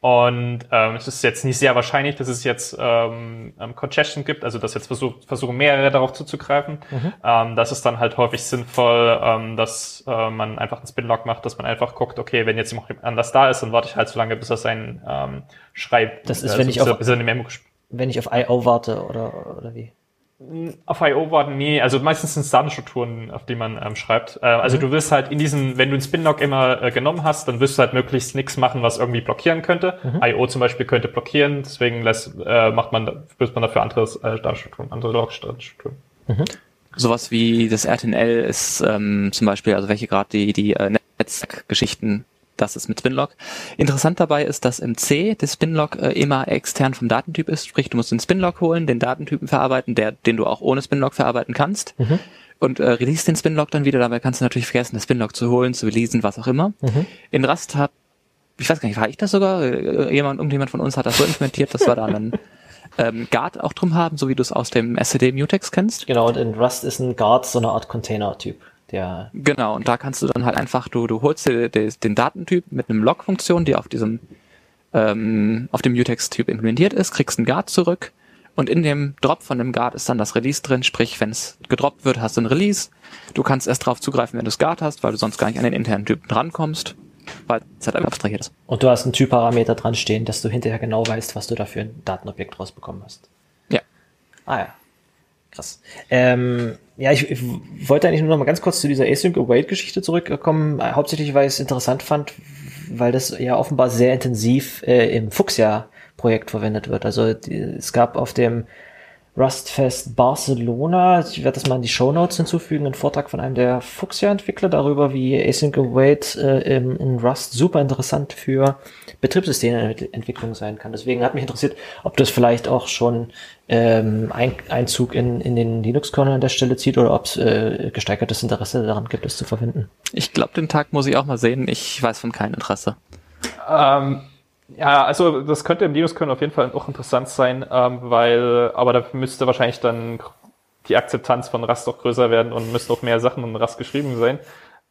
und ähm, es ist jetzt nicht sehr wahrscheinlich, dass es jetzt ähm, ähm, Congestion gibt, also dass jetzt versucht, versuchen mehrere darauf zuzugreifen. Ähm, das ist dann halt häufig sinnvoll, ähm, dass äh, man einfach einen Spin-Log macht, dass man einfach guckt, okay, wenn jetzt jemand anders da ist, dann warte ich halt so lange, bis er seinen ähm, schreibt. Das ist, also wenn ich bis er, auf- bis er eine Memo Wenn ich auf I.O. warte oder, oder wie? Auf I.O. warten, nee, also meistens sind es Datenstrukturen, auf die man ähm, schreibt. Äh, also du wirst halt in diesen, wenn du einen Spin-Log immer äh, genommen hast, dann wirst du halt möglichst nichts machen, was irgendwie blockieren könnte. I.O. zum Beispiel könnte blockieren, deswegen lässt, äh, macht man, führt man dafür andere äh, Datenstrukturen, andere Log-Datenstrukturen. Sowas wie das RTNL ist ähm, zum Beispiel, also welche gerade die, die äh, Netzgeschichten, das ist mit Spinlock. Interessant dabei ist, dass im C das Spinlock äh, immer extern vom Datentyp ist, sprich du musst den Spinlock holen, den Datentypen verarbeiten, der, den du auch ohne Spinlock verarbeiten kannst und äh, release den Spinlock dann wieder. Dabei kannst du natürlich vergessen, das Spinlock zu holen, zu releasen, was auch immer. In Rust hat, ich weiß gar nicht, war ich das sogar? Äh, Jemand, irgendjemand von uns hat das so implementiert, dass wir da einen ähm, Guard auch drum haben, so wie du es aus dem SCD Mutex kennst. Genau, und in Rust ist ein Guard so eine Art Container-Typ. Der, Genau, und da kannst du dann halt einfach, du, du holst dir den, Datentyp mit einem Log-Funktion, die auf diesem, ähm, auf dem Mutex-Typ implementiert ist, kriegst einen Guard zurück und in dem Drop von dem Guard ist dann das Release drin, sprich, wenn es gedroppt wird, hast du ein Release. Du kannst erst drauf zugreifen, wenn du das Guard hast, weil du sonst gar nicht an den internen Typen drankommst, weil es halt einfach abstrahiert ist. und du hast einen Typparameter dran stehen, dass du hinterher genau weißt, was du da für ein Datenobjekt rausbekommen hast. Ja. Ah ja. Krass. Ähm, ja, ich, ich wollte eigentlich nur noch mal ganz kurz zu dieser Async Await Geschichte zurückkommen, äh, hauptsächlich weil ich es interessant fand, weil das ja offenbar sehr intensiv äh, im Fuchsia Projekt verwendet wird. Also die, es gab auf dem Rustfest Barcelona, ich werde das mal in die Show Notes hinzufügen, einen Vortrag von einem der Fuchsia-Entwickler darüber, wie Async Await äh, in, in Rust super interessant für Betriebssystementwicklung sein kann. Deswegen hat mich interessiert, ob das vielleicht auch schon ähm, ein, Einzug in, in den Linux-Kernel an der Stelle zieht oder ob es äh, gesteigertes Interesse daran gibt, es zu verwenden. Ich glaube, den Tag muss ich auch mal sehen. Ich weiß von keinem Interesse. Ähm, ja, also das könnte im Linux-Kernel auf jeden Fall auch interessant sein, ähm, weil, aber dafür müsste wahrscheinlich dann die Akzeptanz von Rust auch größer werden und müssten auch mehr Sachen in Rust geschrieben sein.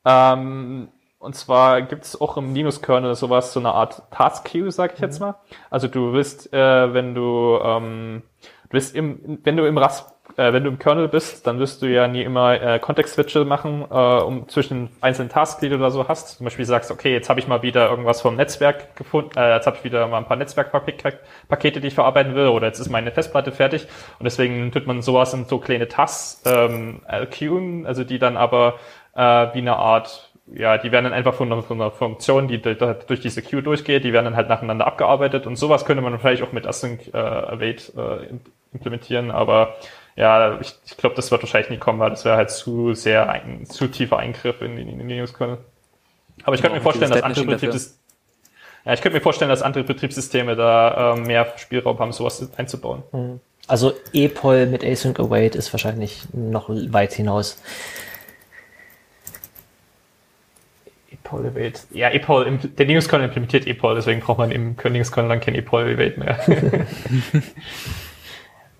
Ähm, und zwar gibt es auch im Linux-Kernel sowas, so eine Art Task-Queue, sag ich jetzt mal. Also du willst, äh, wenn du, ähm, du willst im, wenn du im Rust, äh, wenn du im Kernel bist, dann wirst du ja nie immer äh, Kontext-Switche machen, äh, um zwischen einzelnen Tasks, die du da so hast. Zum Beispiel sagst, okay, jetzt habe ich mal wieder irgendwas vom Netzwerk gefunden, äh, jetzt habe ich wieder mal ein paar Netzwerkpakete, die ich verarbeiten will, oder jetzt ist meine Festplatte fertig. Und deswegen tut man sowas in so kleine Tasks ähm, äh, queuen, also die dann aber äh, wie eine Art ja, die werden dann einfach von einer, von einer Funktion, die durch diese Queue durchgeht, die werden dann halt nacheinander abgearbeitet und sowas könnte man vielleicht auch mit Async äh, Await äh, im- implementieren, aber ja, ich, ich glaube, das wird wahrscheinlich nie kommen, weil das wäre halt zu sehr ein zu tiefer Eingriff in, in, in den Linux-Kernel. Aber ich könnte mir vorstellen, dass andere Betriebssysteme ja, ich könnte mir vorstellen, dass andere Betriebssysteme da äh, mehr Spielraum haben, sowas einzubauen. Also EPOL mit Async Await ist wahrscheinlich noch weit hinaus. EPOL Evade. Ja, EPOL, der Linux-Kernel implementiert EPOL, deswegen braucht man im Linux-Kernel dann kein EPOL Evade mehr.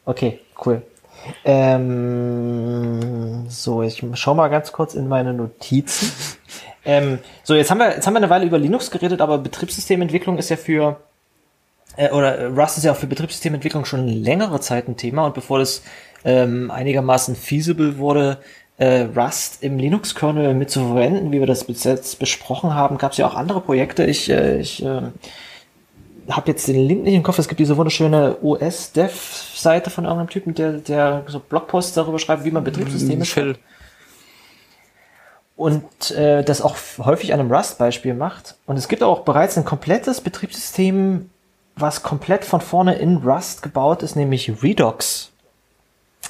okay, cool. Ähm, so, ich schau mal ganz kurz in meine Notizen. Ähm, so, jetzt haben wir, jetzt haben wir eine Weile über Linux geredet, aber Betriebssystementwicklung ist ja für, äh, oder Rust ist ja auch für Betriebssystementwicklung schon längere Zeit ein Thema und bevor das ähm, einigermaßen feasible wurde, äh, Rust im Linux-Kernel mit zu verwenden, wie wir das bis jetzt besprochen haben, gab es ja auch andere Projekte. Ich, äh, ich äh, habe jetzt den Link nicht im Kopf. Es gibt diese wunderschöne OS-Dev-Seite von irgendeinem Typen, der, der so Blogposts darüber schreibt, wie man Betriebssysteme schreibt. Und äh, das auch häufig an einem Rust-Beispiel macht. Und es gibt auch bereits ein komplettes Betriebssystem, was komplett von vorne in Rust gebaut ist, nämlich Redux.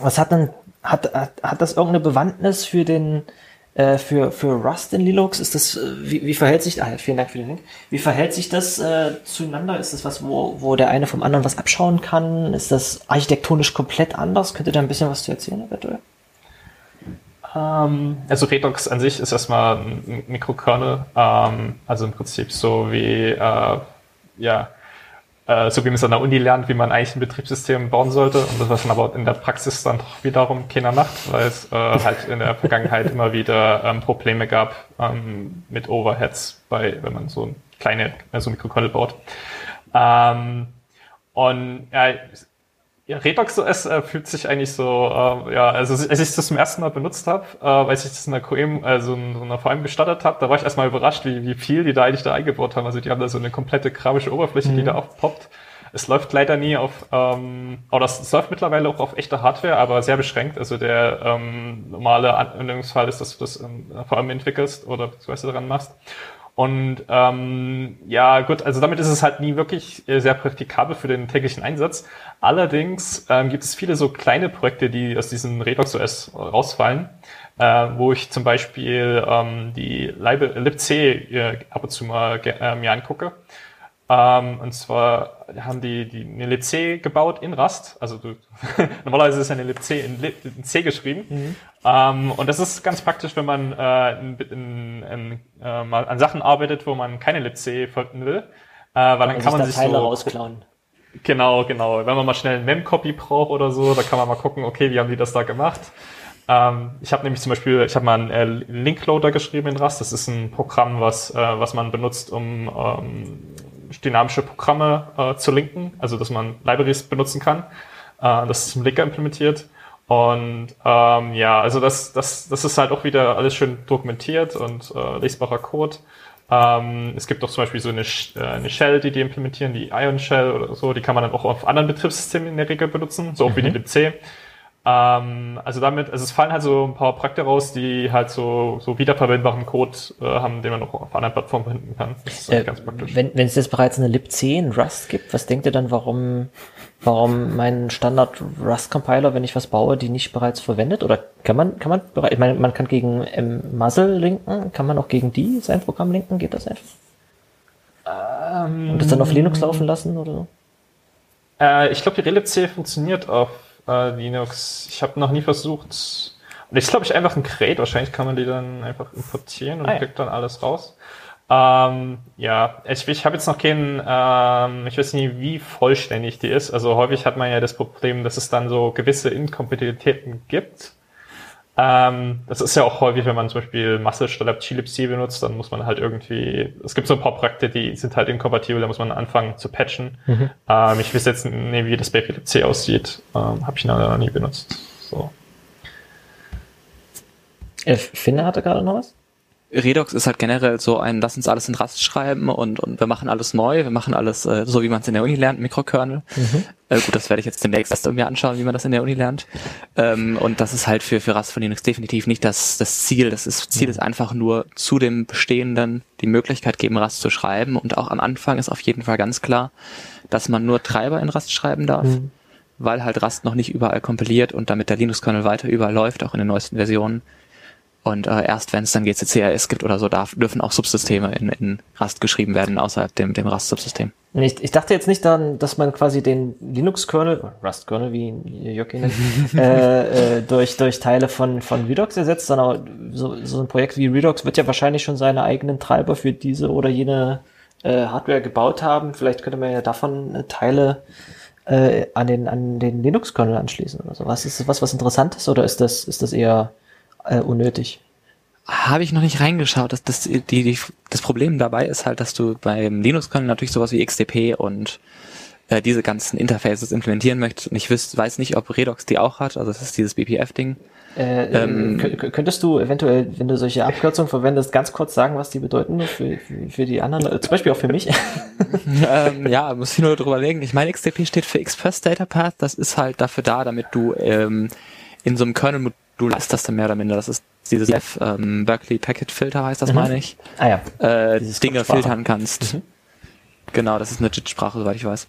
Was hat denn, hat, hat, hat das irgendeine Bewandtnis für den, äh, für, für Rust in Linux? Ist das, äh, wie, wie verhält sich, ah, vielen Dank für den Link. Wie verhält sich das äh, zueinander? Ist das was, wo, wo der eine vom anderen was abschauen kann? Ist das architektonisch komplett anders? Könnt ihr da ein bisschen was zu erzählen, eventuell? Ähm, also Redux an sich ist erstmal ein Mikrokernel, ähm, also im Prinzip so wie, äh, ja, äh, so wie man es an der Uni lernt, wie man eigentlich ein Betriebssystem bauen sollte und das was dann aber in der Praxis dann doch wiederum keiner macht, weil es äh, halt in der Vergangenheit immer wieder ähm, Probleme gab ähm, mit Overheads, bei, wenn man so kleine, also Mikrokernel baut. Ähm, und ja, ja, OS äh, fühlt sich eigentlich so, äh, ja, also als ich das zum ersten Mal benutzt habe, äh, weil ich das in der QM, also in so einer VM gestartet habe, da war ich erstmal überrascht, wie, wie viel die da eigentlich da eingebaut haben. Also die haben da so eine komplette grafische Oberfläche, mhm. die da aufpoppt. Es läuft leider nie auf, ähm, oder es, läuft mittlerweile auch auf echter Hardware, aber sehr beschränkt. Also der ähm, normale Anwendungsfall ist, dass du das in VM entwickelst oder beziehungsweise daran machst. Und ähm, ja, gut, also damit ist es halt nie wirklich äh, sehr praktikabel für den täglichen Einsatz. Allerdings ähm, gibt es viele so kleine Projekte, die aus diesem Redux OS rausfallen, äh, wo ich zum Beispiel ähm, die libc äh, ab und zu mal äh, mir angucke. Ähm, und zwar haben die, die eine libc gebaut in Rust. Also du, normalerweise ist eine libc in, in C geschrieben. Mhm. Ähm, und das ist ganz praktisch, wenn man äh, in, in, in, äh, mal an Sachen arbeitet, wo man keine libc verwenden will. Äh, weil dann kann man sich Teile so rausklauen. Genau, genau. Wenn man mal schnell ein Mem-Copy braucht oder so, da kann man mal gucken, okay, wie haben die das da gemacht? Ähm, ich habe nämlich zum Beispiel, ich habe mal einen äh, Linkloader geschrieben in Rust. Das ist ein Programm, was, äh, was man benutzt, um ähm, dynamische Programme äh, zu linken, also dass man Libraries benutzen kann. Äh, das ist im Linker implementiert. Und ähm, ja, also das, das, das ist halt auch wieder alles schön dokumentiert und äh, lesbarer Code. Ähm, es gibt auch zum Beispiel so eine, äh, eine Shell, die die implementieren, die Ion Shell oder so, die kann man dann auch auf anderen Betriebssystemen in der Regel benutzen, so auch mhm. wie die libc. Ähm, also damit, also es fallen halt so ein paar Projekte raus, die halt so, so wiederverwendbaren Code äh, haben, den man auch auf anderen Plattformen verwenden kann. Das ist äh, ganz praktisch. Wenn, wenn es jetzt bereits eine libc in Rust gibt, was denkt ihr dann, warum, warum mein Standard Rust Compiler, wenn ich was baue, die nicht bereits verwendet? Oder kann man, kann man, ich meine, man kann gegen ähm, Muzzle linken, kann man auch gegen die sein Programm linken? Geht das einfach? Ähm, Und das dann auf Linux laufen lassen oder so? Äh, ich glaube, die relibc funktioniert auf äh, Linux. Ich habe noch nie versucht. Und ich glaube, ich einfach ein Crate. Wahrscheinlich kann man die dann einfach importieren und ah, ja. kriegt dann alles raus. Ähm, ja, ich, ich habe jetzt noch keinen, ähm, ich weiß nicht, wie vollständig die ist. Also häufig hat man ja das Problem, dass es dann so gewisse Inkompatibilitäten gibt. Ähm, das ist ja auch häufig, wenn man zum Beispiel Masse statt glibc benutzt, dann muss man halt irgendwie, es gibt so ein paar Projekte, die sind halt inkompatibel, da muss man anfangen zu patchen. Mhm. Ähm, ich weiß jetzt nicht, wie das bei glibc aussieht, ähm, habe ich noch nie benutzt. So. Äh, Finde hatte gerade noch was? Redux ist halt generell so ein, lass uns alles in Rust schreiben und, und wir machen alles neu, wir machen alles äh, so, wie man es in der Uni lernt, Mikrokernel. Mhm. Äh, gut, das werde ich jetzt demnächst erst irgendwie anschauen, wie man das in der Uni lernt. Ähm, und das ist halt für, für Rust von Linux definitiv nicht das, das Ziel. Das ist, Ziel mhm. ist einfach nur zu dem Bestehenden die Möglichkeit geben, Rust zu schreiben. Und auch am Anfang ist auf jeden Fall ganz klar, dass man nur Treiber in Rust schreiben darf. Mhm. Weil halt Rust noch nicht überall kompiliert und damit der Linux-Kernel weiter überall läuft, auch in den neuesten Versionen, und äh, erst wenn es dann GCCRS gibt oder so, darf, dürfen auch Subsysteme in, in Rust geschrieben werden, außerhalb dem, dem Rust-Subsystem. Ich, ich dachte jetzt nicht dann, dass man quasi den Linux-Kernel, Rust-Kernel, wie Jörg ihn nennt, äh, äh, durch, durch Teile von, von Redux ersetzt, sondern so, so ein Projekt wie Redux wird ja wahrscheinlich schon seine eigenen Treiber für diese oder jene äh, Hardware gebaut haben. Vielleicht könnte man ja davon äh, Teile äh, an den, an den Linux-Kernel anschließen oder so. Was ist das was, was Interessantes oder ist das, ist das eher äh, unnötig? Habe ich noch nicht reingeschaut. Das, das, die, die, das Problem dabei ist halt, dass du beim Linux-Kernel natürlich sowas wie XDP und äh, diese ganzen Interfaces implementieren möchtest. Und ich wüs, weiß nicht, ob Redox die auch hat. Also das ist dieses BPF-Ding. Äh, ähm, könntest du eventuell, wenn du solche Abkürzungen verwendest, ganz kurz sagen, was die bedeuten für, für, für die anderen, äh, zum Beispiel auch für mich? ähm, ja, muss ich nur drüber legen. Ich meine, XDP steht für Express Data Path. Das ist halt dafür da, damit du ähm, in so einem Kernel du leistest das dann mehr oder minder. Das ist dieses F, ähm, Berkeley Packet Filter heißt das, mhm. meine ich. Ah ja. Äh, Dinge filtern kannst. Mhm. Genau, das ist eine JIT-Sprache, soweit ich weiß.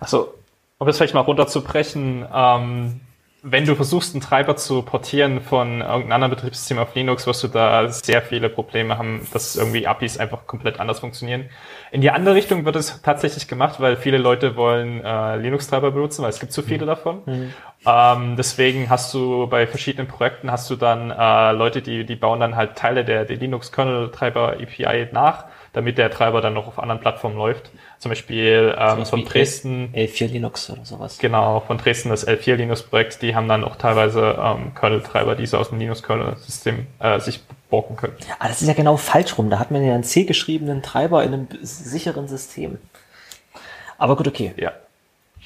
Achso, um das vielleicht mal runterzubrechen, ähm, wenn du versuchst, einen Treiber zu portieren von irgendeinem anderen Betriebssystem auf Linux, wirst du da sehr viele Probleme haben, dass irgendwie APIs einfach komplett anders funktionieren. In die andere Richtung wird es tatsächlich gemacht, weil viele Leute wollen äh, Linux-Treiber benutzen, weil es gibt zu viele mhm. davon. Mhm. Ähm, deswegen hast du bei verschiedenen Projekten hast du dann äh, Leute, die, die bauen dann halt Teile der, der Linux-Kernel-Treiber API nach, damit der Treiber dann noch auf anderen Plattformen läuft. Zum Beispiel ähm, von Dresden. L4 Linux oder sowas. Genau, von Dresden das L4 Linux-Projekt, die haben dann auch teilweise ähm, Kernel-Treiber, die sie aus dem Linux-Kernel-System äh, sich borgen können. Ah, das ist ja genau falsch rum. Da hat man ja einen C-geschriebenen Treiber in einem sicheren System. Aber gut, okay. Ja.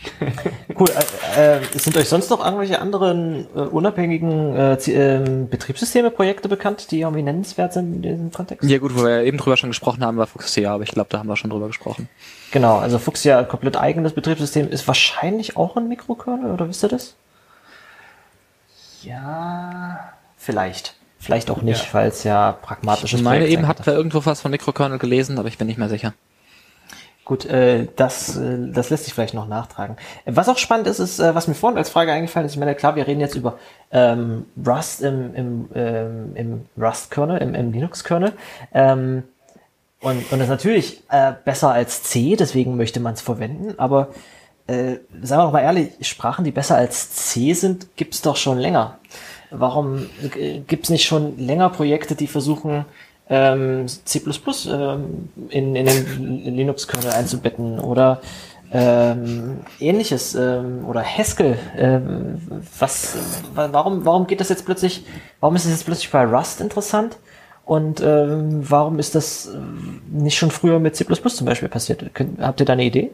cool. Äh, äh, sind euch sonst noch irgendwelche anderen äh, unabhängigen äh, ähm, Betriebssysteme-Projekte bekannt, die irgendwie nennenswert sind in diesem Kontext? Ja gut, wo wir eben drüber schon gesprochen haben, war Fuchsia, aber ich glaube, da haben wir schon drüber gesprochen. Genau, also Fuchsia, komplett eigenes Betriebssystem, ist wahrscheinlich auch ein Mikrokernel, oder wisst ihr das? Ja, vielleicht. Vielleicht auch nicht, ja. weil es ja pragmatisch ist. Ich meine eben, habt ihr irgendwo was von Mikrokernel gelesen, aber ich bin nicht mehr sicher. Gut, äh, das, äh, das lässt sich vielleicht noch nachtragen. Was auch spannend ist, ist, äh, was mir vorhin als Frage eingefallen ist, ich meine, klar, wir reden jetzt über ähm, Rust im, im, ähm, im Rust-Kernel, im, im Linux-Kernel. Ähm, und, und das ist natürlich äh, besser als C, deswegen möchte man es verwenden, aber äh, sagen wir mal ehrlich, Sprachen, die besser als C sind, gibt's doch schon länger. Warum äh, gibt's nicht schon länger Projekte, die versuchen, ähm, C++ ähm, in, in den Linux-Kernel einzubetten oder ähm, ähnliches ähm, oder Haskell. Ähm, was, warum, warum geht das jetzt plötzlich, warum ist es jetzt plötzlich bei Rust interessant? Und ähm, warum ist das äh, nicht schon früher mit C++ zum Beispiel passiert? Könnt, habt ihr da eine Idee?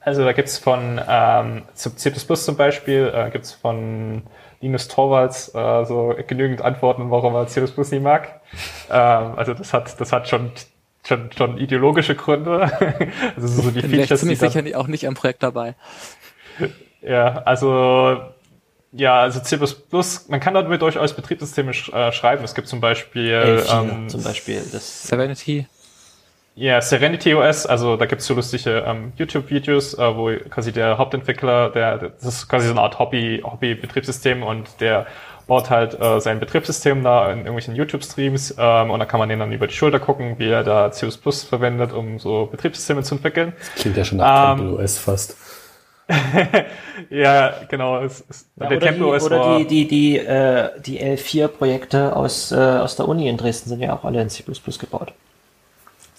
Also da gibt's von ähm, C++ zum Beispiel, äh, gibt's von Linus Torvalds äh, so genügend Antworten, warum er C++ nicht mag. Ähm, also das hat, das hat schon schon, schon ideologische Gründe. also so die Features, ich ziemlich sicher auch nicht am Projekt dabei. Ja, also ja, also C++, man kann damit durchaus Betriebssysteme sch äh, schreiben. Es gibt zum Beispiel ähm, zum Beispiel das Serenity. Ja, Serenity OS, also da gibt's so lustige ähm, YouTube-Videos, äh, wo quasi der Hauptentwickler, der das ist quasi so eine Art Hobby, Hobby-Betriebssystem und der baut halt äh, sein Betriebssystem da in irgendwelchen YouTube-Streams ähm, und da kann man den dann über die Schulter gucken, wie er da C++ verwendet, um so Betriebssysteme zu entwickeln. Das klingt ja schon nach ähm, OS fast. ja, genau. Es, es, ja, der oder die, OS oder war, die, die, die, äh, die L4-Projekte aus, äh, aus der Uni in Dresden sind ja auch alle in C++ gebaut.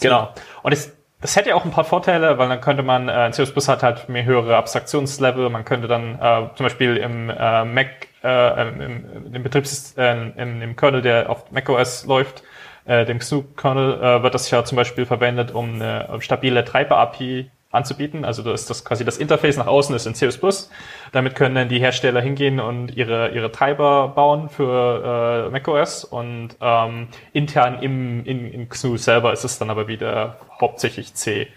Genau. Und es, das hätte ja auch ein paar Vorteile, weil dann könnte man, äh, C++ hat halt mehr höhere Abstraktionslevel, man könnte dann äh, zum Beispiel im äh, Mac, äh, im, im Betriebssystem, äh, im, im Kernel, der auf macOS läuft, äh, dem XNU-Kernel, äh, wird das ja zum Beispiel verwendet, um eine stabile Treiber-API anzubieten. Also da ist das quasi das Interface nach außen ist in C++. Damit können dann die Hersteller hingehen und ihre, ihre Treiber bauen für äh, macOS und ähm, intern im, in, in XNU selber ist es dann aber wieder hauptsächlich C.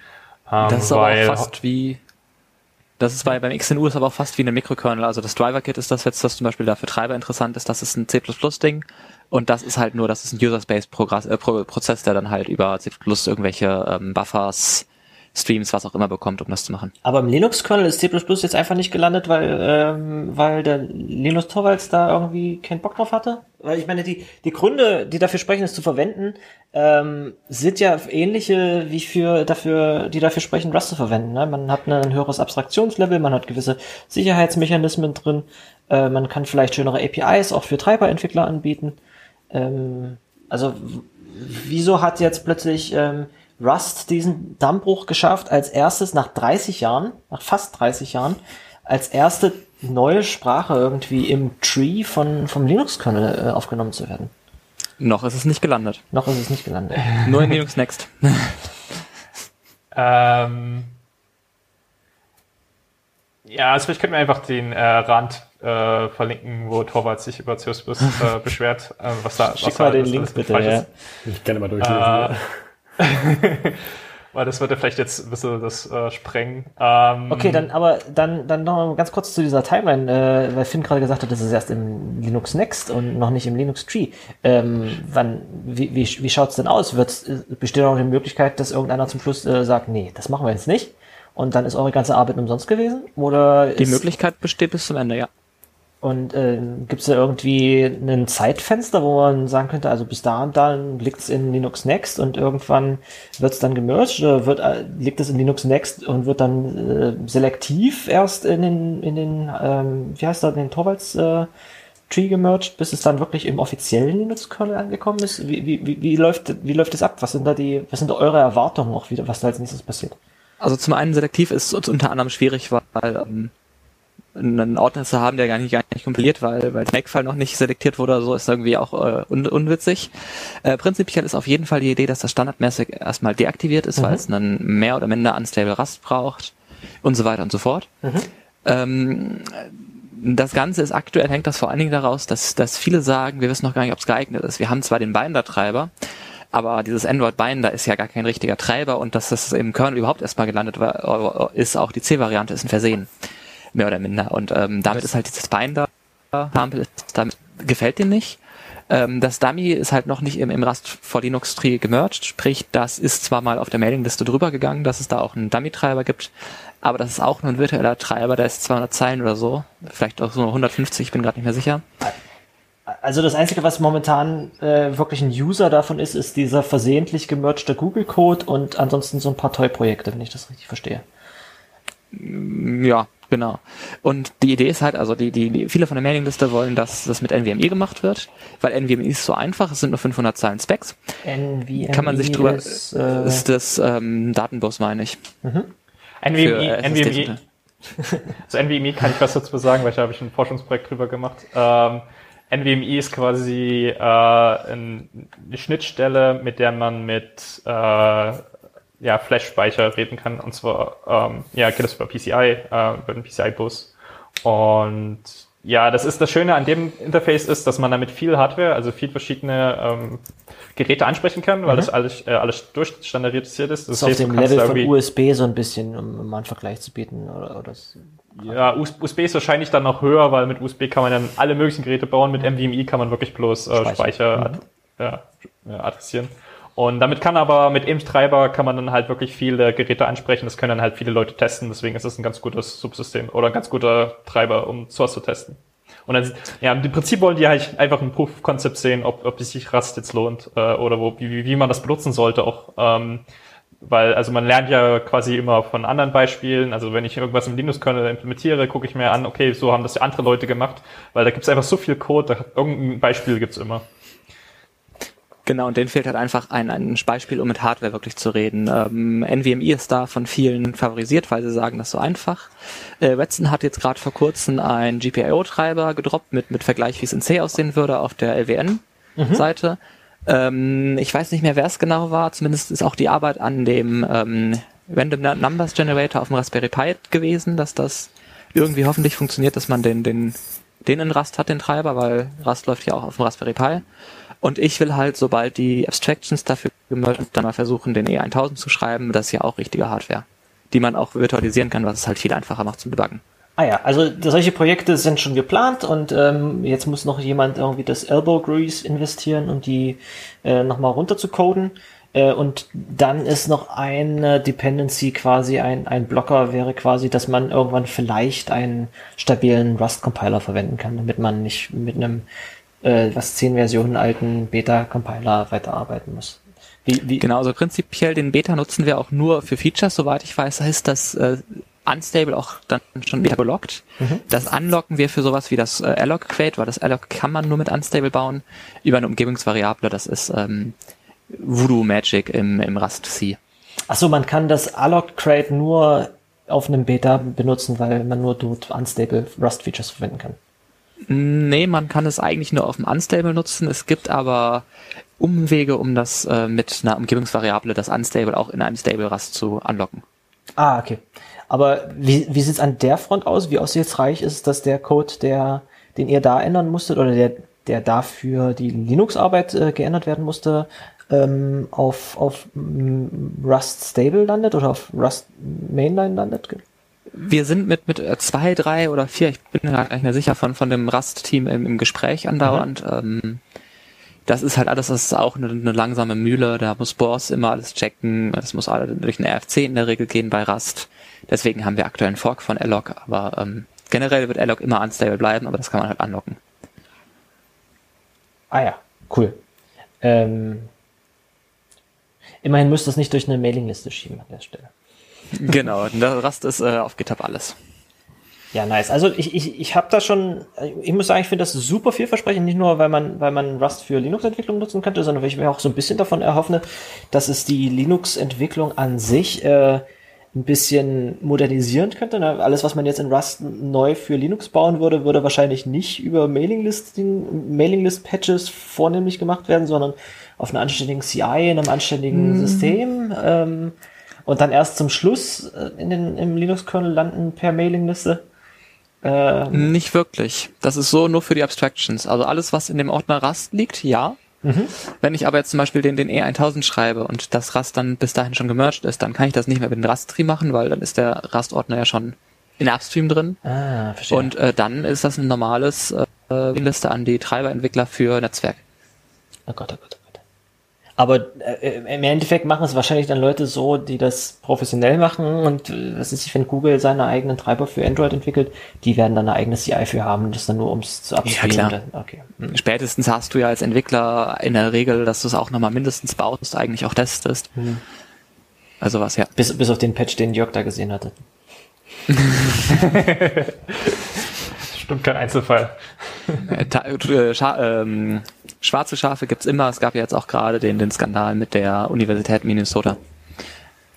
Ähm, das ist aber auch fast wie das ist bei, beim XNU ist aber auch fast wie eine Mikrokernel. Also das Driver-Kit ist das jetzt, das zum Beispiel da für Treiber interessant ist. Das ist ein C++-Ding. Und das ist halt nur, das ist ein User-Space-Prozess, der dann halt über C++ irgendwelche ähm, Buffers Streams, was auch immer bekommt, um das zu machen. Aber im Linux-Kernel ist C++ jetzt einfach nicht gelandet, weil, ähm, weil der Linus Torvalds da irgendwie keinen Bock drauf hatte? Weil ich meine, die, die Gründe, die dafür sprechen, es zu verwenden, ähm, sind ja ähnliche wie für dafür, die dafür sprechen, Rust zu verwenden. Ne? Man hat ein höheres Abstraktionslevel, man hat gewisse Sicherheitsmechanismen drin, äh, man kann vielleicht schönere APIs auch für Treiberentwickler anbieten. Ähm, also wieso hat jetzt plötzlich ähm, Rust diesen Dammbruch geschafft, als erstes nach 30 Jahren, nach fast 30 Jahren, als erste neue Sprache irgendwie im Tree von, vom Linux-Kernel äh, aufgenommen zu werden. Noch ist es nicht gelandet. Noch ist es nicht gelandet. Nur in Linux Next. ähm, ja, also vielleicht könnten wir einfach den äh, Rand äh, verlinken, wo Torwald sich über CS äh, beschwert, äh, was da Schick was mal den Link bitte, ja. Ich kann mal durchlesen. Ja. Weil das würde vielleicht jetzt ein bisschen das äh, sprengen. Ähm, okay, dann aber dann, dann noch mal ganz kurz zu dieser Timeline, äh, weil Finn gerade gesagt hat, das ist erst im Linux Next und noch nicht im Linux Tree. Ähm, wann, wie, wie, wie schaut's denn aus? Wird's, äh, besteht auch die Möglichkeit, dass irgendeiner zum Schluss äh, sagt, nee, das machen wir jetzt nicht? Und dann ist eure ganze Arbeit umsonst gewesen? Oder die Möglichkeit besteht bis zum Ende, ja. Und äh, gibt es da irgendwie ein Zeitfenster, wo man sagen könnte, also bis da und dann liegt es in Linux Next und irgendwann wird es dann gemerged oder wird, äh, liegt es in Linux Next und wird dann äh, selektiv erst in den, in den ähm, wie heißt das, in den Torvalds äh, Tree gemerged, bis es dann wirklich im offiziellen Linux-Kernel angekommen ist? Wie, wie, wie, läuft wie läuft das ab? Was sind da die, was sind da eure Erwartungen auch wieder, was da als nächstes passiert? Also zum einen selektiv ist es unter anderem schwierig, weil ähm, einen Ordner zu haben, der gar nicht, gar nicht kompiliert, weil, weil der Make-File noch nicht selektiert wurde oder so, ist irgendwie auch äh, un unwitzig. Äh, prinzipiell ist auf jeden Fall die Idee, dass das standardmäßig erstmal deaktiviert ist, mhm. weil es einen mehr oder minder unstable Rust braucht und so weiter und so fort. Mhm. Ähm, das Ganze ist aktuell, hängt das vor allen Dingen daraus, dass, dass viele sagen, wir wissen noch gar nicht, ob es geeignet ist. Wir haben zwar den Binder-Treiber, aber dieses Android Binder ist ja gar kein richtiger Treiber und dass das im Kernel überhaupt erstmal gelandet war, ist auch die C-Variante ist ein Versehen mehr oder minder. Und ähm, damit ist halt dieses Binder Hampel damit gefällt dem nicht. Ähm, das Dummy ist halt noch nicht im, im Rust for Linux Tree gemerged, sprich, das ist zwar mal auf der Mailingliste drüber gegangen, dass es da auch einen Dummy-Treiber gibt, aber das ist auch nur ein virtueller Treiber, der ist 200 Zeilen oder so, vielleicht auch so 150, ich bin gerade nicht mehr sicher. Also das Einzige, was momentan äh, wirklich ein User davon ist, ist dieser versehentlich gemergte Google-Code und ansonsten so ein paar Toy-Projekte, wenn ich das richtig verstehe. Ja, Genau. Und die Idee ist halt, also die, die, die viele von der Mailingliste wollen, dass das mit NVMe gemacht wird, weil NVMe ist so einfach, es sind nur 500 Zeilen Specs. NVMe Kann man sich drüber, ist, äh, ist das ähm, Datenbus, meine ich. Mhm. NVMe, Für, äh, NVMe, also NVMe kann ich was dazu sagen, weil da habe ich ein Forschungsprojekt drüber gemacht. Ähm, NVMe ist quasi äh, eine Schnittstelle, mit der man mit äh, ja, Flash-Speicher reden kann. Und zwar, ähm, ja, geht das über PCI, äh, über den PCI-Bus. Und ja, das ist das Schöne an dem Interface ist, dass man damit viel Hardware, also viel verschiedene ähm, Geräte ansprechen kann, weil mhm. das alles, äh, alles durchstandardisiert ist. Das, das ist auf dem Level von USB so ein bisschen, um, um einen Vergleich zu bieten, oder, oder ja, USB ist wahrscheinlich dann noch höher, weil mit USB kann man dann alle möglichen Geräte bauen, mit MVMI kann man wirklich bloß äh, Speicher, Speicher mhm. ad, ja, adressieren. Und damit kann aber mit EMS-Treiber kann man dann halt wirklich viele Geräte ansprechen. Das können dann halt viele Leute testen. Deswegen ist es ein ganz gutes Subsystem oder ein ganz guter Treiber, um Source zu testen. Und dann, ja, im Prinzip wollen die halt einfach ein Proof Concept sehen, ob, ob sich Rust jetzt lohnt äh, oder wo, wie, wie man das benutzen sollte auch. Ähm, weil, also man lernt ja quasi immer von anderen Beispielen. Also wenn ich irgendwas im Linux-Kernel implementiere, gucke ich mir an, okay, so haben das ja andere Leute gemacht, weil da gibt es einfach so viel Code, da, irgendein Beispiel gibt's immer. Genau, und denen fehlt halt einfach ein, ein Beispiel, um mit Hardware wirklich zu reden. Ähm, NVMe ist da von vielen favorisiert, weil sie sagen, das ist so einfach. Äh, Watson hat jetzt gerade vor kurzem einen GPIO-Treiber gedroppt mit, mit Vergleich, wie es in C aussehen würde auf der LWN-Seite. Mhm. Ähm, ich weiß nicht mehr, wer es genau war. Zumindest ist auch die Arbeit an dem ähm, Random Numbers Generator auf dem Raspberry Pi gewesen, dass das irgendwie hoffentlich funktioniert, dass man den, den, den in Rust hat, den Treiber, weil Rust läuft ja auch auf dem Raspberry Pi. Und ich will halt, sobald die Abstractions dafür sind, dann mal versuchen, den E1000 zu schreiben. Das ist ja auch richtige Hardware, die man auch virtualisieren kann, was es halt viel einfacher macht zum Debuggen. Ah ja, also solche Projekte sind schon geplant und ähm, jetzt muss noch jemand irgendwie das Elbow Grease investieren, um die äh, nochmal runter zu coden. Äh, und dann ist noch eine Dependency quasi, ein, ein Blocker wäre quasi, dass man irgendwann vielleicht einen stabilen Rust-Compiler verwenden kann, damit man nicht mit einem äh, was zehn Versionen alten Beta-Compiler weiterarbeiten muss. Wie, wie genau, also prinzipiell den Beta nutzen wir auch nur für Features, soweit ich weiß, heißt das äh, Unstable auch dann schon Beta gelockt. Mhm. Das unlocken wir für sowas wie das äh, alloc crate, weil das alloc kann man nur mit Unstable bauen, über eine Umgebungsvariable, das ist ähm, Voodoo Magic im, im Rust C. Achso, man kann das alloc crate nur auf einem Beta benutzen, weil man nur dort unstable Rust Features verwenden kann. Nee, man kann es eigentlich nur auf dem Unstable nutzen. Es gibt aber Umwege, um das äh, mit einer Umgebungsvariable, das Unstable auch in einem Stable Rust zu unlocken. Ah, okay. Aber wie, wie sieht es an der Front aus? Wie aussichtsreich ist das der Code, der, den ihr da ändern musstet oder der, der dafür die Linux-Arbeit äh, geändert werden musste, ähm, auf, auf Rust Stable landet oder auf Rust Mainline landet? Wir sind mit mit äh, zwei, drei oder vier, ich bin gar nicht mehr sicher von von dem Rust-Team im, im Gespräch andauernd. Mhm. Ähm, das ist halt alles, das ist auch eine, eine langsame Mühle. Da muss Boss immer alles checken. Das muss alle durch ein RFC in der Regel gehen bei Rust. Deswegen haben wir aktuell einen Fork von Alloc, aber ähm, generell wird Alloc immer unstable bleiben, aber das kann man halt anlocken. Ah ja, cool. Ähm, immerhin müsst ihr es nicht durch eine Mailingliste schieben an der Stelle. Genau, der Rest ist äh, auf GitHub alles. Ja, nice. Also ich, ich, ich habe da schon, ich muss sagen, ich finde das super vielversprechend, nicht nur, weil man, weil man Rust für Linux-Entwicklung nutzen könnte, sondern weil ich mir auch so ein bisschen davon erhoffe, dass es die Linux-Entwicklung an sich äh, ein bisschen modernisieren könnte. Ne? Alles, was man jetzt in Rust neu für Linux bauen würde, würde wahrscheinlich nicht über Mailinglisten, Mailinglist-Patches vornehmlich gemacht werden, sondern auf einer anständigen CI, in einem anständigen mm. System. Ähm, und dann erst zum Schluss äh, in den, im Linux-Kernel landen per Mailingliste? Ähm, Nicht wirklich. Das ist so nur für die Abstractions. Also alles, was in dem Ordner Rust liegt, ja. Mhm. Wenn ich aber jetzt zum Beispiel den, den E1000 schreibe und das Rust dann bis dahin schon gemerged ist, dann kann ich das nicht mehr mit dem Rust-Tree machen, weil dann ist der Rust-Ordner ja schon in Upstream drin. Ah, verstehe. Und äh, dann ist das ein normales äh, Liste an die Treiberentwickler für Netzwerk. Oh Gott, oh Gott. Aber äh, im Endeffekt machen es wahrscheinlich dann Leute so, die das professionell machen und äh, was ist, wenn Google seine eigenen Treiber für Android entwickelt, die werden dann eine eigene CI für haben, das dann nur ums zu abspielen. Ja, klar. Okay. Hm. Spätestens hast du ja als Entwickler in der Regel, dass du es auch nochmal mindestens baust, eigentlich auch testest. Hm. Also was, ja. Bis, bis auf den Patch, den Jörg da gesehen hatte. Stimmt kein Einzelfall. Äh, äh, ähm, schwarze Schafe gibt's immer. Es gab ja jetzt auch gerade den, den Skandal mit der Universität Minnesota.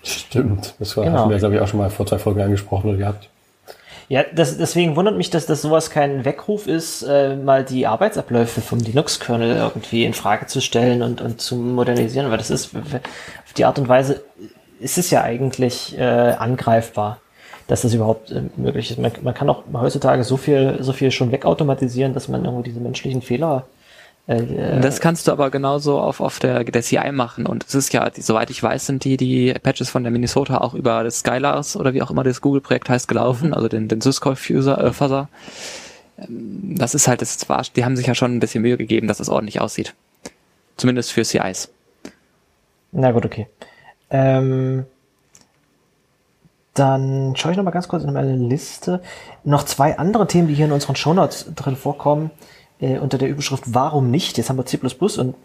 Stimmt. Das war, genau. haben wir, glaube ich, auch schon mal vor zwei Folgen angesprochen oder gehabt. Ja, das, deswegen wundert mich, dass das sowas kein Weckruf ist, äh, mal die Arbeitsabläufe vom Linux-Kernel irgendwie in Frage zu stellen und, und zu modernisieren, weil das ist auf die Art und Weise ist es ja eigentlich äh, angreifbar, dass das überhaupt äh, möglich ist. Man, man kann auch heutzutage so viel, so viel schon wegautomatisieren, dass man irgendwie diese menschlichen Fehler äh, das kannst du aber genauso auf, auf der, der CI machen. Und es ist ja, die, soweit ich weiß, sind die, die Patches von der Minnesota auch über das Skylars oder wie auch immer das Google-Projekt heißt gelaufen, mhm. also den, den Syscall-Fuzzer, äh, Fuzzer. Ähm, das ist halt, das war, die haben sich ja schon ein bisschen Mühe gegeben, dass es das ordentlich aussieht. Zumindest für CIs. Na gut, okay. Ähm, dann schaue ich noch mal ganz kurz in meine Liste. Noch zwei andere Themen, die hier in unseren Shownotes drin vorkommen äh, unter der Überschrift Warum nicht? Jetzt haben wir C++ und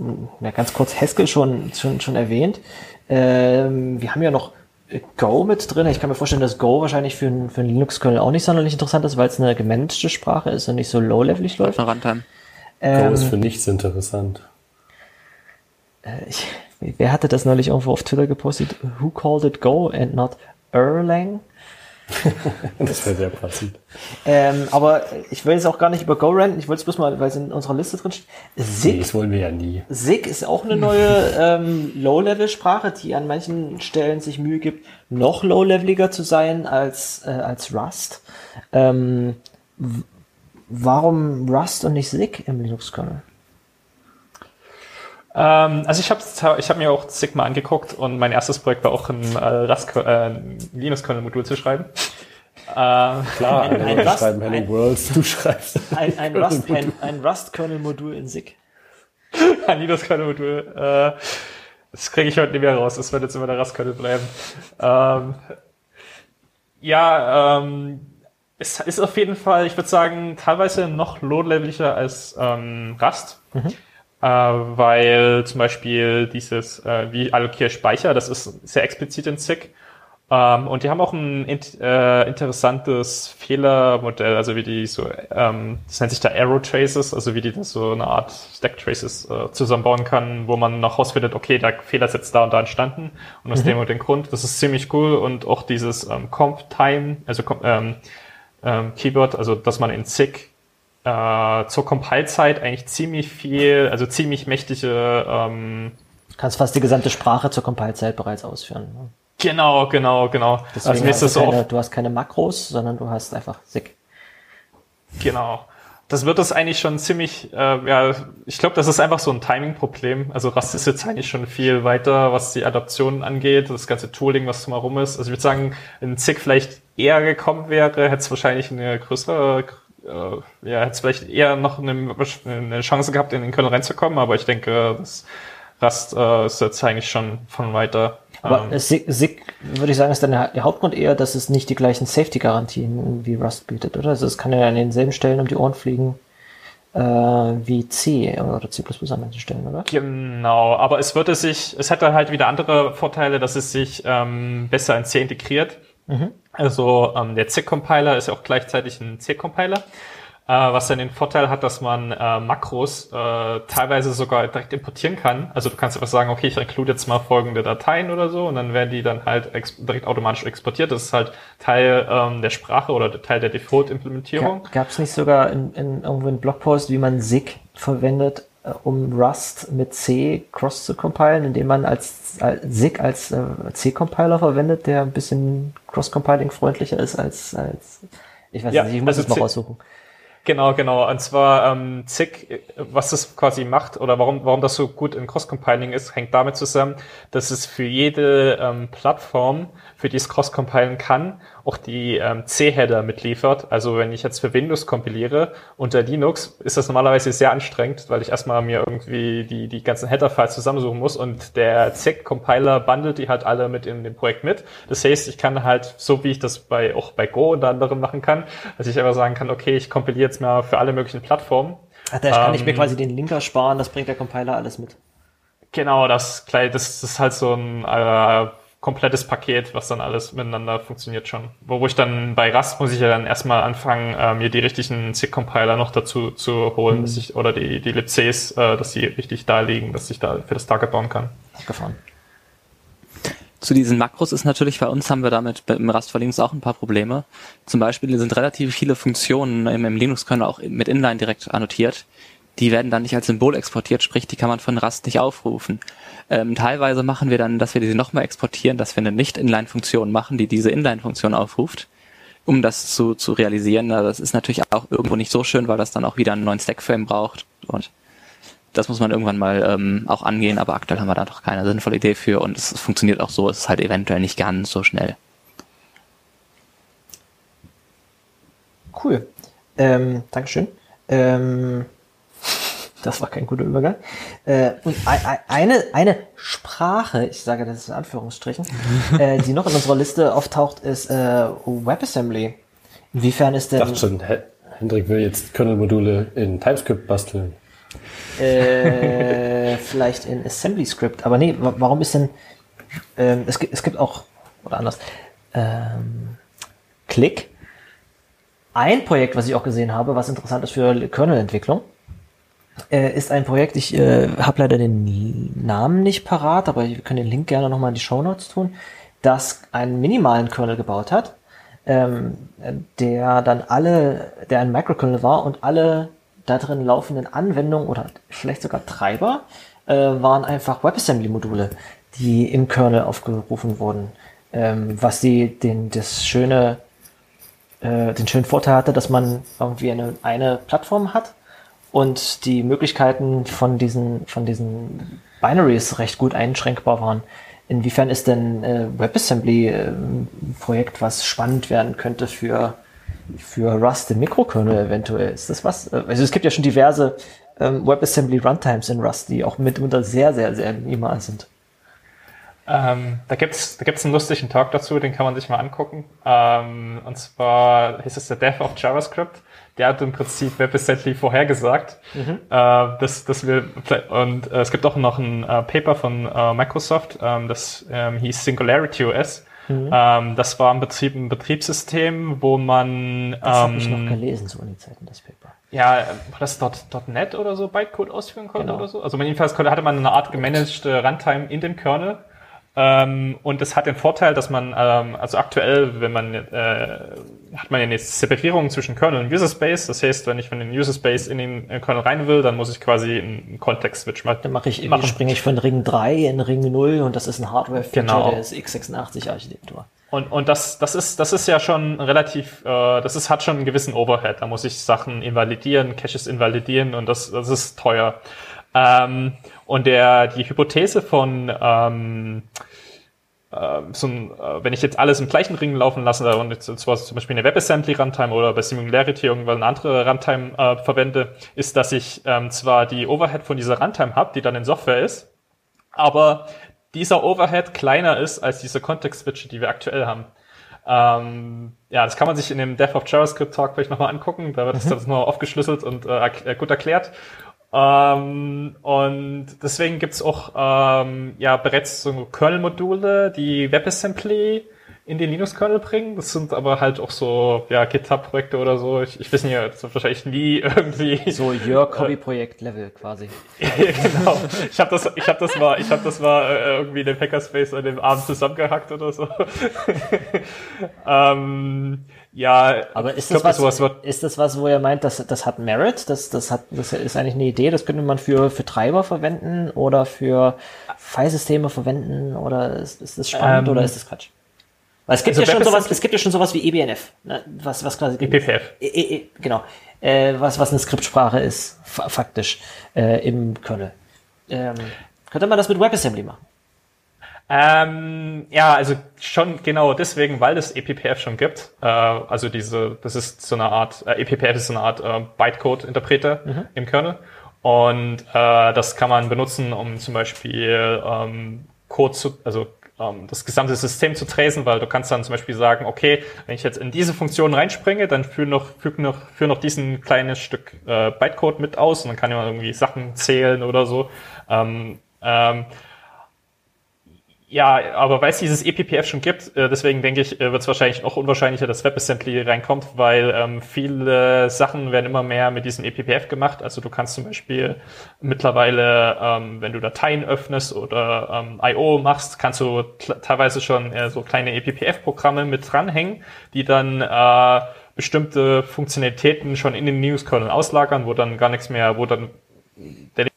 ja, ganz kurz Haskell schon, schon, schon erwähnt. Ähm, wir haben ja noch äh, Go mit drin. Ich kann mir vorstellen, dass Go wahrscheinlich für, ein, für einen Linux-Kernel auch nicht sonderlich interessant ist, weil es eine gemanagte Sprache ist und nicht so low-levelig läuft. Runtime. Ähm, Go ist für nichts interessant. Äh, ich, wer hatte das neulich irgendwo auf Twitter gepostet? Who called it Go and not Erlang? das wäre sehr passend. Ähm, aber ich will jetzt auch gar nicht über Go renten, ich wollte es bloß mal, weil es in unserer Liste drin steht. SIG, nee, das wollen wir ja nie. SIG ist auch eine neue ähm, Low-Level-Sprache, die an manchen Stellen sich Mühe gibt, noch low-leveliger zu sein als, äh, als Rust. Ähm, warum Rust und nicht SIG im Linux-Kernel? Ähm, also ich habe ich hab mir auch Sigma angeguckt und mein erstes Projekt war auch ein äh, äh, Linux-Kernel-Modul zu schreiben. Äh, Klar, ein, ein Rust, schreiben Hello ein, Worlds, du schreibst. Ein, ein Rust, ein, ein Rust-Kernel-Modul in SIG. ein Linux-Kernel-Modul. Äh, Das kriege ich heute nicht mehr raus. Das wird jetzt immer der Rastkernel bleiben. Ähm, ja, ähm, es ist auf jeden Fall, ich würde sagen, teilweise noch low-leveliger als ähm, Rust. Mhm. Äh, weil zum Beispiel dieses, äh, wie allokiere Speicher, das ist sehr explizit in SIG. Ähm, und die haben auch ein äh, interessantes Fehlermodell, also wie die so, ähm, das nennt sich da Arrow Traces, also wie die das so eine Art Stack Traces äh, zusammenbauen kann, wo man noch rausfindet, okay, der Fehler ist jetzt da und da entstanden und aus mhm. dem und dem Grund. Das ist ziemlich cool und auch dieses ähm, Comp Time, also ähm, ähm, Keyword, also dass man in SIG äh, zur Compile-Zeit eigentlich ziemlich viel, also ziemlich mächtige ähm, kannst fast die gesamte Sprache zur Compile-Zeit bereits ausführen. Ne? Genau, genau, genau. Deswegen also hast du, keine, du hast keine Makros, sondern du hast einfach SIG. Genau. Das wird das eigentlich schon ziemlich, äh, ja, ich glaube, das ist einfach so ein Timing-Problem. Also Rust ist jetzt eigentlich schon viel weiter, was die Adaption angeht, das ganze Tooling, was drumherum ist. Also ich würde sagen, wenn SIG vielleicht eher gekommen wäre, hätte es wahrscheinlich eine größere, äh, ja, hätte es vielleicht eher noch eine, eine Chance gehabt, in den Kernel reinzukommen, aber ich denke, das Rust äh, ist jetzt eigentlich schon von weiter aber ähm, SIG, SIG, würde ich sagen, ist dann der Hauptgrund eher, dass es nicht die gleichen Safety-Garantien wie Rust bietet, oder? Also es kann ja an denselben Stellen um die Ohren fliegen äh, wie C oder C++ an manchen Stellen, oder? Genau, aber es würde sich, es dann halt wieder andere Vorteile, dass es sich ähm, besser in C integriert. Mhm. Also ähm, der C-Compiler ist ja auch gleichzeitig ein C-Compiler äh, was dann den Vorteil hat, dass man äh, Makros äh, teilweise sogar direkt importieren kann. Also du kannst einfach sagen, okay, ich include jetzt mal folgende Dateien oder so und dann werden die dann halt direkt automatisch exportiert. Das ist halt Teil ähm, der Sprache oder Teil der Default-Implementierung. Gab es nicht sogar in, in irgendwo einen Blogpost, wie man SIG verwendet, um Rust mit C cross zu compilen, indem man als, als SIG als äh, C-Compiler verwendet, der ein bisschen cross-compiling freundlicher ist als, als ich weiß ja, nicht, ich muss also es mal raussuchen. Genau, genau. Und zwar ähm, ZIG, was das quasi macht oder warum, warum das so gut in Cross-Compiling ist, hängt damit zusammen, dass es für jede ähm, Plattform, für die es Cross-Compilen kann, auch die ähm, C-Header mitliefert. Also wenn ich jetzt für Windows kompiliere unter Linux, ist das normalerweise sehr anstrengend, weil ich erstmal mir irgendwie die, die ganzen Header-Files zusammensuchen muss und der ZIG-Compiler bundelt die halt alle mit in dem Projekt mit. Das heißt, ich kann halt, so wie ich das bei, auch bei Go und anderen machen kann, dass ich einfach sagen kann, okay, ich kompiliere jetzt mal für alle möglichen Plattformen. Ach, da kann ähm, ich mir ähm, quasi den Linker sparen, das bringt der Compiler alles mit. Genau, das, das ist halt so ein äh, komplettes Paket, was dann alles miteinander funktioniert schon. Wo ich dann bei Rust muss ich ja dann erstmal anfangen, äh, mir die richtigen ZIG-Compiler noch dazu zu holen, mhm. dass ich, oder die, die libcs, äh, dass sie richtig da liegen, dass ich da für das Target bauen kann. Gefahren. Zu diesen Makros ist natürlich bei uns haben wir damit im Rust for Linux auch ein paar Probleme. Zum Beispiel sind relativ viele Funktionen im, im Linux-Kernel auch mit Inline direkt annotiert. Die werden dann nicht als Symbol exportiert, sprich, die kann man von Rust nicht aufrufen. Ähm, teilweise machen wir dann, dass wir diese nochmal exportieren, dass wir eine Nicht-Inline-Funktion machen, die diese Inline-Funktion aufruft, um das zu, zu realisieren. Also das ist natürlich auch irgendwo nicht so schön, weil das dann auch wieder einen neuen Stack-Frame braucht. Und das muss man irgendwann mal ähm, auch angehen, aber aktuell haben wir da doch keine sinnvolle Idee für und es funktioniert auch so, es ist halt eventuell nicht ganz so schnell. Cool. Ähm, Dankeschön. Ähm, das war kein guter Übergang. Äh, und eine, eine Sprache, ich sage das in Anführungsstrichen, äh, die noch in unserer Liste auftaucht, ist äh, WebAssembly. Inwiefern ist denn... Ich dachte schon, Hendrik will jetzt Kernel-Module in TypeScript basteln. Äh, vielleicht in AssemblyScript, aber nee, warum ist denn... Ähm, es, gibt, es gibt auch, oder anders, ähm, Click. Ein Projekt, was ich auch gesehen habe, was interessant ist für Kernel-Entwicklung äh, ist ein Projekt, ich äh, habe leider den Namen nicht parat, aber wir können den Link gerne nochmal in die Show Notes tun, das einen minimalen Kernel gebaut hat, ähm, der dann alle, der ein Microkernel war und alle da drin laufenden Anwendungen oder vielleicht sogar Treiber äh, waren einfach WebAssembly-Module, die im Kernel aufgerufen wurden. Ähm, was die den das schöne äh, den schönen Vorteil hatte, dass man irgendwie eine, eine Plattform hat, und die Möglichkeiten von diesen, von diesen Binaries recht gut einschränkbar waren. Inwiefern ist denn äh, WebAssembly äh, ein Projekt, was spannend werden könnte für, für Rust im Mikrokernel eventuell? Ist das was? Äh, also es gibt ja schon diverse ähm, WebAssembly Runtimes in Rust, die auch mitunter sehr, sehr, sehr minimal sind. Ähm, da gibt's da gibt's einen lustigen Talk dazu, den kann man sich mal angucken. Ähm, und zwar hieß es der Death of JavaScript. Der hat im Prinzip WebAssembly vorhergesagt, mhm. äh, dass, dass wir und äh, es gibt auch noch ein äh, Paper von äh, Microsoft, ähm, das ähm, hieß Singularity OS. Mhm. Ähm, das war im Prinzip ein Betriebssystem, wo man das ähm, habe ich noch gelesen zu Uni-Zeiten, das Paper. Ja, war das .NET oder so Bytecode ausführen konnte genau. oder so? Also jedenfalls hatte man eine Art gemanagte Runtime in dem Kernel ähm, und das hat den Vorteil, dass man, ähm, also aktuell, wenn man, äh, hat man ja eine Separierung zwischen Kernel und User Space. Das heißt, wenn ich von den User Space in den äh, Kernel rein will, dann muss ich quasi einen Kontext-Switch machen. Dann mache ich, machen. springe ich von Ring 3 in Ring 0 und das ist ein Hardware-Feature genau. der x86-Architektur. Und, und das, das, ist, das ist ja schon relativ, äh, das ist, hat schon einen gewissen Overhead. Da muss ich Sachen invalidieren, Caches invalidieren und das, das ist teuer. Ähm, und der, die Hypothese von ähm, äh, so ein, äh, wenn ich jetzt alles im gleichen Ring laufen lasse und jetzt zwar zum Beispiel eine WebAssembly Runtime oder bei Singularity irgendwann eine andere Runtime äh, verwende, ist, dass ich ähm, zwar die Overhead von dieser Runtime habe, die dann in Software ist, aber dieser Overhead kleiner ist als diese Context-Switche, die wir aktuell haben. Ähm, ja, das kann man sich in dem Death of JavaScript Talk vielleicht nochmal angucken. Da wird mhm. das noch aufgeschlüsselt und äh, gut erklärt. Ähm, und deswegen gibt's auch ähm, ja bereits so Kernel-Module, die WebAssembly in den Linux-Kernel bringen. Das sind aber halt auch so ja GitHub-Projekte oder so. Ich, ich weiß nicht, das wird wahrscheinlich nie irgendwie so Your Hobby-Projekt-Level quasi. genau. Ich habe das, ich habe das mal, ich habe das mal äh, irgendwie in dem Hackerspace an dem Abend zusammengehackt oder so. ähm, ja, aber ist das, glaub, was, ist das was, wo er meint, dass das hat Merit? Das, das hat, das ist eigentlich eine Idee, das könnte man für, für Treiber verwenden oder für Filesysteme verwenden oder ist, ist das spannend ähm, oder ist das Quatsch? Weil es gibt also ja schon sowas, es gibt ja schon sowas wie EBNF, ne? was, was quasi, EPFF. E, e, e, genau, äh, was, was eine Skriptsprache ist, faktisch, äh, im Kernel. Ähm, könnte man das mit WebAssembly machen? Ähm, ja, also schon genau deswegen, weil es ePPF schon gibt. Äh, also diese, das ist so eine Art, äh, ePPF ist so eine Art äh, Bytecode-Interpreter mhm. im Kernel. Und äh, das kann man benutzen, um zum Beispiel ähm, Code zu, also ähm, das gesamte System zu trasen, weil du kannst dann zum Beispiel sagen, okay, wenn ich jetzt in diese Funktion reinspringe, dann führe noch, füg noch, führ noch diesen kleines Stück äh, Bytecode mit aus und dann kann ich irgendwie Sachen zählen oder so. Ähm, ähm, ja, aber weil es dieses ePPF schon gibt, äh, deswegen denke ich, äh, wird es wahrscheinlich noch unwahrscheinlicher, dass WebAssembly reinkommt, weil ähm, viele Sachen werden immer mehr mit diesem ePPF gemacht. Also du kannst zum Beispiel mittlerweile, ähm, wenn du Dateien öffnest oder ähm, I.O. machst, kannst du teilweise schon äh, so kleine ePPF-Programme mit dranhängen, die dann äh, bestimmte Funktionalitäten schon in den News-Kernel auslagern, wo dann gar nichts mehr, wo dann der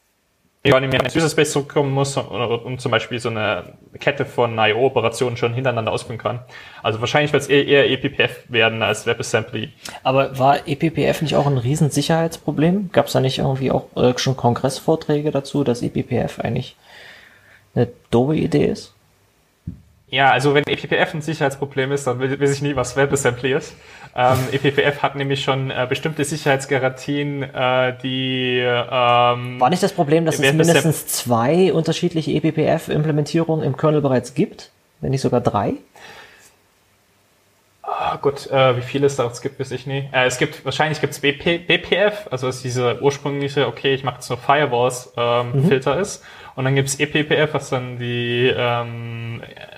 gar nicht mehr ins User Space zurückkommen muss und, zum Beispiel so eine Kette von IO-Operationen schon hintereinander ausführen kann. Also wahrscheinlich wird es eher, ePPF werden als WebAssembly. Aber war ePPF nicht auch ein riesen Sicherheitsproblem? Gab es da nicht irgendwie auch schon Kongressvorträge dazu, dass ePPF eigentlich eine doofe Idee ist? Ja, also wenn ePPF ein Sicherheitsproblem ist, dann weiß ich nie, was WebAssembly ist. Ähm, ePPF hat nämlich schon äh, bestimmte Sicherheitsgarantien, äh, die ähm, War nicht das Problem, dass es mindestens zwei unterschiedliche ePPF-Implementierungen im Kernel bereits gibt? Wenn nicht sogar drei? Ah, gut, äh, wie viele es da gibt, weiß ich nicht. Äh, es gibt, wahrscheinlich gibt es BPF, also ist diese ursprüngliche, okay, ich mache jetzt nur Firewalls ähm, mhm. Ist. Und dann gibt's ePPF, was dann die ähm,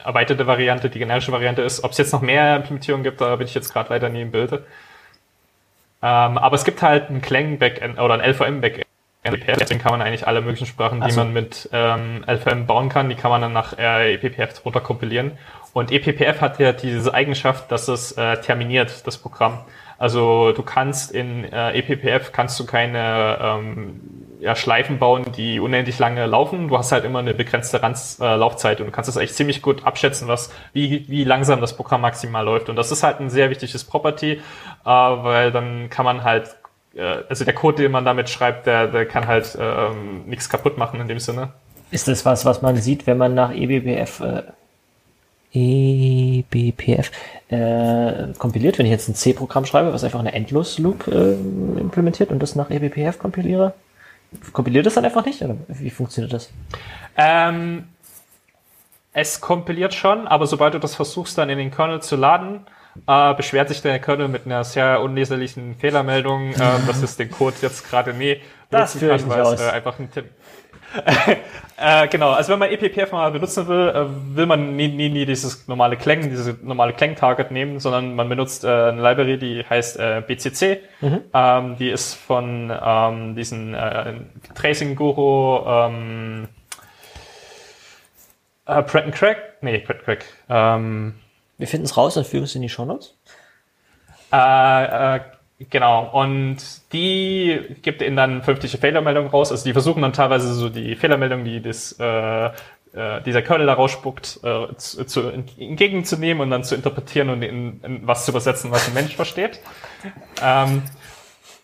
erweiterte Variante, die generische Variante ist. Ob es jetzt noch mehr Implementierungen gibt, da bin ich jetzt gerade leider nie im Bilde. Ähm, aber es gibt halt ein Clang-Backend oder ein LVM-Backend. Deswegen kann man eigentlich alle möglichen Sprachen, die also. man mit ähm, LVM bauen kann, die kann man dann nach äh, ePPF runterkompilieren. Und ePPF hat ja diese Eigenschaft, dass es äh, terminiert, das Programm. Also du kannst in äh, ePPF kannst du keine ähm, ja, Schleifen bauen, die unendlich lange laufen. Du hast halt immer eine begrenzte Ranz, äh, Laufzeit und du kannst das echt ziemlich gut abschätzen, was, wie, wie langsam das Programm maximal läuft. Und das ist halt ein sehr wichtiges Property, äh, weil dann kann man halt, äh, also der Code, den man damit schreibt, der, der kann halt ähm, nichts kaputt machen in dem Sinne. Ist das was, was man sieht, wenn man nach eBPF äh eBPF äh, kompiliert, wenn ich jetzt ein C-Programm schreibe, was einfach eine Endlos-Loop äh, implementiert und das nach eBPF kompiliere? Kompiliert das dann einfach nicht? Oder wie funktioniert das? Ähm, Es kompiliert schon, aber sobald du das versuchst, dann in den Kernel zu laden, äh, beschwert sich der Kernel mit einer sehr unleserlichen Fehlermeldung, äh, dass es den Code jetzt gerade nie das ich nicht aus. Äh, einfach ein Tipp. Äh, genau, also wenn man ePPF mal benutzen will, äh, will man nie, nie, nie dieses normale Clang, diese normale Clang-Target nehmen, sondern man benutzt äh, eine Library, die heißt äh, BCC. Mhm. Ähm, die ist von ähm, diesen äh, Tracing-Guru ähm, äh, Pratt Craig? Nee, Pratt Craig. Ähm, Wir finden es raus und fügen es in die Show Notes. Äh, äh, Genau, und die gibt ihnen dann 50 Fehlermeldungen raus. Also die versuchen dann teilweise so die Fehlermeldungen, die das, äh, äh, dieser Kernel da rausspuckt, äh, zu, zu, entgegenzunehmen und dann zu interpretieren und in, in was zu übersetzen, was ein Mensch versteht. Ähm,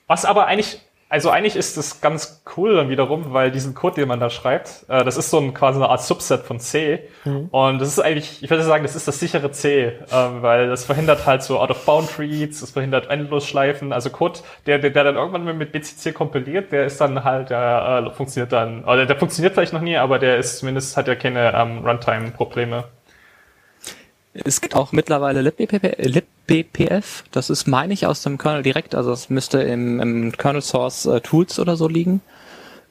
was aber eigentlich also eigentlich ist das ganz cool dann wiederum, weil diesen Code, den man da schreibt, äh, das ist so ein, quasi eine Art Subset von C. Mhm. Und das ist eigentlich, ich würde sagen, das ist das sichere C, äh, weil das verhindert halt so Out-of-Bound-Reads, das verhindert Endlosschleifen. Also Code, der, der, der dann irgendwann mit BCC kompiliert, der ist dann halt, der äh, funktioniert dann, oder der funktioniert vielleicht noch nie, aber der ist zumindest, hat ja keine ähm, Runtime-Probleme. Es gibt auch mittlerweile libbpf. Das ist, meine ich, aus dem Kernel direkt. Also es müsste im, im Kernel Source äh, Tools oder so liegen.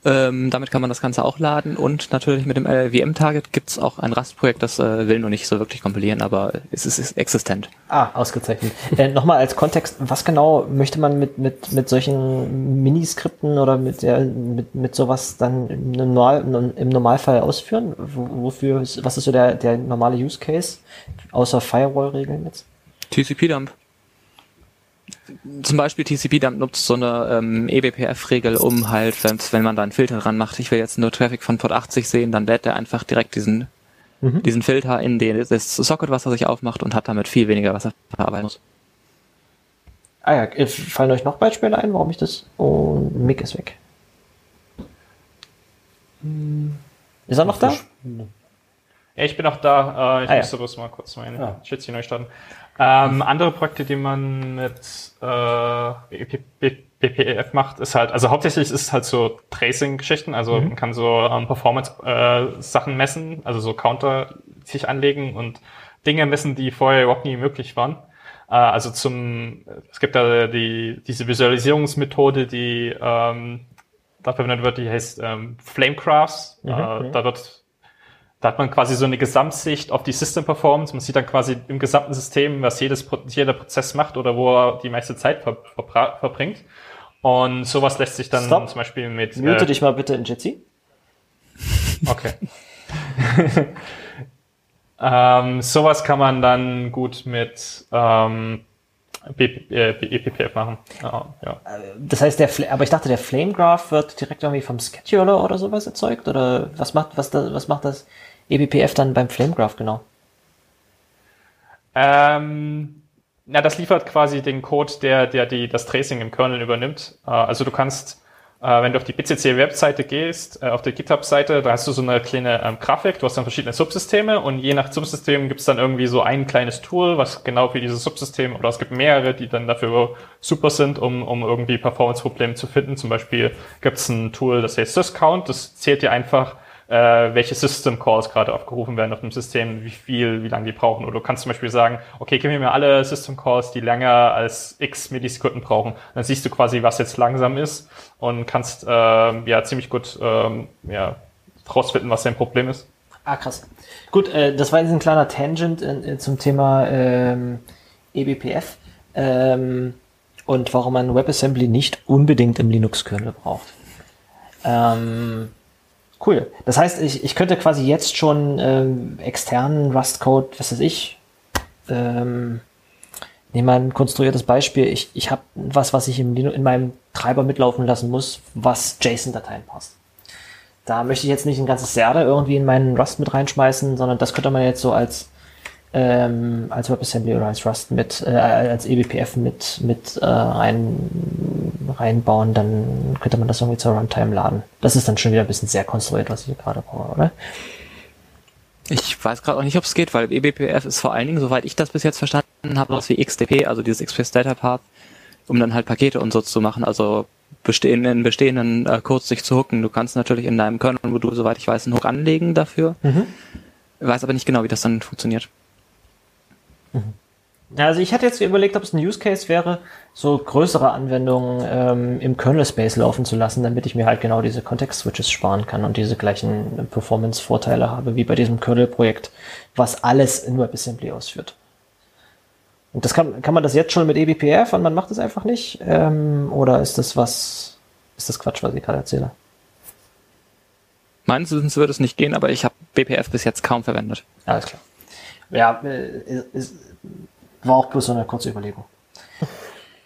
Ähm, damit kann man das Ganze auch laden und natürlich mit dem LLVM-Target gibt es auch ein Rust-Projekt, das äh, will nur nicht so wirklich kompilieren, aber es ist, ist existent. Ah, ausgezeichnet. äh, Nochmal als Kontext, was genau möchte man mit, mit, mit solchen Miniskripten oder mit, ja, mit, mit sowas dann im, Normal, im Normalfall ausführen? Wofür, was ist so der, der normale Use Case, außer Firewall-Regeln jetzt? TCP-Dump zum Beispiel TCP-Dump nutzt so eine ähm, eBPF-Regel, um halt, wenn man da einen Filter dran macht, ich will jetzt nur Traffic von Port 80 sehen, dann lädt er einfach direkt diesen, mhm. diesen Filter in den, das Socket, was er sich aufmacht und hat damit viel weniger, was er verarbeiten muss. Ah ja, äh, fallen euch noch Beispiele ein, warum ich das, oh, Mick ist weg. Ist er noch da? Ja, ich bin auch da. Äh, ich ah, musste ja. bloß mal kurz meine ja. Schützchen neu starten. Ähm, andere Projekte, die man mit äh, BPF macht, ist halt, also hauptsächlich ist es halt so Tracing-Geschichten, also mhm. man kann so ähm, Performance-Sachen äh, messen, also so Counter sich anlegen und Dinge messen, die vorher überhaupt nie möglich waren. Äh, also zum, es gibt da die, diese Visualisierungsmethode, die ähm, dafür verwendet wird, die heißt ähm, Flamegraphs. Mhm, äh, da wird da hat man quasi so eine Gesamtsicht auf die System Performance. Man sieht dann quasi im gesamten System, was jedes, jeder Prozess macht oder wo er die meiste Zeit ver, ver, verbringt. Und sowas lässt sich dann Stop. zum Beispiel mit. Mute äh, dich mal bitte in Jitsi. Okay. ähm, sowas kann man dann gut mit ähm, EPPF äh, machen. Ja, ja. Das heißt, der, aber ich dachte, der Flame Graph wird direkt irgendwie vom Scheduler oder sowas erzeugt? Oder was macht, was, da, was macht das? eBPF dann beim Flamegraph genau? Ähm, na, das liefert quasi den Code, der, der die, das Tracing im Kernel übernimmt. Äh, also du kannst, äh, wenn du auf die BCC-Webseite gehst, äh, auf der GitHub-Seite, da hast du so eine kleine ähm, Grafik, du hast dann verschiedene Subsysteme und je nach Subsystem gibt es dann irgendwie so ein kleines Tool, was genau für dieses Subsystem, oder es gibt mehrere, die dann dafür super sind, um, um irgendwie Performance-Probleme zu finden. Zum Beispiel gibt es ein Tool, das heißt SysCount, das zählt dir einfach äh, welche System Calls gerade aufgerufen werden auf dem System, wie viel, wie lange die brauchen. Oder du kannst zum Beispiel sagen, okay, gib mir alle System Calls, die länger als x Millisekunden brauchen. Dann siehst du quasi, was jetzt langsam ist und kannst äh, ja ziemlich gut ähm, ja, rausfinden, was dein Problem ist. Ah, krass. Gut, äh, das war jetzt ein kleiner Tangent äh, zum Thema ähm, eBPF ähm, und warum man WebAssembly nicht unbedingt im Linux-Kernel braucht. Ähm, Cool. Das heißt, ich, ich könnte quasi jetzt schon ähm, externen Rust-Code, was weiß ich, ähm, nehmen wir ein konstruiertes Beispiel. Ich, ich habe was, was ich im, in meinem Treiber mitlaufen lassen muss, was JSON-Dateien passt. Da möchte ich jetzt nicht ein ganzes Server irgendwie in meinen Rust mit reinschmeißen, sondern das könnte man jetzt so als ähm, als WebAssembly oder als Rust mit, äh, als eBPF mit, mit äh, rein, reinbauen, dann könnte man das irgendwie zur Runtime laden. Das ist dann schon wieder ein bisschen sehr konstruiert, was ich hier gerade brauche, oder? Ich weiß gerade auch nicht, ob es geht, weil eBPF ist vor allen Dingen, soweit ich das bis jetzt verstanden habe, was wie XDP, also dieses Express Data Path, um dann halt Pakete und so zu machen, also bestehenden, bestehenden äh, Codes sich zu hooken. Du kannst natürlich in deinem Kernel-Modul, soweit ich weiß, einen Hook anlegen dafür. Mhm weiß aber nicht genau, wie das dann funktioniert. Also ich hatte jetzt überlegt, ob es ein Use Case wäre, so größere Anwendungen ähm, im Kernel Space laufen zu lassen, damit ich mir halt genau diese Kontext-Switches sparen kann und diese gleichen Performance-Vorteile habe wie bei diesem Kernel-Projekt, was alles in WebAssembly ausführt. Und das kann, kann man das jetzt schon mit eBPF und man macht es einfach nicht? Ähm, oder ist das was, ist das Quatsch, was ich gerade erzähle? Meines Wissens würde es nicht gehen, aber ich habe BPF bis jetzt kaum verwendet. Alles klar. Ja, äh, ist, war auch bloß so eine kurze Überlegung.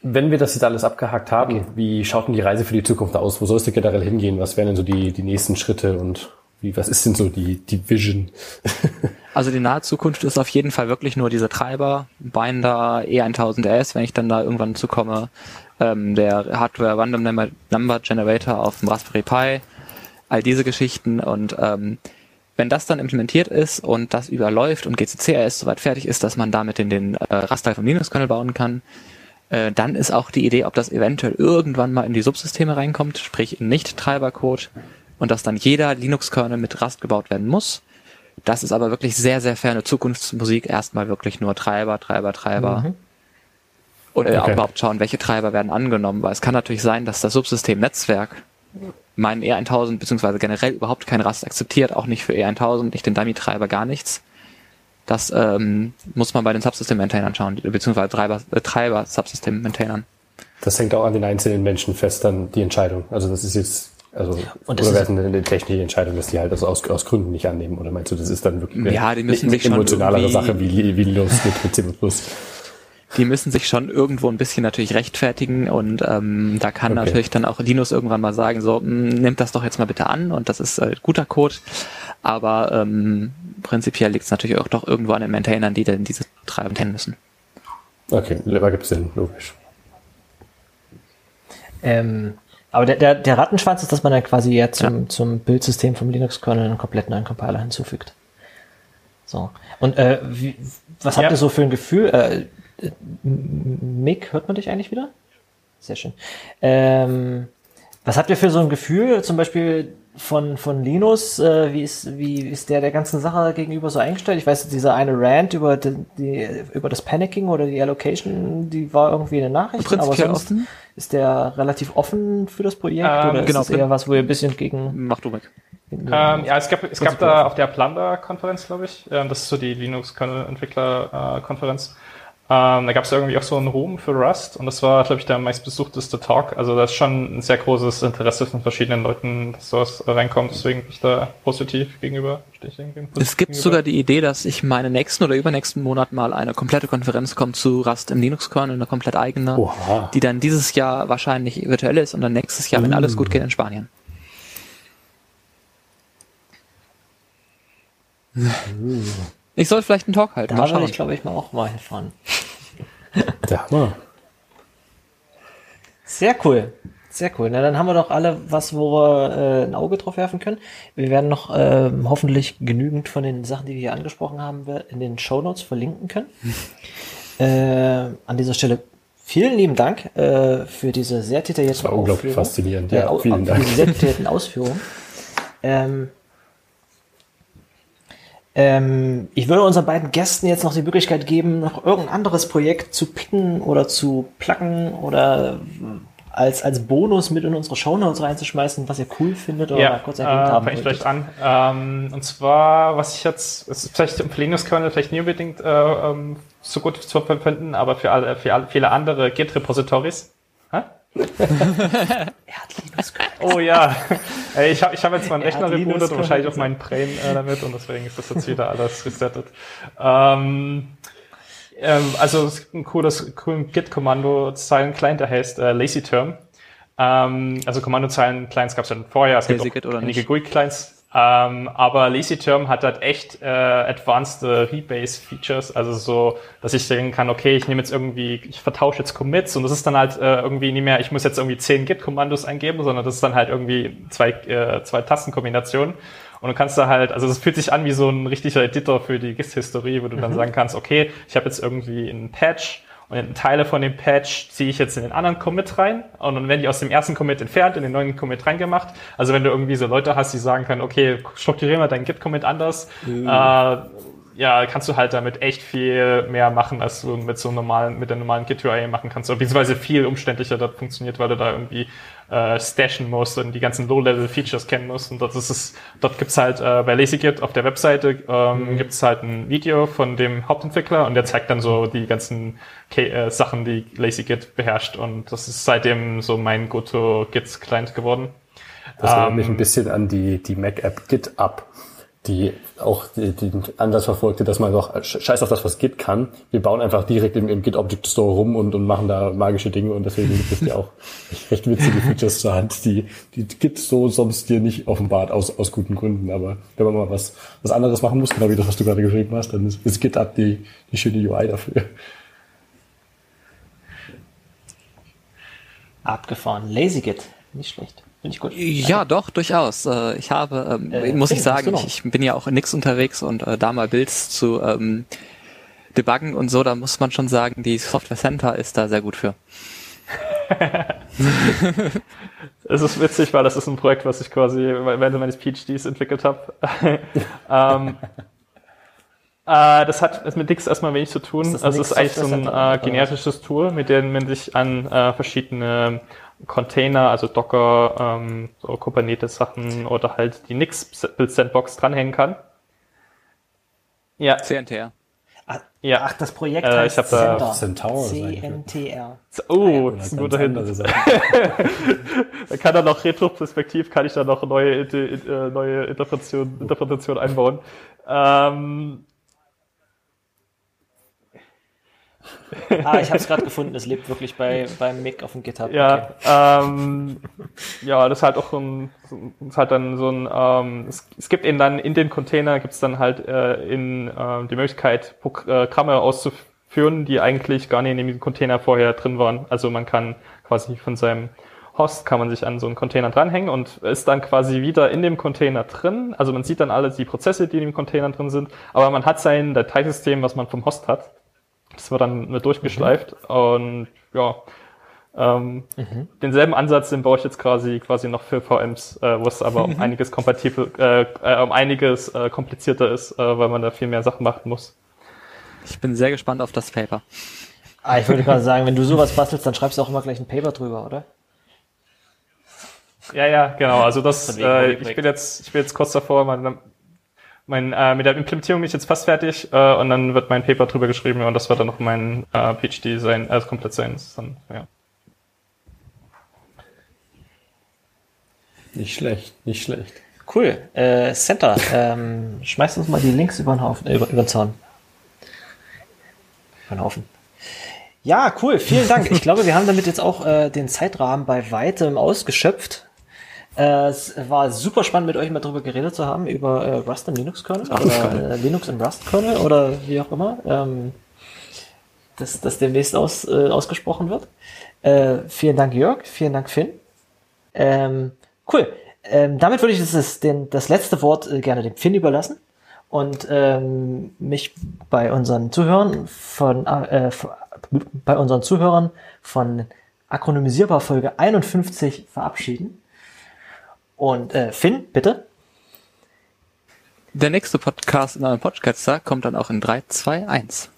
Wenn wir das jetzt alles abgehakt haben, okay. wie schaut denn die Reise für die Zukunft aus? Wo soll es denn generell hingehen? Was wären denn so die, die nächsten Schritte und wie, was ist denn so die, die Vision? Also die nahe Zukunft ist auf jeden Fall wirklich nur diese Treiber, Binder, E1000S, wenn ich dann da irgendwann zukomme, ähm, der Hardware Random Number, Number Generator auf dem Raspberry Pi, all diese Geschichten und ähm, wenn das dann implementiert ist und das überläuft und GCCRS soweit fertig ist, dass man damit in den äh, Rasteil vom Linux-Kernel bauen kann, äh, dann ist auch die Idee, ob das eventuell irgendwann mal in die Subsysteme reinkommt, sprich in Nicht-Treibercode und dass dann jeder Linux-Kernel mit Rust gebaut werden muss. Das ist aber wirklich sehr, sehr ferne Zukunftsmusik. Erstmal wirklich nur Treiber, Treiber, Treiber. Mhm. Und okay. auch überhaupt schauen, welche Treiber werden angenommen. Weil es kann natürlich sein, dass das Subsystem-Netzwerk meinen E1000 beziehungsweise generell überhaupt kein Rust akzeptiert, auch nicht für E1000, nicht den Dummy-Treiber, gar nichts. Das ähm, muss man bei den Subsystem-Maintainern schauen, beziehungsweise Treiber, äh, Treiber-Subsystem-Maintainern. Das hängt auch an den einzelnen Menschen fest, dann die Entscheidung. Also das ist jetzt also, und das oder wäre eine, eine technische Entscheidung, dass die halt das aus, aus Gründen nicht annehmen? Oder meinst du, das ist dann wirklich ja, die müssen eine, sich emotionalere Sache wie, wie los mit, mit C++? Die müssen sich schon irgendwo ein bisschen natürlich rechtfertigen und ähm, da kann okay. natürlich dann auch Linus irgendwann mal sagen, so, hm, nimmt das doch jetzt mal bitte an und das ist äh, guter Code. Aber ähm, prinzipiell liegt es natürlich auch doch irgendwo an den Maintainern, die dann diese Treiben kennen müssen. Okay, da gibt es Sinn, logisch. Ähm, aber der, der, der Rattenschwanz ist, dass man dann quasi ja zum, ja. zum Bildsystem vom Linux-Kernel einen komplett neuen Compiler hinzufügt. So. Und äh, wie, was habt ihr so für ein Gefühl? Äh, Mick, hört man dich eigentlich wieder? Sehr schön. Ähm, was habt ihr für so ein Gefühl, zum Beispiel von, von Linus, äh, wie, ist, wie ist der der ganzen Sache gegenüber so eingestellt? Ich weiß, dieser eine Rant über, die, die, über das Panicking oder die Allocation, die war irgendwie eine Nachricht, aber sonst offen. ist der relativ offen für das Projekt ähm, oder genau, ist das eher was, wo ihr ein bisschen gegen... Mach du weg. Ähm, ja, es gab, es gab da auf der Plunder-Konferenz, glaube ich, ähm, das ist so die Linux-Entwickler-Konferenz, ähm, da gab es irgendwie auch so einen Ruhm für Rust und das war, glaube ich, der meistbesuchteste Talk. Also da ist schon ein sehr großes Interesse von verschiedenen Leuten, dass sowas reinkommt. Deswegen bin ich da positiv gegenüber. Positiv es gibt gegenüber. sogar die Idee, dass ich meine nächsten oder übernächsten Monat mal eine komplette Konferenz kommt zu Rust im Linux-Kernel, eine komplett eigene, Oha. die dann dieses Jahr wahrscheinlich virtuell ist und dann nächstes Jahr, mm. wenn alles gut geht, in Spanien. Ich soll vielleicht einen Talk halten. Da würde ich, glaube ich, mal auch mal hinfahren. Der Hammer. Sehr cool. Sehr cool. Na, dann haben wir doch alle was, wo wir äh, ein Auge drauf werfen können. Wir werden noch äh, hoffentlich genügend von den Sachen, die wir hier angesprochen haben, in den Show Notes verlinken können. äh, an dieser Stelle vielen lieben Dank äh, für diese sehr detaillierten Das war unglaublich faszinierend. Ja, ja vielen Dank. Für diese sehr detaillierten Ausführungen. Ähm, ähm, ich würde unseren beiden Gästen jetzt noch die Möglichkeit geben, noch irgendein anderes Projekt zu picken oder zu placken oder als, als Bonus mit in unsere Shownotes reinzuschmeißen, was ihr cool findet oder ja, kurz erwähnt äh, haben ich vielleicht an. Ähm, und zwar, was ich jetzt, es ist vielleicht im Linux-Kernel vielleicht nie unbedingt äh, ähm, so gut zu verwenden, aber für, alle, für alle, viele andere Git-Repositories. Hä? Er hat Linux gehört. Oh ja. Ich habe ich hab jetzt meinen Rechner rebootet und wahrscheinlich auf meinen Brain äh, damit und deswegen ist das jetzt wieder alles resettet. Ähm, ähm, also es gibt ein cooles, coolen Git-Kommando-Zeilen-Client, der heißt äh, LazyTerm. Ähm, also Kommandozeilen-Clients gab es ja vorher. Es gibt auch einige GUI-Clients ähm, aber LazyTerm hat halt echt äh, advanced äh, Rebase-Features, also so, dass ich sagen kann, okay, ich nehme jetzt irgendwie, ich vertausche jetzt Commits und das ist dann halt äh, irgendwie nicht mehr, ich muss jetzt irgendwie zehn Git-Kommandos eingeben, sondern das ist dann halt irgendwie zwei, äh, zwei Tastenkombinationen. Und du kannst da halt, also das fühlt sich an wie so ein richtiger Editor für die Git-Historie, wo du dann mhm. sagen kannst, okay, ich habe jetzt irgendwie einen Patch Und Teile von dem Patch ziehe ich jetzt in den anderen Commit rein und dann werden die aus dem ersten Commit entfernt, in den neuen Commit reingemacht. Also wenn du irgendwie so Leute hast, die sagen können, okay, strukturieren wir deinen Git-Commit anders, mhm. äh, ja, kannst du halt damit echt viel mehr machen, als du mit so normalen, mit der normalen Git-URL machen kannst. Beziehungsweise viel umständlicher das funktioniert, weil du da irgendwie äh, stashen musst und die ganzen Low-Level-Features kennen musst. Und das ist es, dort gibt's halt äh, bei LazyGit auf der Webseite ähm, mhm. gibt's halt ein Video von dem Hauptentwickler und der zeigt dann so die ganzen K äh, Sachen, die LazyGit beherrscht. Und das ist seitdem so mein Go-To-Git-Client geworden. Das erinnert ähm, mich ein bisschen an die, die Mac-App GitUp die auch den Ansatz verfolgte, dass man doch scheiß auf das, was Git kann. Wir bauen einfach direkt im, im Git Object Store rum und, und machen da magische Dinge und deswegen gibt es ja auch recht witzige Features zur Hand, die, die Git so sonst dir nicht offenbart aus, aus guten Gründen. Aber wenn man mal was, was anderes machen muss, genau wie das, was du gerade geschrieben hast, dann ist, ist GitHub die, die schöne UI dafür. Abgefahren. Lazy Git. Nicht schlecht. Finde ich gut. Ja, doch, durchaus. Äh, ich habe, ähm, äh, muss ich sagen, ich, ich, bin ja auch in Nix unterwegs und äh, da mal Builds zu ähm, debuggen und so, da muss man schon sagen, die Software Center ist da sehr gut für. es ist witzig, weil das ist ein Projekt, was ich quasi während meines PhDs entwickelt habe. ähm, äh, das hat mit Nix erstmal wenig zu tun. Es ist eigentlich so ein äh, generisches Tool, mit dem man sich an äh, verschiedene Container, also Docker, ähm, so Kubernetes-Sachen oder halt die Nix-Sandbox dranhängen kann. Ja. CNTR. Ach, ja. Ach, das Projekt äh, heißt ich hab da Centaur. CNTR. Oh, das ist ein guter Hinweis. da kann er noch retroperspektiv, kann ich da noch neue, äh, neue Interpretation, Interpretation einbauen. Ähm, ah, ich habe es gerade gefunden. Es lebt wirklich bei beim Mick auf dem GitHub. Ja, okay. ähm, ja, das ist halt auch ein, ist halt dann so ein. Ähm, es, es gibt eben dann in den Container gibt's dann halt äh, in äh, die Möglichkeit Programme auszuführen, die eigentlich gar nicht in dem Container vorher drin waren. Also man kann quasi von seinem Host kann man sich an so einen Container dranhängen und ist dann quasi wieder in dem Container drin. Also man sieht dann alle die Prozesse, die in dem Container drin sind, aber man hat sein Dateisystem, was man vom Host hat. Das wird dann mit durchgeschleift mhm. und ja, ähm, mhm. denselben Ansatz, den baue ich jetzt quasi quasi noch für VMs, äh, wo es aber um einiges kompatibel, äh, äh, um einiges äh, komplizierter ist, äh, weil man da viel mehr Sachen machen muss. Ich bin sehr gespannt auf das Paper. Ah, ich würde gerade sagen, wenn du sowas bastelst, dann schreibst du auch immer gleich ein Paper drüber, oder? Ja, ja, genau. Also das, äh, ich bin jetzt, ich bin jetzt kurz davor, mein, mein, äh, mit der Implementierung bin ich jetzt fast fertig äh, und dann wird mein Paper drüber geschrieben und das wird dann noch mein äh, PhD sein, also komplett sein. Dann, ja. Nicht schlecht, nicht schlecht. Cool. Äh, Center, ähm, schmeißt uns mal die Links über den Haufen, äh, über, über den Zaun. Über den Haufen. Ja, cool, vielen Dank. Ich glaube, wir haben damit jetzt auch äh, den Zeitrahmen bei weitem ausgeschöpft. Äh, es war super spannend, mit euch mal drüber geredet zu haben, über äh, Rust im Linux-Kernel oder äh, Linux im Rust-Kernel oder wie auch immer, ähm, dass das demnächst aus, äh, ausgesprochen wird. Äh, vielen Dank, Jörg. Vielen Dank, Finn. Ähm, cool. Ähm, damit würde ich das, den, das letzte Wort äh, gerne dem Finn überlassen und ähm, mich bei unseren Zuhörern von äh, bei unseren Zuhörern von Akronymisierbar Folge 51 verabschieden. Und äh, Finn, bitte. Der nächste Podcast in einem Podcaster kommt dann auch in 3, 2, 1.